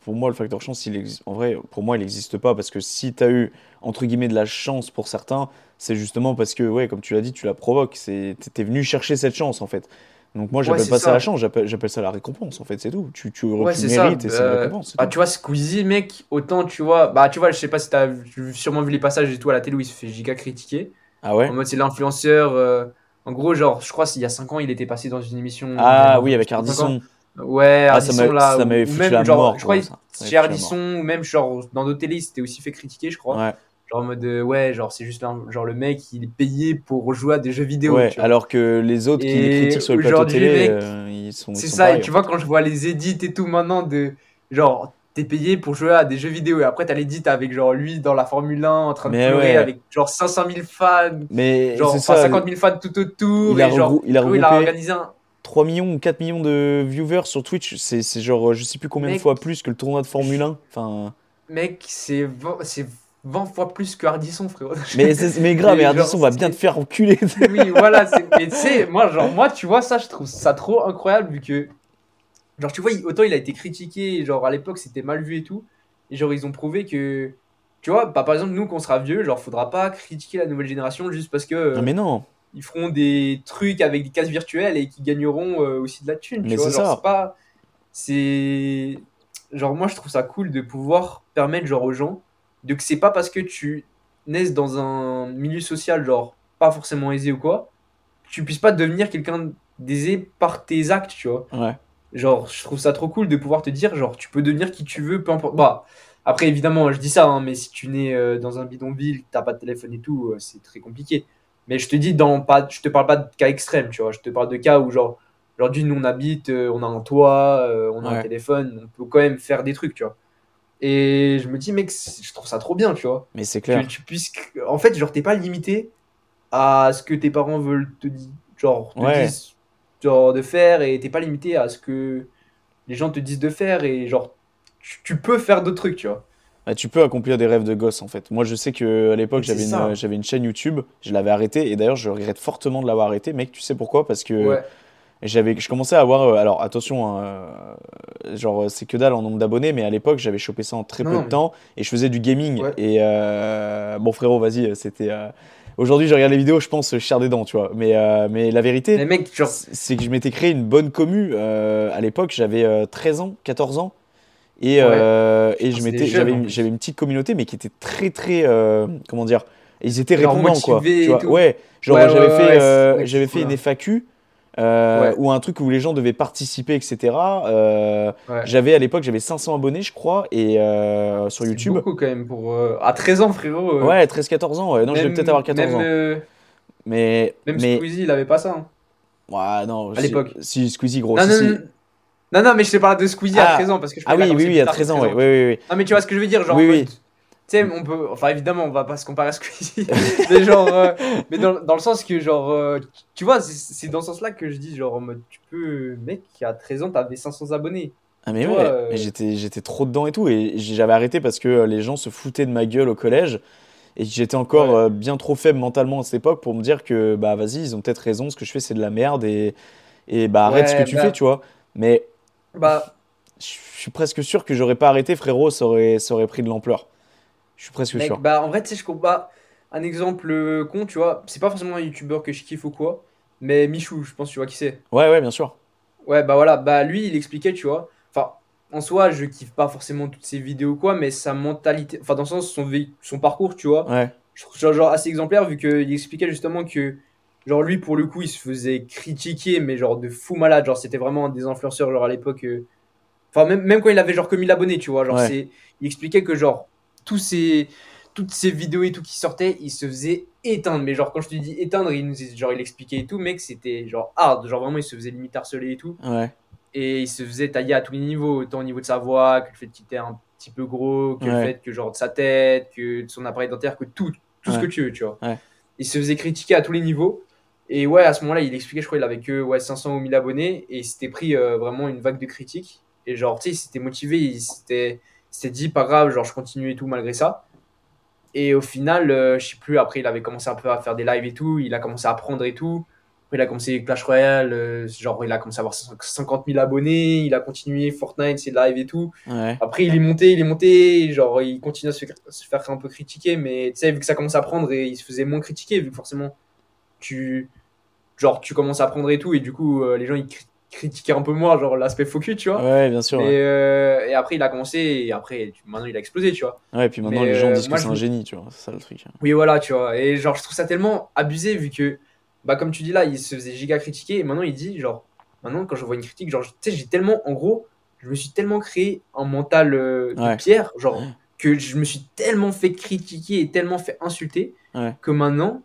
Pour moi, le facteur chance, il existe. En vrai, pour moi, il n'existe pas parce que si tu as eu, entre guillemets, de la chance pour certains, c'est justement parce que, ouais, comme tu l'as dit, tu la provoques. C'est, t'es venu chercher cette chance, en fait. Donc, moi, j'appelle c'est pas ça la chance, j'appelle, ça la récompense, en fait, c'est tout. Tu, tu, Ouais, tu c'est ça. mérites et c'est une Euh, récompense. bah, tout. tu vois, Squeezie, mec, autant tu vois, bah tu vois, je sais pas si t'as sûrement vu les passages et tout à la télé où il se fait giga critiquer. Ah ouais? En mode, c'est l'influenceur. euh, en gros, genre, je crois qu'il y a 5 ans, il était passé dans une émission. Ah euh, oui, avec 5 ans. Ardisson. Ouais, Ah, ça Ardisson m'a- là. ça ou- m'avait ou foutu même, la genre, mort, je crois, ça. Chez Ardisson, ou même genre dans d'autres télés, il s'était aussi fait critiquer, je crois. Ouais. Genre en mode, euh, ouais, genre, c'est juste un- genre le mec, il est payé pour jouer à des jeux vidéo. Ouais, alors que les autres qui les critiquent sur le plateau télé, mec, euh, ils sont. C'est ça, et tu vois, quand je vois les edits et tout maintenant de genre, t'es payé pour jouer à des jeux vidéo, et après t'as l'edit avec genre lui dans la Formule 1 en train de pleurer ouais. avec genre 500 000 fans, Mais genre ça, 50 000 fans tout autour, il a et genre, regrou- il a coup, il a organisé un. 3 millions ou 4 millions de viewers sur Twitch, c'est genre, je sais plus combien de fois plus que le tournoi de Formule 1. Enfin, Mec, c'est 20, c'est 20 fois plus que Ardisson, frérot. mais, mais grave, Mais mais genre, Ardisson va bien te faire enculer. oui, voilà, mais tu sais, moi, genre, moi, tu vois, ça, je trouve ça trop incroyable vu que, genre, tu vois, il- autant il a été critiqué, genre, à l'époque, c'était mal vu et tout, et genre, ils ont prouvé que, tu vois, bah, par exemple, nous, qu'on sera vieux, genre, faudra pas critiquer la nouvelle génération juste parce que euh, Non, mais non, ils feront des trucs avec des cases virtuelles et qui gagneront euh, aussi de la thune, tu vois, c'est genre, ça. c'est pas, c'est, genre, moi, je trouve ça cool de pouvoir permettre, genre, aux gens, de que c'est pas parce que tu naisses dans un milieu social, genre, pas forcément aisé ou quoi, que tu puisses pas devenir quelqu'un d'aisé par tes actes, tu vois. ouais. Genre, je trouve ça trop cool de pouvoir te dire, genre, tu peux devenir qui tu veux, peu importe. Bah, Après, évidemment, je dis ça, hein, mais si tu nais euh, dans un bidonville, t'as pas de téléphone et tout, euh, c'est très compliqué. Mais je te dis, dans, pas, je te parle pas de cas extrêmes, tu vois. Je te parle de cas où, genre, aujourd'hui, nous, on habite, euh, on a un toit, on a un téléphone, on peut quand même faire des trucs, tu vois. Et je me dis, mec, je trouve ça trop bien, tu vois. Mais c'est Que clair. tu puisses. En fait, genre, t'es pas limité à ce que tes parents veulent te dire, genre, te Ouais. disent genre, de faire, et t'es pas limité à ce que les gens te disent de faire, et genre, tu, tu peux faire d'autres trucs, tu vois. Bah, tu peux accomplir des rêves de gosse en fait. Moi je sais que à l'époque j'avais une, j'avais une chaîne YouTube, je l'avais arrêtée et d'ailleurs je regrette fortement de l'avoir arrêtée. Mec, tu sais pourquoi? Parce que Ouais. j'avais, je commençais à avoir, euh, alors attention, hein, euh, genre c'est que dalle en nombre d'abonnés, mais à l'époque j'avais chopé ça en très Non, peu de temps et je faisais du gaming. Ouais. Et euh, bon frérot, vas-y, c'était. euh, Aujourd'hui je regarde les vidéos, je pense cher des dents, tu vois. Mais, euh, mais la vérité, c'est que je m'étais créé une bonne commu. euh, à l'époque, j'avais euh, 13 ans, 14 ans. Et, Ouais. euh, et je c'est m'étais, j'avais, une- plus. j'avais une petite communauté, mais qui était très, très. euh, comment dire Ils étaient répondants, quoi. Tu vois, ouais, genre Ouais, j'avais fait, euh, j'avais fait une hein. FAQ. Euh, Ouais. ou un truc où les gens devaient participer, etc. Euh, ouais. J'avais à l'époque, j'avais 500 abonnés, je crois, et euh, sur C'est YouTube. beaucoup quand même pour. euh, À 13 ans, frérot. Ouais, 13-14 ans. Ouais. Non, je vais même- peut-être avoir 14 même, ans. Mais, même mais, Squeezie, il avait pas ça. hein. ouais, non, À l'époque. Si, Squeezie, gros. non, si, non, si. non, non, non, mais je te parle de Squeezie Ah. à 13 ans. Parce que je Ah oui, oui, oui, à tard que 13 ans, 13 oui, oui, oui. Non, mais tu vois ce que je veux dire, genre Oui, oui. Sais, on peut. Enfin, évidemment, on va pas se comparer à Squeezie. mais genre. euh, mais dans, dans le sens que, genre. euh, tu vois, c'est dans ce sens-là que je dis, genre, tu peux. Mec, à 13 ans, t'avais 500 abonnés. Ah mais ouais, euh, mais j'étais j'étais trop dedans et tout et j'avais arrêté parce que euh, les gens se foutaient de ma gueule au collège et j'étais encore Ouais. bien trop faible mentalement à cette époque pour me dire que bah vas-y ils ont peut-être raison ce que je fais c'est de la merde et et bah arrête ce que tu bah- fais tu vois mais Bah, je suis presque sûr que j'aurais pas arrêté frérot ça aurait ça aurait pris de l'ampleur je suis presque mec, sûr bah, en vrai, tu sais, je pas. Un exemple euh, con, tu vois, c'est pas forcément un youtubeur que je kiffe ou quoi, mais Michou, je pense, tu vois qui c'est. ouais ouais bien sûr Ouais, bah voilà, bah lui, il expliquait, tu vois. Enfin, en soi, je kiffe pas forcément toutes ses vidéos, quoi, mais sa mentalité, enfin, dans le sens, son, son parcours, tu vois, ouais je trouve ça genre assez exemplaire, vu qu'il expliquait justement que, genre, lui, pour le coup, il se faisait critiquer, mais genre de fou malade, genre, c'était vraiment un des influenceurs, genre, à l'époque. euh, Enfin, même, même quand il avait genre 1000 abonnés, tu vois, genre, Ouais. c'est. Il expliquait que, genre, tous ces. Toutes ces vidéos et tout qui sortaient, il se faisait éteindre. Mais genre, quand je te dis éteindre, il nous genre, il expliquait et tout, mec, c'était genre hard. Genre, vraiment, il se faisait limite harceler et tout. ouais Et il se faisait tailler à tous les niveaux, autant au niveau de sa voix, que le fait qu'il était un petit peu gros, que le fait que genre de sa tête, que de son appareil dentaire, que tout, tout ce que tu veux, tu vois. Ouais. Il se faisait critiquer à tous les niveaux. Et ouais, à ce moment-là, il expliquait, je crois, il avait que ouais, 500 ou 1000 abonnés, et il s'était pris euh, vraiment une vague de critiques. Et genre, tu sais, il s'était motivé, il s'était s'était dit, pas grave, genre, je continue et tout malgré ça. Et au final, euh, je sais plus, après, il avait commencé un peu à faire des lives et tout, il a commencé à apprendre et tout. Après, il a commencé Clash Royale, euh, genre, il a commencé à avoir 50 000 abonnés, il a continué Fortnite, ses lives et tout. ouais Après, il est monté, il est monté, genre, il continue à se faire, se faire un peu critiquer, mais tu sais, vu que ça commence à prendre et il se faisait moins critiquer, vu que forcément, tu, genre, tu commences à apprendre et tout, et du coup, euh, les gens, ils cri- critiquaient un peu moins, genre, l'aspect focus, tu vois. ouais bien sûr Mais, ouais. euh, et après, il a commencé, et après, maintenant, il a explosé, tu vois. Ouais, et puis maintenant mais, les gens euh, disent que c'est je un génie tu vois c'est ça le truc Oui, voilà, tu vois. Et genre, je trouve ça tellement abusé vu que, bah, comme tu dis là, il se faisait giga critiquer. Et maintenant, il dit, genre, maintenant, quand je vois une critique, genre, tu sais, j'ai tellement, en gros, je me suis tellement créé un mental euh, de Ouais. pierre, genre, que je me suis tellement fait critiquer et tellement fait insulter Ouais. que maintenant,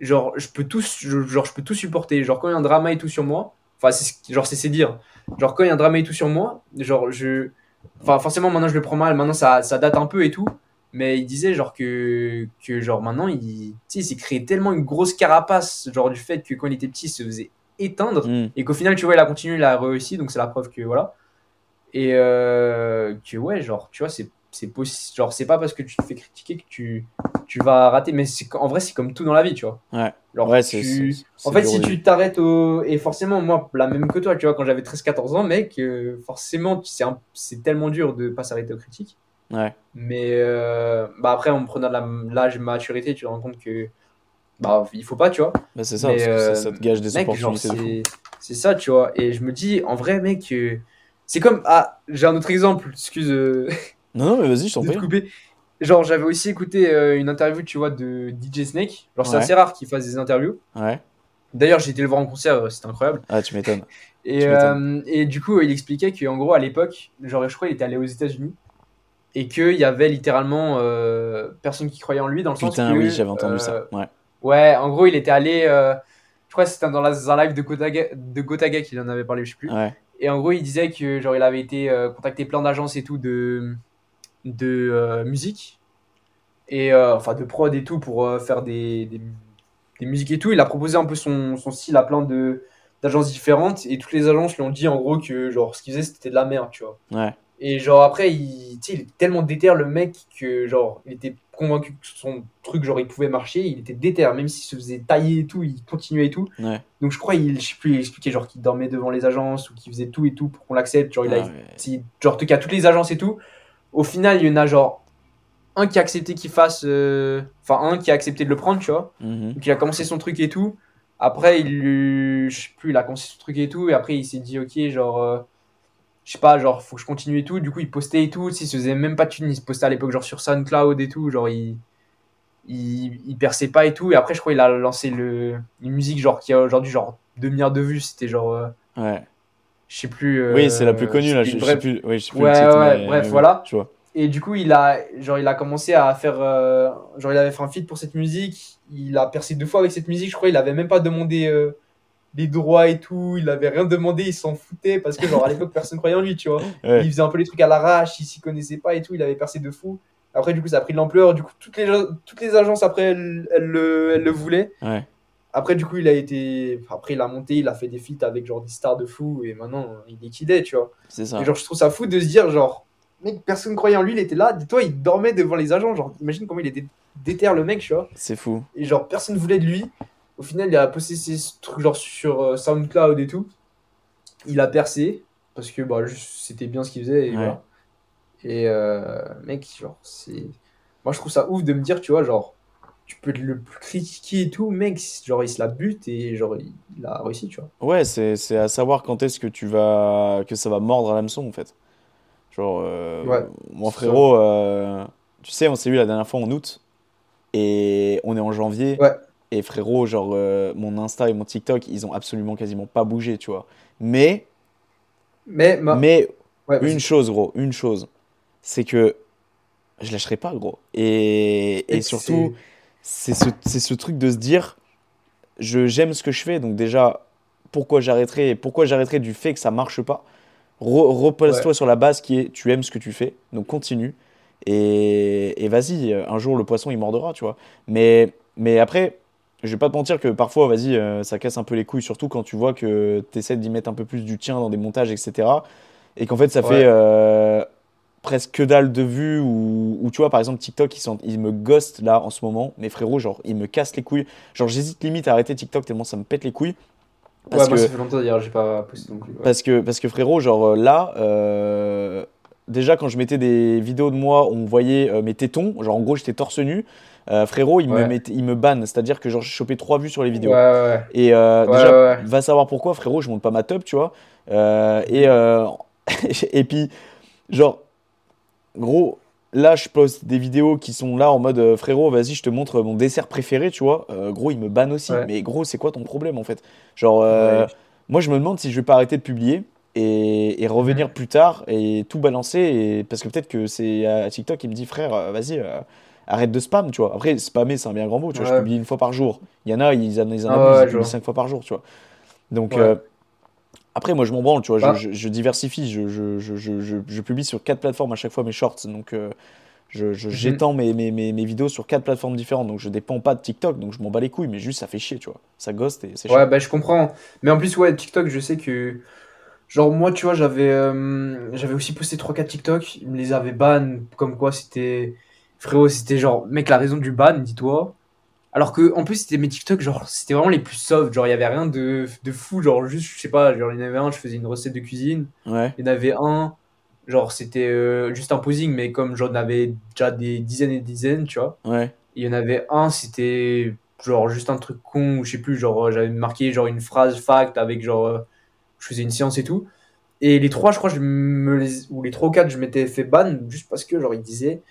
genre, je peux tout, je- genre, je peux tout supporter. Genre, quand il y a un drama et tout sur moi, enfin, c'est ce- genre, c'est c'est dire. Genre, quand il y a un drama et tout sur moi, genre, je. Enfin, forcément, maintenant, je le prends mal. Maintenant, ça, ça date un peu et tout. Mais il disait, genre, que, que genre, maintenant, il, s'est créé tellement une grosse carapace, genre, du fait que quand il était petit, il se faisait éteindre. Hmm. Et qu'au final, tu vois, il a continué, il a réussi. Donc, c'est la preuve que, voilà. Et euh, que, ouais, genre, tu vois, c'est c'est possible. Genre, c'est pas parce que tu te fais critiquer que tu, tu vas rater. Mais c'est en vrai, c'est comme tout dans la vie, tu vois. ouais Genre, ouais c'est tu- en fait, si tu t'arrêtes au. Et forcément, moi, la même que toi, tu vois, quand j'avais 13-14 ans, mec, euh, forcément, c'est un- c'est tellement dur de pas s'arrêter aux critiques. ouais Mais euh, bah après, en prenant de l'âge maturité, tu te rends compte que. Bah, il faut pas, tu vois. Bah, c'est ça, que ça, euh, ça te gage des Mec, opportunités c'est ça, tu vois. Et je me dis, en vrai, mec, euh, c'est comme. Ah, j'ai un autre exemple, excuse euh, Non, non, mais vas-y, je t'en de te prie. couper. Genre, j'avais aussi écouté euh, une interview, tu vois, de DJ Snake. Genre, c'est Ouais. assez rare qu'il fasse des interviews. Ouais. D'ailleurs, j'ai été le voir en concert, euh, c'était incroyable. Ah, tu m'étonnes. Et, Tu euh, et du coup, il expliquait qu'en gros, à l'époque, genre, je crois qu'il était allé aux États-Unis. et qu'il y avait littéralement euh, personne qui croyait en lui dans le sens Putain, que, oui, j'avais entendu ça. Ouais. Ouais, en gros, il était allé. je crois que c'était dans un live de Gotaga, de Gotaga qu'il en avait parlé, je sais plus. Ouais. Et en gros, il disait que genre il avait été contacter plein d'agences et tout de de euh, musique et euh, enfin de prod et tout pour euh, faire des, des, des musiques et tout. Il a proposé un peu son, son style à plein de d'agences différentes et toutes les agences lui ont dit en gros que genre ce qu'il faisait c'était de la merde, tu vois. Ouais. Et genre après, il, il tellement déter le mec que genre il était convaincu que son truc genre il pouvait marcher, il était déter même s'il se faisait tailler et tout, il continuait et tout. Ouais. Donc je crois il je sais plus, il expliquait genre qu'il dormait devant les agences ou qu'il faisait tout et tout pour qu'on l'accepte, genre il a Ah ouais. si- genre en tout cas toutes les agences et tout. Au final, il y en a genre un qui a accepté qu'il fasse euh, enfin un qui a accepté de le prendre, tu vois. Mhm. Donc il a commencé son truc et tout. Après, il lui- je sais plus, il a commencé son truc et tout. Et après, il s'est dit, ok, genre, euh, je sais pas, genre, faut que je continue et tout. Du coup, il postait et tout. Tu sais, Il se faisait même pas de thunes. Il se postait à l'époque, genre, sur SoundCloud et tout. Genre, il, il, il perçait pas et tout. Et après, je crois qu'il a lancé le, une musique, genre, qui a aujourd'hui, genre, 2 milliards de vues. C'était genre, euh, Ouais. Je sais plus. euh, Oui, c'est la plus connue là. Je, sais plus. Oui, je sais plus Ouais, titre, ouais, mais- bref, mais voilà. Tu vois. Et du coup, il a, genre, il a commencé à faire. euh, genre, il avait fait un feat pour cette musique. Il a percé deux fois avec cette musique. Je crois il avait même pas demandé euh, les droits et tout. Il avait rien demandé. Il s'en foutait parce que, genre, à l'époque, personne croyait en lui, tu vois. Ouais. Il faisait un peu les trucs à l'arrache. Il s'y connaissait pas et tout. Il avait percé de fou. Après, du coup, ça a pris de l'ampleur. Du coup, toutes les, toutes les agences, après, elles, elles le, elles le voulaient. Ouais. Après, du coup, il a été. Après, il a monté. Il a fait des feats avec, genre, des stars de fou. Et maintenant, il est kidé, tu vois. C'est ça. Et genre, je trouve ça fou de se dire, genre, mec, personne croyait en lui, il était là. Dis-toi, il dormait devant les agents. Genre, imagine comment il était déter le mec, tu vois. C'est fou. Et genre, personne voulait de lui. Au final, il a posté ses trucs, genre, sur euh, SoundCloud et tout. Il a percé. Parce que, bah, c'était bien ce qu'il faisait. Et Ouais. voilà. Et, euh, mec, genre, c'est. Moi, je trouve ça ouf de me dire, tu vois, genre, tu peux le critiquer et tout, mec, genre, il se la bute et, genre, il, a réussi, tu vois. Ouais, c'est c'est à savoir quand est-ce que tu vas que ça va mordre à l'hameçon en fait. Genre euh, Ouais, mon frérot, euh, tu sais, on s'est vu la dernière fois en août et on est en janvier. Ouais. Et frérot, genre euh, mon Insta et mon TikTok, ils ont absolument quasiment pas bougé, tu vois. Mais Mais, ma- mais ouais, une chose, gros, une chose, c'est que je lâcherai pas, gros. Et, et surtout, c'est ce, ce truc de se dire, je j'aime ce que je fais, donc déjà, pourquoi j'arrêterai, pourquoi j'arrêterai du fait que ça marche pas? Re- Repose-toi sur la base qui est, tu aimes ce que tu fais, donc continue. Et, et vas-y, un jour le poisson il mordra, tu vois. Mais, mais après, je vais pas te mentir que parfois, vas-y, euh, ça casse un peu les couilles, surtout quand tu vois que tu essaies d'y mettre un peu plus du tien dans des montages, etc. Et qu'en fait, ça Ouais. fait euh, presque que dalle de vues. Ou, ou tu vois, par exemple, TikTok, ils, sont, ils me ghostent là en ce moment. Mes frérots, genre, ils me cassent les couilles. Genre, j'hésite limite à arrêter TikTok tellement ça me pète les couilles. Parce ouais, moi, que, ça fait longtemps d'ailleurs, j'ai pas posté non plus. ouais. parce que, parce que frérot, genre euh, là, euh, déjà quand je mettais des vidéos de moi, on voyait euh, mes tétons, genre en gros j'étais torse nu, euh, frérot, il, me Ouais. mettait- il me banne, c'est-à-dire que genre j'ai chopé trois vues sur les vidéos. ouais, ouais. Et déjà, va savoir pourquoi, frérot, je monte pas ma top, tu vois. Et, et puis, genre, gros, là, je poste des vidéos qui sont là en mode euh, frérot, vas-y, je te montre mon dessert préféré, tu vois. Euh, gros, il me banne aussi. Ouais. Mais gros, c'est quoi ton problème en fait? Genre, euh, Ouais. moi, je me demande si je vais pas arrêter de publier et, et revenir plus tard et tout balancer. Et, parce que peut-être que c'est à TikTok qui me dit frère, vas-y. euh, Arrête de spam, tu vois. Après, spammer, c'est un bien grand mot, tu vois. Je publie une fois par jour. Il y en a, ils en, ils en abusent, ils publient cinq fois par jour, tu vois. Donc, après, moi, je m'en branle, tu vois. je- Bah. Je, je diversifie. Je, je, je, je, je- je publie sur quatre plateformes à chaque fois mes shorts. Donc, euh, je, je- Mhm. j'étends mes, mes, mes, mes vidéos sur quatre plateformes différentes. Donc, je dépends pas de TikTok. Donc, je m'en bats les couilles. Mais juste, ça fait chier, tu vois. Ça ghost et c'est Ouais, bah je comprends. Mais en plus, ouais, TikTok, je sais que. Genre, moi, tu vois, j'avais euh, j'avais aussi posté 3-4 TikTok. Ils me les avaient ban. Comme quoi, c'était. Frérot, c'était genre, mec, la raison du ban, dis-toi. Alors que, en plus, c'était mes TikTok, genre, c'était vraiment les plus soft. Genre, il y avait rien de, de fou. Genre, juste, je sais pas, genre, il y en avait un, je faisais une recette de cuisine. Ouais. Il y en avait un, genre, c'était euh, juste un posing, mais comme j'en avais déjà des dizaines et des dizaines, tu vois. Ouais. Il y en avait un, c'était genre juste un truc con, ou je sais plus, genre j'avais marqué genre une phrase fact avec genre euh, je faisais une séance et tout. Et les trois, je crois, je me les, ou les trois ou quatre, je m'étais fait ban juste parce que genre ils disaient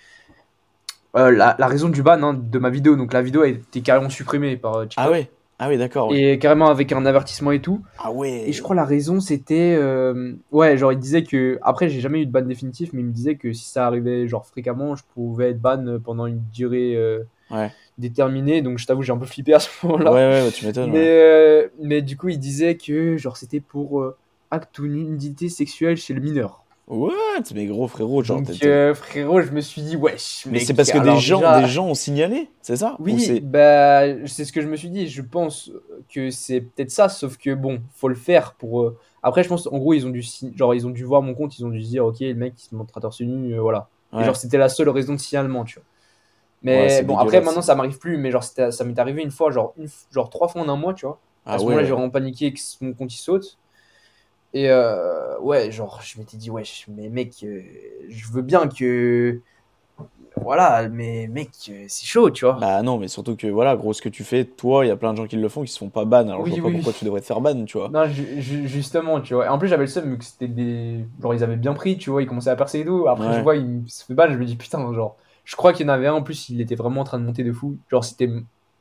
euh, la, la raison du ban hein, de ma vidéo. Donc la vidéo a été carrément supprimée par euh, TikTok. Ah ouais. Ah oui, d'accord. ouais. et carrément avec un avertissement et tout. Ah ouais. Et je crois la raison c'était euh, ouais genre il disait que après j'ai jamais eu de ban définitif mais il me disait que si ça arrivait genre fréquemment je pouvais être ban pendant une durée euh, Ouais. déterminée donc je t'avoue j'ai un peu flippé à ce moment-là. ouais, ouais, tu m'étonnes. Mais, mais du coup il disait que genre c'était pour acte ou nudité sexuelle chez le mineur. What? Mais gros frérot, genre. donc euh, frérot je me suis dit wesh Mais c'est parce que des gens, déjà- des gens ont signalé, c'est ça? Ou Oui, c'est- bah, c'est ce que je me suis dit. Je pense que c'est peut-être ça, sauf que bon, faut le faire pour. euh, Après, je pense, en gros, ils ont dû, genre, ils ont dû voir mon compte, ils ont dû se dire, ok, le mec, il se montre à torse nu, euh, voilà. Et genre, c'était la seule raison de signalement, tu vois. Mais Ouais, bon, après, maintenant, ça m'arrive plus, mais genre, ça m'est arrivé une fois, genre, une, genre trois fois en un mois, tu vois. Ah à ce ouais. moment-là, j'ai vraiment paniqué que mon compte il saute. Et euh, ouais, genre, je m'étais dit, wesh, mais mec, euh, je veux bien que. Voilà, mais mec, euh, c'est chaud, tu vois. Bah non, mais surtout que voilà, gros, ce que tu fais, toi, il y a plein de gens qui le font, qui se font pas ban. Alors Oui, je vois pas oui. pourquoi tu devrais te faire ban, tu vois. Non, ju- ju- justement, tu vois. Et en plus, j'avais le seum, vu que c'était des. Genre, ils avaient bien pris, tu vois, ils commençaient à percer et tout. Après, Ouais. je vois, ils se fait ban, je me dis, putain, genre. Je crois qu'il y en avait un, en plus, il était vraiment en train de monter de fou. Genre, c'était.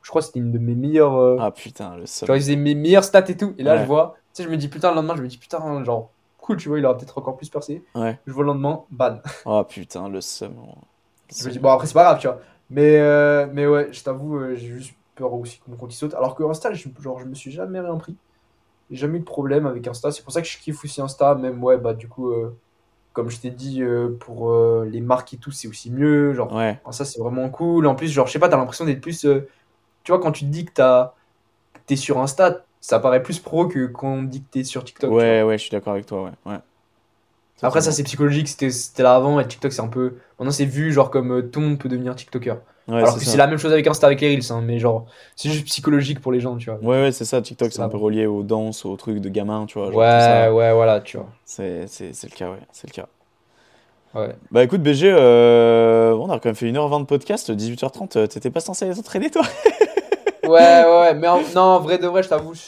Je crois que c'était une de mes meilleures. euh, Ah putain, le seum. Genre, il faisait mes meilleures stats et tout. Et là, Ouais. je vois. Sais, je me dis, putain, le lendemain, je me dis, putain, genre, cool, tu vois, il aura peut-être encore plus percé. Ouais. Je vois le lendemain, ban. Ah putain, le seum. Je me dis, bon, après, c'est pas grave, tu vois. Mais, euh, mais ouais, je t'avoue, euh, j'ai juste peur aussi que mon compte il saute. Alors que Insta, je, genre, je me suis jamais rien pris. J'ai jamais eu de problème avec Insta. C'est pour ça que je kiffe aussi Insta. Même, ouais, bah, du coup, euh, comme je t'ai dit, pour les marques et tout, c'est aussi mieux. Genre, Ouais. ça, c'est vraiment cool. En plus, genre, je sais pas, t'as l'impression d'être plus. tu vois, quand tu te dis que t'as- que t'es sur Insta, ça paraît plus pro que quand on dit que t'es sur TikTok. Ouais, ouais, je suis d'accord avec toi, ouais. ouais. Après, ça, c'est psychologique. C'était là avant. Et TikTok, c'est un peu. Maintenant, c'est vu, genre, comme euh, tout le monde peut devenir TikToker. Ouais, Alors que c'est la même chose avec Insta, avec les Reels. hein, mais genre, c'est juste psychologique pour les gens, tu vois. Ouais, ouais, c'est ça. TikTok, c'est un peu relié aux danses, aux trucs de gamins, tu vois. genre Ouais, tout ça. ouais, voilà, tu vois. C'est le cas, ouais. C'est le cas. Ouais. Bah écoute, BG, euh, on a quand même fait 1h20 de podcast, 18h30. euh, T'étais pas censé aller t'entraîner, toi? Ouais, ouais, mais en- non, en vrai de vrai, je t'avoue, je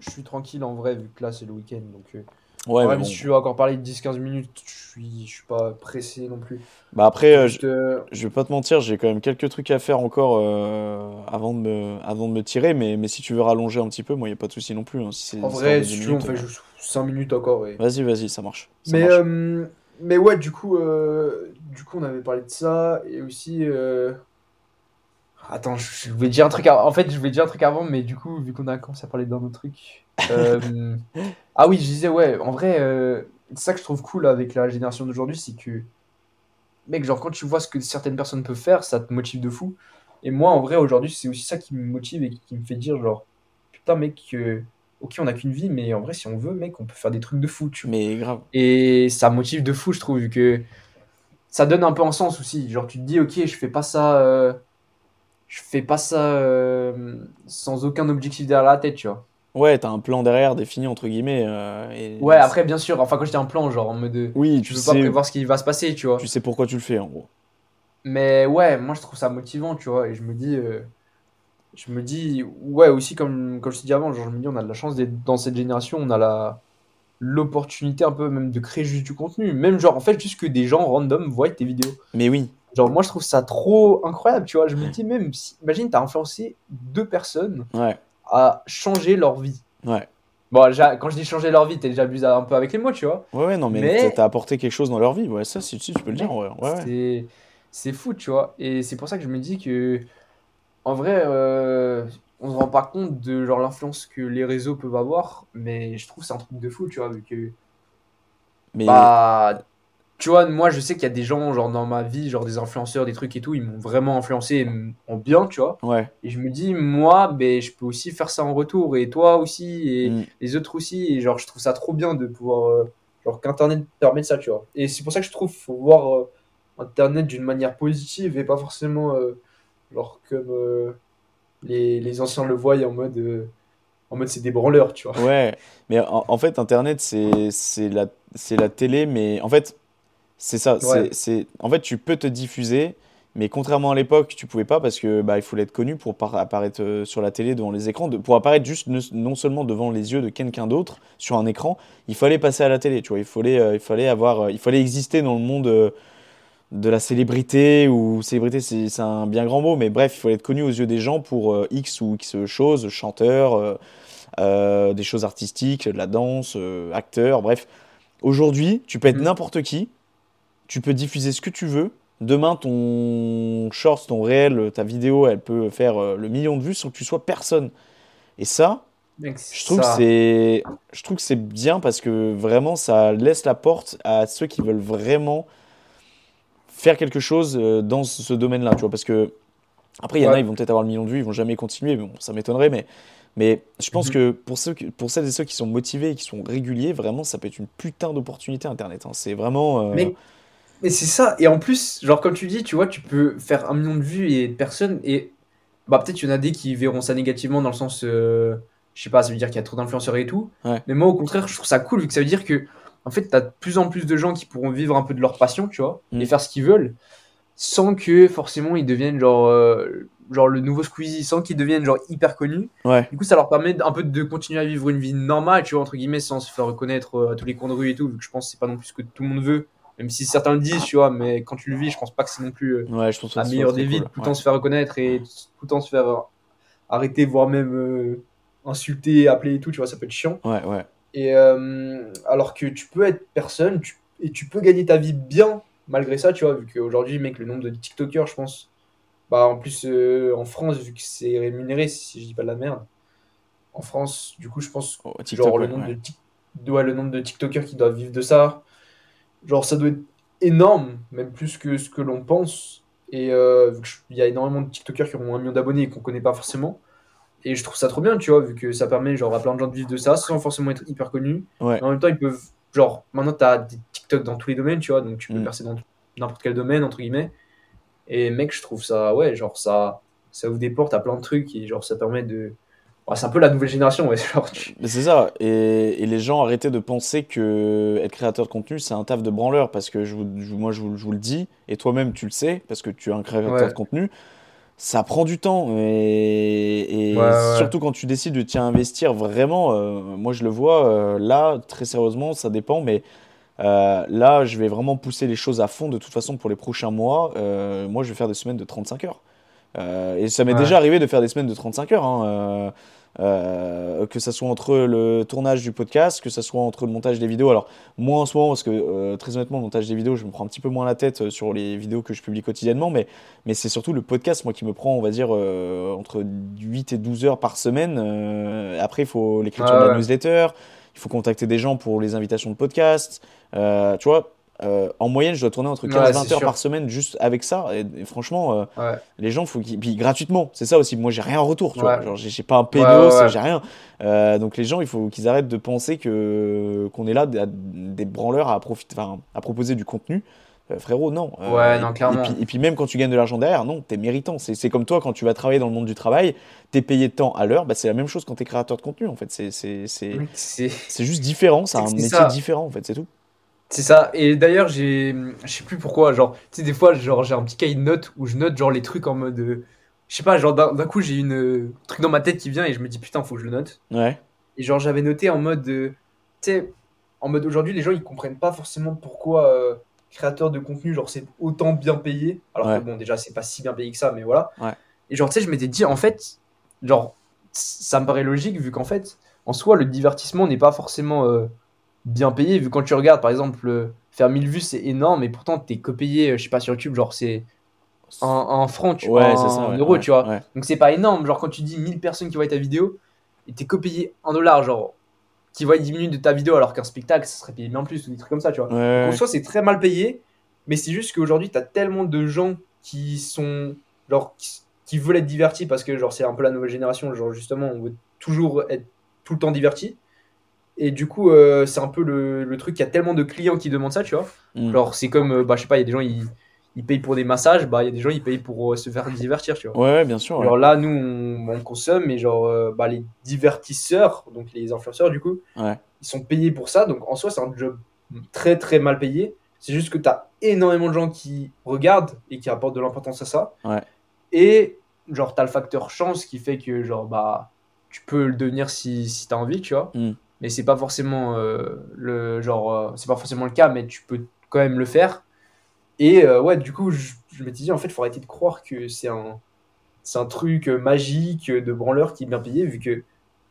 je suis tranquille en vrai, vu que là, c'est le week-end. Donc, euh, Ouais, mais bon. si tu veux encore parler de 10-15 minutes, je suis, je suis pas pressé non plus. Bah après, euh, je, euh, je vais pas te mentir, j'ai quand même quelques trucs à faire encore euh, avant, de me, avant de me tirer, mais, mais si tu veux rallonger un petit peu, moi, y a pas de souci non plus. hein, si en vrai, si 10 tu veux, on fait juste 5 minutes encore. Et... Vas-y, vas-y, ça marche. Ça Mais, marche. mais ouais, du coup, du coup, on avait parlé de ça et aussi. Attends, je voulais dire un truc. av- En fait, je voulais dire un truc avant, mais du coup, vu qu'on a commencé à parler d'un autre truc. euh, Ah oui, je disais, ouais, en vrai, euh, c'est ça que je trouve cool avec la génération d'aujourd'hui, c'est que. Mec, genre, quand tu vois ce que certaines personnes peuvent faire, ça te motive de fou. Et moi, en vrai, aujourd'hui, c'est aussi ça qui me motive et qui me fait dire, genre, putain, mec, euh, ok, on n'a qu'une vie, mais en vrai, si on veut, mec, on peut faire des trucs de fou, tu vois. Mais grave. Et ça motive de fou, je trouve, vu que ça donne un peu un sens aussi. Genre, tu te dis, ok, je fais pas ça, je fais pas ça euh, sans aucun objectif derrière la tête, tu vois. Ouais, t'as un plan derrière défini, entre guillemets. euh, et Ouais, après, bien sûr, enfin, quand j'étais un plan, genre, en mode, de- Oui, tu tu peux pas sais, prévoir ce qui va se passer, tu vois. tu sais pourquoi tu le fais, en gros. Mais ouais, moi, je trouve ça motivant, tu vois. Et je me dis, euh, je me dis, ouais, aussi, comme, comme je t'ai dit avant, genre, je me dis, on a de la chance d'être dans cette génération, on a la l'opportunité un peu même de créer juste du contenu. Même, genre, en fait, juste que des gens random voient tes vidéos. Mais oui, Genre, moi, je trouve ça trop incroyable, tu vois. Je me dis même, si, imagine, t'as influencé deux personnes ouais, à changer leur vie. ouais. Bon, déjà, quand je dis changer leur vie, t'es déjà abusé un peu avec les mots, tu vois. Ouais, ouais, non, mais, Mais- t'as- apporté quelque chose dans leur vie. Ouais, ça, si, tu peux le dire, ouais. ouais, ouais. C'est, c'est fou, tu vois. Et c'est pour ça que je me dis que, en vrai, euh, on se rend pas compte de genre l'influence que les réseaux peuvent avoir, mais je trouve que c'est un truc de fou, tu vois, vu que, Mais bah, tu vois, moi, je sais qu'il y a des gens, genre, dans ma vie, genre des influenceurs, des trucs et tout, ils m'ont vraiment influencé en bien, tu vois. ouais, Et je me dis, moi, ben, je peux aussi faire ça en retour, et toi aussi, et Mm. les autres aussi. Et genre, je trouve ça trop bien de pouvoir. euh, genre, qu'Internet permet de ça, tu vois. Et c'est pour ça que je trouve qu'il faut voir euh, Internet d'une manière positive et pas forcément euh, genre comme les, les anciens le voient en mode. en mode, c'est des branleurs, tu vois. ouais. Mais en, en fait, Internet, c'est c'est la, c'est la télé, mais en fait, c'est ça. Ouais. c'est En fait, tu peux te diffuser, mais contrairement à l'époque, tu pouvais pas parce que bah, il fallait être connu pour par- apparaître euh, sur la télé devant les écrans, de- pour apparaître juste ne- non seulement devant les yeux de quelqu'un d'autre sur un écran, il fallait passer à la télé, tu vois. Il fallait, euh, il fallait avoir, euh, il fallait exister dans le monde. euh, de la célébrité, ou célébrité c'est un bien grand mot, mais bref, il faut être connu aux yeux des gens pour X ou X choses, chanteur, des choses artistiques, de la danse, acteur, bref. Aujourd'hui, tu peux être Mhm. n'importe qui, tu peux diffuser ce que tu veux. Demain, ton short, ton réel, ta vidéo, elle peut faire euh, le million de vues sans que tu sois personne. Et ça, je trouve que ça- c'est, je trouve que c'est bien parce que vraiment, ça laisse la porte à ceux qui veulent vraiment faire quelque chose euh, dans ce domaine-là, tu vois. Parce que après, il y en a, Ouais. ils vont peut-être avoir le million de vues, ils vont jamais continuer, mais bon, ça m'étonnerait, mais mais je pense Mhm. que pour ceux, pour celles et ceux qui sont motivés et qui sont réguliers, vraiment, ça peut être une putain d'opportunité Internet. hein. C'est vraiment. euh, Mais, mais c'est ça. Et en plus, genre, comme tu dis, tu vois, tu peux faire un million de vues et de personnes. Et bah, peut-être qu'il y en a des qui verront ça négativement dans le sens. euh, je sais pas, ça veut dire qu'il y a trop d'influenceurs et tout. Ouais. Mais moi, au contraire, je trouve ça cool vu que ça veut dire que, en fait, t'as de plus en plus de gens qui pourront vivre un peu de leur passion, tu vois, Mm. et faire ce qu'ils veulent sans que forcément ils deviennent genre, euh, genre le nouveau Squeezie, sans qu'ils deviennent genre hyper connus. Ouais. Du coup, ça leur permet un peu de continuer à vivre une vie normale, tu vois, entre guillemets, sans se faire reconnaître euh, à tous les coins de rue et tout, vu que je pense que c'est pas non plus ce que tout le monde veut, même si certains le disent, tu vois, mais quand tu le vis, je pense pas que c'est non plus euh, Ouais, je pense la meilleure des vies, cool. tout le temps se faire reconnaître et tout le temps se faire arrêter, voire même euh, insulter, appeler et tout, tu vois, ça peut être chiant. Ouais, ouais. Et euh, alors que tu peux être personne tu- et tu peux gagner ta vie bien malgré ça, tu vois, vu qu'aujourd'hui, mec, le nombre de TikTokers, je pense, bah en plus euh, en France, vu que c'est rémunéré, si je dis pas de la merde, en France, du coup, je pense, Oh, TikTok, genre le nombre ouais. de Tik- ouais, le nombre de TikTokers qui doivent vivre de ça, genre ça doit être énorme, même plus que ce que l'on pense. Et euh, vu y a énormément de TikTokers qui ont un million d'abonnés et qu'on connaît pas forcément. Et je trouve ça trop bien, tu vois, vu que ça permet genre à plein de gens de vivre de ça sans forcément être hyper connus. Ouais. En même temps, ils peuvent, genre, maintenant t'as des TikTok dans tous les domaines, tu vois, donc tu peux Mm. percer dans n'importe quel domaine, entre guillemets. Et mec, je trouve ça, ouais, genre ça, ça ouvre des portes à plein de trucs et genre ça permet de. Ouais, c'est un peu la nouvelle génération, ouais. Genre, tu- Mais c'est ça, et, et les gens arrêtaient de penser que être créateur de contenu c'est un taf de branleur parce que je moi je vous, je vous le dis, et toi-même tu le sais parce que tu es un créateur Ouais. de contenu, ça prend du temps et, et Ouais, ouais. surtout quand tu décides de t'y investir vraiment, euh, moi je le vois euh, là très sérieusement, ça dépend, mais euh, là je vais vraiment pousser les choses à fond de toute façon pour les prochains mois. Moi je vais faire des semaines de 35 heures. Et ça m'est déjà arrivé de faire des semaines de 35 heures. hein, euh, que ça soit entre le tournage du podcast, que ça soit entre le montage des vidéos. Alors, moi en ce moment, parce que euh, très honnêtement, le montage des vidéos, je me prends un petit peu moins la tête euh, sur les vidéos que je publie quotidiennement, mais, mais c'est surtout le podcast, moi, qui me prend, on va dire, euh, entre 8 et 12 heures par semaine. Après, il faut l'écriture Ouais, de la newsletter, il faut contacter des gens pour les invitations de podcast. Tu vois, euh, en moyenne, je dois tourner entre 15 Ouais, et 20 c'est heures sûr. par semaine juste avec ça. Et, et franchement, euh, Ouais. les gens, faut qu'ils. Puis gratuitement, c'est ça aussi. Moi, j'ai rien en retour, tu vois. Ouais. Genre, j'ai pas un pédos, j'ai rien. Euh, donc, les gens, il faut qu'ils arrêtent de penser que qu'on est là des, branleurs à, profiter, enfin, à proposer du contenu. Frérot, non. Ouais, non, clairement. Et puis, et puis, même quand tu gagnes de l'argent derrière, non, t'es méritant. C'est comme toi, quand tu vas travailler dans le monde du travail, t'es payé de temps à l'heure. Bah, c'est la même chose quand t'es créateur de contenu, en fait. C'est juste différent. C'est un métier ça. différent, en fait. C'est tout. C'est ça. Et d'ailleurs, j'ai, je sais plus pourquoi, genre, tu sais, des fois, genre, j'ai un petit cahier de notes où je note, genre, les trucs en mode, euh, je sais pas, genre, d'un d'un coup, j'ai une euh, truc dans ma tête qui vient et je me dis, putain, faut que je le note. Ouais. Et genre, j'avais noté en mode, euh, tu sais, en mode aujourd'hui, les gens, ils comprennent pas forcément pourquoi créateur de contenu, genre, c'est autant bien payé. Alors Ouais. que bon, déjà, c'est pas si bien payé que ça, mais voilà. Ouais. Et genre, tu sais, je m'étais dit, en fait, genre, ça me paraît logique vu qu'en fait, en soi, le divertissement n'est pas forcément bien payé. Vu quand tu regardes, par exemple, euh, faire 1000 vues, c'est énorme, et pourtant, t'es que payé, euh, je sais pas, sur YouTube, genre, c'est en, en francs, tu Ouais, en, euros, ouais, tu vois. ouais. Donc c'est pas énorme, genre quand tu dis 1000 personnes qui voient ta vidéo, et t'es que payé 1 dollar, genre, qui voient 10 minutes de ta vidéo alors qu'un spectacle, ça serait payé bien plus, ou des trucs comme ça, tu vois. Ouais, En soi, c'est très mal payé, mais c'est juste qu'aujourd'hui, t'as tellement de gens qui sont, genre, qui, qui veulent être divertis parce que, genre, c'est un peu la nouvelle génération, genre, justement, on veut toujours être tout le temps diverti. Et du coup, euh, c'est un peu le, le truc, il y a tellement de clients qui demandent ça, tu vois. Mm. Genre, c'est comme, euh, bah, je sais pas, il y a des gens, ils, ils payent pour des massages, bah, il y a des gens, ils payent pour euh, se faire divertir, tu vois. Ouais, ouais, bien sûr. ouais. Genre là, nous, on, on consomme, mais genre, bah, les divertisseurs, donc les influenceurs, du coup, Ouais. ils sont payés pour ça. Donc en soi, c'est un job très très mal payé. C'est juste que tu as énormément de gens qui regardent et qui apportent de l'importance à ça. Et genre, tu as le facteur chance qui fait que, genre, bah, tu peux le devenir si, si tu as envie, tu vois. Mm. Mais c'est pas forcément euh, le genre, euh, c'est pas forcément le cas, mais tu peux quand même le faire. Et euh, ouais, du coup, je, je m'étais dit, en fait, il faut arrêter de croire que c'est un, c'est un truc magique de branleur qui est bien payé, vu que,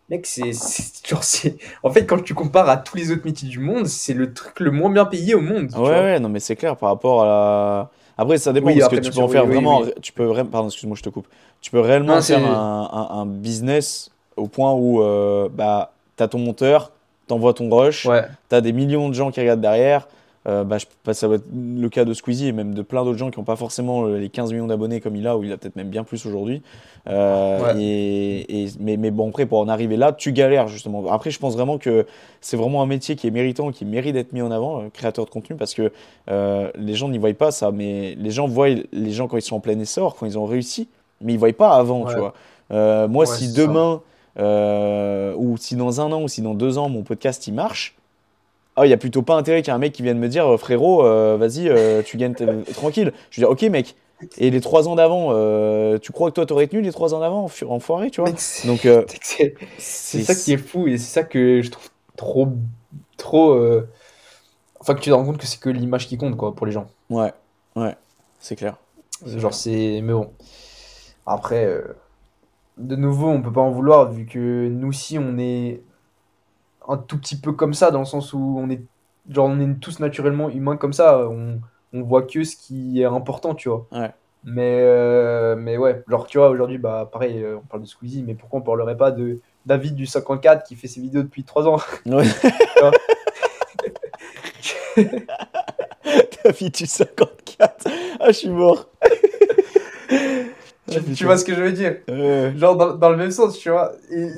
mec, c'est, c'est- genre, c'est, en fait, quand tu compares à tous les autres métiers du monde, c'est le truc le moins bien payé au monde. Ouais, ouais, non, mais c'est clair par rapport à la. Après, ça dépend Oui, parce que tu peux en faire oui, vraiment. oui. Tu peux vraiment. Pardon, excuse-moi, je te coupe. Tu peux réellement Non, faire un, un- un business au point où euh, bah, t'as ton monteur, t'envoies ton rush, Ouais, t'as des millions de gens qui regardent derrière. Euh, bah, je- bah, ça va être le cas de Squeezie et même de plein d'autres gens qui n'ont pas forcément euh, les 15 millions d'abonnés comme il a, ou il a peut-être même bien plus aujourd'hui. Euh, Ouais. et, et- mais, mais bon, après, pour en arriver là, tu galères justement. Après, je pense vraiment que c'est vraiment un métier qui est méritant, qui mérite d'être mis en avant, euh, créateur de contenu, parce que les gens n'y voient pas ça, mais les gens voient les gens quand ils sont en plein essor, quand ils ont réussi, mais ils ne voient pas avant, tu vois. Moi, Ouais, si ça. Euh, ou si dans un an, ou si dans deux ans, mon podcast il marche, ah, il y a plutôt pas intérêt qu'il y ait un mec qui vienne me dire euh, frérot, euh, vas-y, euh, tu gagnes tranquille. Je veux dire, ok, mec. Et les trois ans d'avant, euh, tu crois que toi t'aurais tenu les trois ans d'avant, enf- enfoiré, tu vois Donc, c'est ça qui est fou et c'est ça que je trouve trop, trop. Enfin, que tu te rends compte que c'est que l'image qui compte, quoi, pour les gens. Ouais, ouais, c'est clair. Genre, c'est. Mais bon. Après, de nouveau, on peut pas en vouloir, vu que nous aussi, on est un tout petit peu comme ça, dans le sens où on est. Genre, on est tous naturellement humains comme ça. On, on voit que ce qui est important, tu vois. Ouais. Mais, euh, mais ouais, genre, tu vois, aujourd'hui, bah, pareil, euh, on parle de Squeezie, mais pourquoi on parlerait pas de David du 54 qui fait ses vidéos depuis 3 ans? Ouais. Fille du 54. Ah, je suis mort. tu, tu vois ce que je veux dire Euh, Genre dans, dans le même sens, tu vois. Et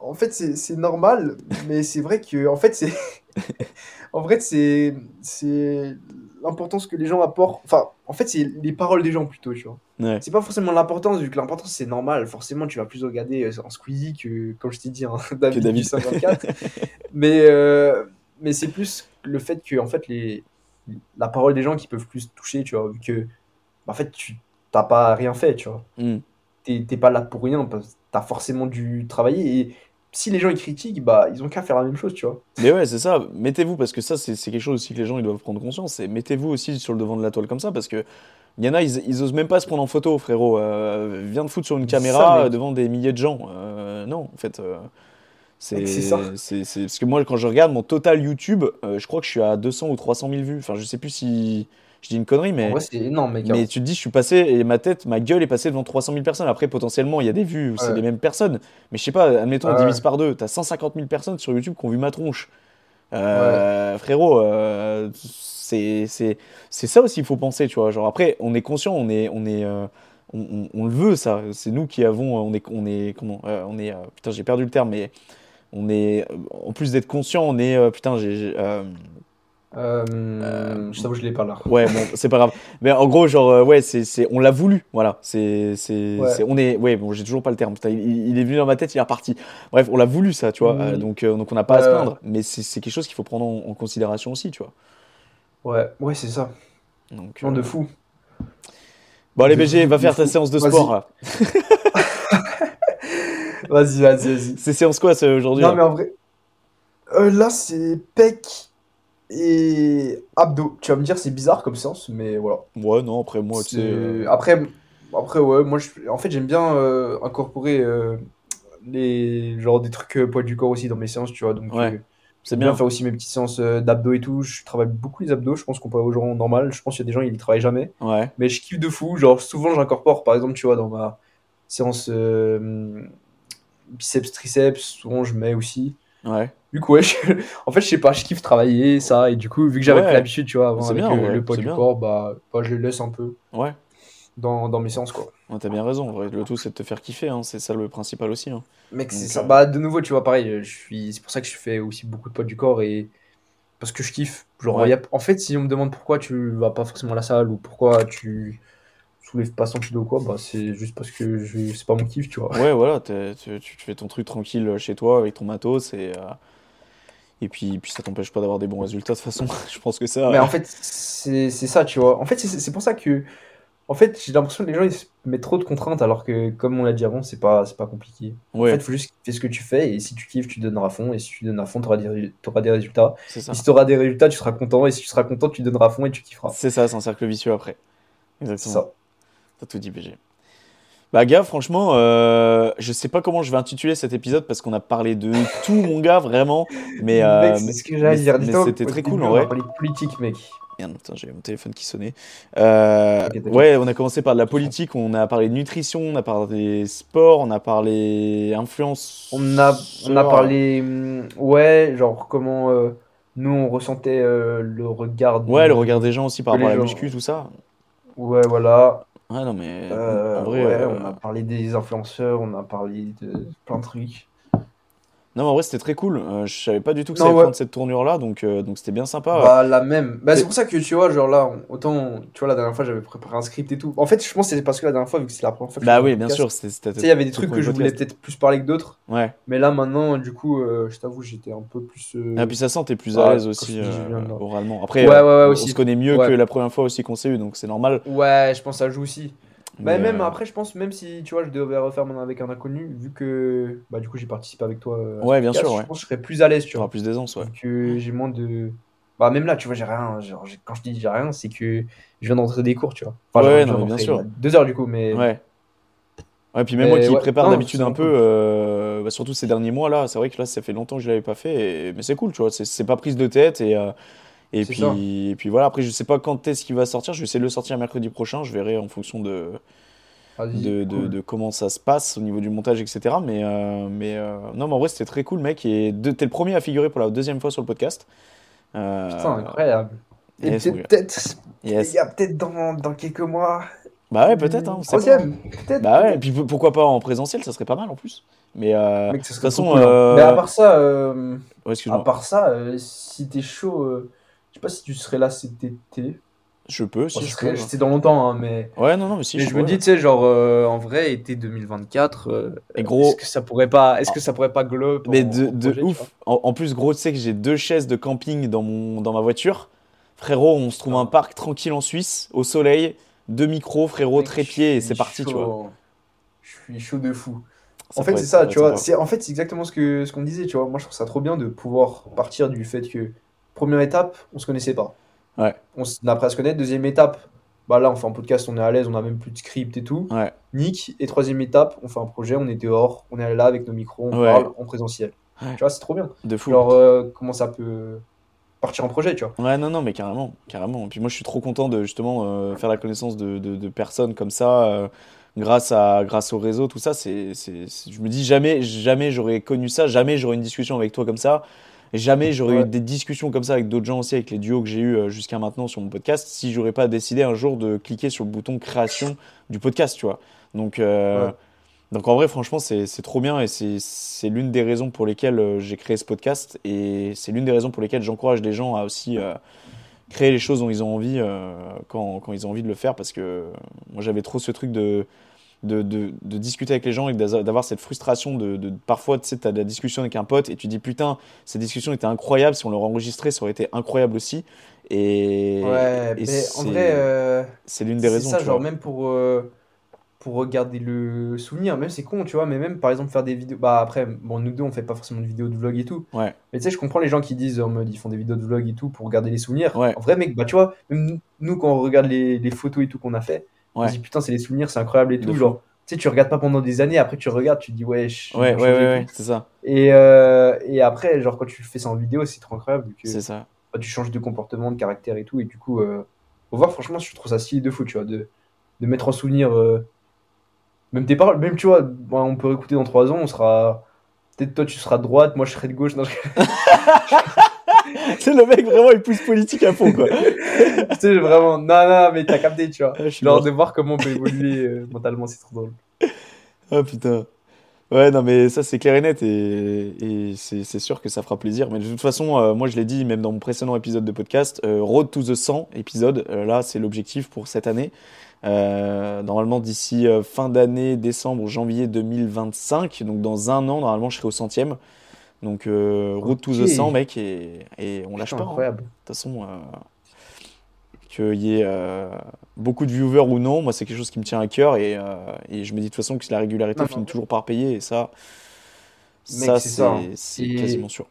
en fait, c'est normal, mais c'est vrai que, en fait, c'est. en vrai, c'est. C'est l'importance que les gens apportent. Enfin, en fait, c'est les paroles des gens plutôt, tu vois. ouais. C'est pas forcément l'importance, vu que l'importance, c'est normal. Forcément, tu vas plus regarder euh, un Squeezie que, comme je t'ai dit, un David, David. du 54. mais euh, mais c'est plus le fait que, en fait, les, la parole des gens qui peuvent plus toucher, tu vois, vu que, en fait, tu t'as pas rien fait, tu vois Hmm. t'es pas là pour rien, parce que t'as forcément dû travailler. Et si les gens ils critiquent, bah ils ont qu'à faire la même chose, tu vois. Mais ouais, c'est ça. Mettez-vous, parce que ça, c'est quelque chose aussi que les gens ils doivent prendre conscience. C'est mettez-vous aussi sur le devant de la toile comme ça, parce que il y en a, ils, ils osent même pas se prendre en photo, frérot. Euh, viens de foutre sur une ça, caméra euh, devant des milliers de gens. Euh, non, en fait. euh, c'est ça. Parce que moi, quand je regarde mon total YouTube, euh, je crois que je suis à 200 ou 300 000 vues. Enfin, je sais plus si je dis une connerie, mais. En vrai, c'est énorme, mec. Mais hein. tu te dis, je suis passé et ma tête, ma gueule est passée devant 300 000 personnes. Après, potentiellement, il y a des vues c'est Ouais. les mêmes personnes. Mais je sais pas, admettons, on Ouais. divise par deux. T'as 150 000 personnes sur YouTube qui ont vu ma tronche. Euh, Frérot, euh, c'est ça aussi qu'il faut penser, tu vois. Genre, après, on est conscient, on est. On est euh, on, on- on le veut, ça. C'est nous qui avons. On est. On est comment euh, On est. euh, putain, j'ai perdu le terme, mais. On est. En plus d'être conscient, on est. euh, putain, j'ai. Euh, Euh, je t'avoue, je l'ai pas là. Ouais, bon, c'est pas grave. Mais en gros, genre, euh, ouais, c'est, on l'a voulu, voilà. C'est, c'est, Ouais. on est, ouais, bon, j'ai toujours pas le terme. Putain, il, il est venu dans ma tête, il est reparti. Bref, on l'a voulu, ça, tu vois. Mhm. Euh, donc, donc, on n'a pas à se plaindre. Mais c'est, quelque chose qu'il faut prendre en, en considération aussi, tu vois. Ouais, ouais, c'est ça. Donc, Non, de fou. Bon, allez, BG, va faire ta fou. séance de sport. là. Vas-y, vas-y, vas-y. C'est séance quoi, aujourd'hui Non, là mais en vrai, là, c'est pec et abdos. Tu vas me dire, c'est bizarre comme séance, mais voilà. Ouais, non, après, moi, tu sais. Euh, Après, après, ouais, moi, je... en fait, j'aime bien euh, incorporer euh, les... genre des trucs poids du corps aussi dans mes séances, tu vois. Donc, Ouais, c'est J'aime bien bien. faire aussi mes petites séances d'abdos et tout. Je travaille beaucoup les abdos, je pense qu'on peut aux gens normal. Je pense qu'il y a des gens, ils ne travaillent jamais. Ouais, Mais je kiffe de fou. Genre, souvent, j'incorpore, par exemple, tu vois, dans ma séance euh, biceps, triceps, souvent, je mets aussi. ouais. Du coup, ouais, je- en fait, je sais pas, je kiffe travailler ça. Et du coup, vu que j'avais Ouais. pris l'habitude, tu vois, avant, avec bien, le, ouais, le poids du bien. corps, bah, bah, je le laisse un peu Ouais. dans, dans mes séances, quoi. Ouais, T'as bien raison. vrai. Le tout, c'est de te faire kiffer. hein. C'est ça le principal aussi. hein. Mec, c'est ça. euh, Bah, de nouveau, tu vois, pareil, je suis... c'est pour ça que je fais aussi beaucoup de poids du corps et parce que je kiffe. Genre, Ouais. y a... en fait, si on me demande pourquoi tu vas pas forcément à la salle ou pourquoi tu soulèves pas 100 kilos quoi, bah, c'est juste parce que je... c'est pas mon kiff, tu vois. Ouais, voilà, tu fais ton truc tranquille chez toi avec ton matos et, euh, et puis, puis ça t'empêche pas d'avoir des bons résultats de toute façon. Je pense que ça. Mais en fait, c'est c'est ça, tu vois. En fait, c'est c'est pour ça que En fait, j'ai l'impression que les gens ils se mettent trop de contraintes alors que, comme on l'a dit avant, c'est pas, c'est pas compliqué. En fait, il faut juste faire ce que tu fais et si tu kiffes, tu donneras à fond. Et si tu donnes à fond, tu auras t'auras des résultats. c'est. Et si tu auras des résultats, tu seras content. Et si tu seras content, tu donneras à fond et tu kifferas. C'est ça, c'est un cercle vicieux après. C'est Exactement. ça. T'as tout dit, BG. Bah, gars, franchement, euh, je sais pas comment je vais intituler cet épisode parce qu'on a parlé de tout, mon gars, vraiment. Mais, euh, mais- c'était très cool, en on a vrai. parlé de politique, mec. Merde, putain, j'avais mon téléphone qui sonnait. Euh, ouais, on a commencé par de la politique, on a parlé de nutrition, on a parlé sport, on a parlé influence. On a, on a parlé, hum, ouais, genre comment nous on ressentait le regard. Ouais, le regard des gens aussi par rapport à la muscu, tout ça. Ouais, voilà. Ouais, non, mais Euh, en vrai. ouais, euh, on a parlé des influenceurs, on a parlé de plein de trucs. Non, mais en vrai, c'était très cool. Euh, je savais pas du tout que Non, ça allait ouais. prendre cette tournure-là, donc euh, donc c'était bien sympa. Bah, la même. Bah, C'est- pour ça que tu vois, genre là, on- autant, tu vois, la dernière fois j'avais préparé un script et tout. En fait, je pense que c'est parce que la dernière fois, vu que c'est la première fois que je Bah oui, bien podcast, sûr, c'était c'était- Tu sais, il y avait des trucs que je voulais peut-être plus parler que d'autres. Ouais. Mais là, maintenant, du coup, euh, je t'avoue, j'étais un peu plus. euh, Et puis ça sent, t'es plus à l'aise aussi viens oralement. Après, Ouais, ouais, ouais, on aussi. se connaît mieux que la première fois aussi qu'on s'est eu, donc c'est normal. Ouais, je pense que ça joue aussi. Bah, Mais, même euh, après, je pense, même si tu vois, je devais refaire mon avec un inconnu, vu que bah, du coup, j'ai participé avec toi. euh, à ce Ouais, bien podcast, sûr, ouais. Je pense que je serais plus à l'aise, tu tu auras vois. plus d'aisance, ouais. Vu que j'ai moins de. Bah, même là, tu vois, j'ai rien. Genre, j'ai- quand je dis j'ai rien, c'est que je viens d'entrer des cours, tu vois. Ouais, genre, ouais, je non, viens mais bien d'entrer sûr. il y a Deux heures, du coup, mais. Ouais. Ouais, puis même Mais moi qui ouais, prépare non, d'habitude c'est un cool. peu, euh, bah, surtout ces derniers mois là, c'est vrai que là ça fait longtemps que je l'avais pas fait, et- mais c'est cool, tu vois, c'est c'est pas prise de tête et, euh, et, ça. puis, et puis voilà, après je sais pas quand est-ce qu'il va sortir, je vais essayer de le sortir mercredi prochain, je verrai en fonction de, de, de, cool. de comment ça se passe au niveau du montage, etc. Mais, euh, mais euh, non, mais en vrai c'était très cool, mec, et t'es le premier à figurer pour la deuxième fois sur le podcast. Euh, Putain, incroyable. Et yes, peut-être, yes. il y a peut-être dans, dans quelques mois. Bah ouais, peut-être, hein. Troisième, peut-être. Bah ouais, et puis pourquoi pas en présentiel, ça serait pas mal en plus. Mais euh, de toute façon, cool, hein. Mais à part ça, ouais, à part ça, si t'es chaud, sais pas si tu serais là cet été. je peux, si Bon, je serait- peux. C'est dans longtemps, hein, mais. Ouais, non, non, mais si, mais je je me dis, tu sais, genre, euh, en vrai, été 2024, euh, Et gros, est-ce que ça pourrait pas, est-ce que ça pourrait pas glow mais de, en de projet, tu vois ouf. En, en plus, gros, tu sais que j'ai deux chaises de camping dans, mon, dans ma voiture. Frérot, on se trouve Ah. un parc tranquille en Suisse, au soleil, deux micros, frérot, trépied, et c'est parti, tu vois. chaud. Je suis chaud de fou. Ça en fait, c'est ça, pourrait tu vois. C'est, en fait, c'est exactement ce que ce qu'on disait, tu vois. Moi, je trouve ça trop bien de pouvoir partir du fait que, première étape, on se connaissait pas. Ouais. On a appris à se connaître. Deuxième étape, bah là, on fait un podcast, on est à l'aise, on a même plus de script et tout. Ouais, Nick. Et troisième étape, on fait un projet, on est dehors, on est là avec nos micros, on Ouais. parle en présentiel. Ouais. Tu vois, c'est trop bien. de fou. Genre, euh, comment ça peut partir en projet, tu vois. Ouais, non, non, mais carrément, carrément. Et puis moi, je suis trop content de justement euh, faire la connaissance de, de, de personnes comme ça, euh, grâce à, grâce au réseau, tout ça. C'est, je me dis jamais, jamais j'aurais connu ça, jamais j'aurais une discussion avec toi comme ça, jamais j'aurais eu des discussions comme ça avec d'autres gens aussi, avec les duos que j'ai eu euh, jusqu'à maintenant sur mon podcast, si j'aurais pas décidé un jour de cliquer sur le bouton création du podcast, tu vois. Donc, euh, Ouais. donc en vrai, franchement, c'est, trop bien et c'est, l'une des raisons pour lesquelles euh, j'ai créé ce podcast et c'est l'une des raisons pour lesquelles j'encourage les gens à aussi euh, créer les choses dont ils ont envie euh, quand, quand ils ont envie de le faire parce que moi j'avais trop ce truc de, de, de, de discuter avec les gens et d'a- d'avoir cette frustration de, de parfois tu sais t'as de la discussion avec un pote et tu dis putain cette discussion était incroyable si on l'aurait enregistrée ça aurait été incroyable aussi et, ouais, et mais en c'est- vrai, euh, c'est l'une des c'est raisons ça, tu genre, vois. même pour, euh, pour regarder le souvenir, même c'est con, tu vois, mais même par exemple faire des vidéos. Bah après, bon, nous deux, on fait pas forcément de vidéos de vlog et tout. ouais Mais tu sais, je comprends les gens qui disent en mode ils font des vidéos de vlog et tout pour regarder les souvenirs. Ouais. En vrai, mec, bah tu vois, même nous, quand on regarde les, les photos et tout qu'on a fait, on Ouais. se dit putain, c'est des souvenirs, c'est incroyable et De tout. fou. Genre, tu sais, tu regardes pas pendant des années, après tu regardes, tu te dis ouais, je- ouais ouais ouais, c'est ça Et, euh, et après, genre, quand tu fais ça en vidéo, c'est trop incroyable c'est ça bah, tu changes de comportement, de caractère et tout. Et du coup, euh, faut voir, franchement, je trouve ça stylé de fou, tu vois, de, de mettre en souvenir euh, même tes paroles. Même, tu vois, bon, on peut écouter dans trois ans, on sera. Peut-être toi, tu seras de droite, moi, je serai de gauche. Non, je- c'est le mec vraiment il pousse politique à fond quoi tu sais, vraiment, non, non, mais t'as capté, tu vois. Ah, Genre de voir comment on peut évoluer euh, mentalement, c'est trop drôle. Ah putain. Ouais, non, mais ça, c'est clair et net et, et c'est sûr que ça fera plaisir. Mais de toute façon, euh, moi, je l'ai dit même dans mon précédent épisode de podcast, euh, Road to the 100 épisode, là, c'est l'objectif pour cette année. Euh, normalement, d'ici euh, fin d'année, décembre, janvier 2025, donc dans un an, normalement, je serai au centième. Donc, euh, Road to Ok. the 100, mec, et, et on lâche pas. hein. De incroyable. toute façon, euh, qu'il y ait euh, beaucoup de viewers ou non. Moi, c'est quelque chose qui me tient à cœur et, euh, et je me dis de toute façon que la régularité Non, finit non. toujours par payer et ça, Mec, ça c'est hein. c'est Et- quasiment sûr.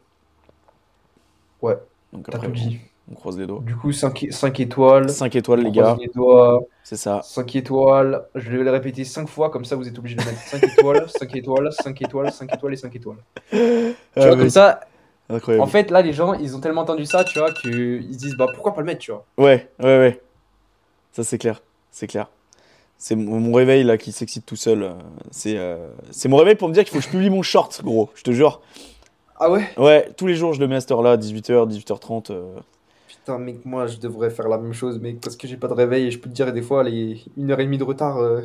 Ouais, Donc t'as après, tout dit. on croise les doigts. Du coup, 5, étoiles. 5 étoiles, les On gars, c'est ça. 5 étoiles. Je vais le répéter 5 fois, comme ça vous êtes obligé de mettre 5 étoiles, 5 étoiles, 5 étoiles, 5 étoiles et 5 étoiles. Tu Ah, vois, comme ça, incroyable. en fait, là, les gens, ils ont tellement entendu ça, tu vois, qu'ils se disent, bah pourquoi pas le mettre, tu vois? Ouais, ouais, ouais. Ça, c'est clair. C'est clair. C'est mon réveil là qui s'excite tout seul. euh, C'est euh, c'est mon réveil pour me dire qu'il faut que je publie mon short, gros. Je te jure. Ah ouais? Ouais, tous les jours je le mets à cette heure-là, 18h, 18h30. euh. Putain, mec, moi, je devrais faire la même chose, mec, parce que j'ai pas de réveil et je peux te dire, des fois, les 1h30 de retard. euh,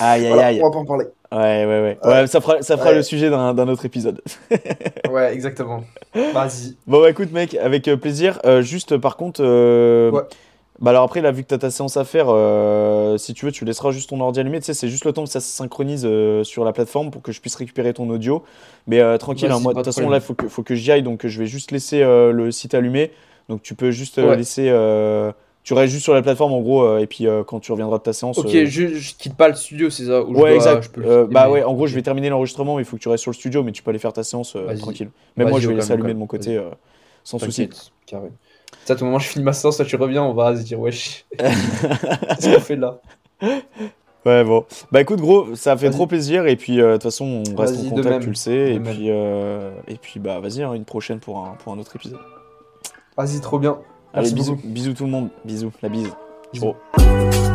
Aïe, aïe, voilà, aïe. on va pas en parler. Ouais, ouais, ouais. Ouais, ça fera, ça fera Ouais. le sujet d'un d'un autre épisode. Ouais, exactement. Vas-y. Bon, bah écoute, mec, avec euh, plaisir. Euh, juste, par contre, euh, Ouais. bah alors après, là, vu que t'as ta séance à faire, euh, si tu veux, tu laisseras juste ton ordi allumé. Tu sais, c'est juste le temps que ça se synchronise euh, sur la plateforme pour que je puisse récupérer ton audio. Mais euh, tranquille, hein, moi, de toute façon, là, il faut que, faut que j'y aille, donc je vais juste laisser euh, le site allumé. Donc tu peux juste euh, Ouais. laisser. Tu restes juste sur la plateforme, en gros, euh, et puis euh, quand tu reviendras de ta séance. Ok, euh, je, je quitte pas le studio, c'est ça où je Ouais, dois- exact. je peux Euh, bah ouais, en gros, je vais terminer l'enregistrement, mais il faut que tu restes sur le studio, mais tu peux aller faire ta séance tranquille. Même moi, je vais au laisser au allumer de mon côté, sans souci. Carré. Ça, tout moment, je finis ma séance, là, tu reviens, on va se dire, wesh. Qu'est-ce qu'on fait là? Ouais, bon. Bah écoute, gros, ça fait trop plaisir, et puis euh, de toute façon, on reste en contact, tu le sais, De et même. puis, euh, et puis bah vas-y, hein, une prochaine pour un, pour un autre épisode. Vas-y, trop bien. Allez, bisous, beaucoup. bisous tout le monde, bisous, la bise. Bisous. Ciao.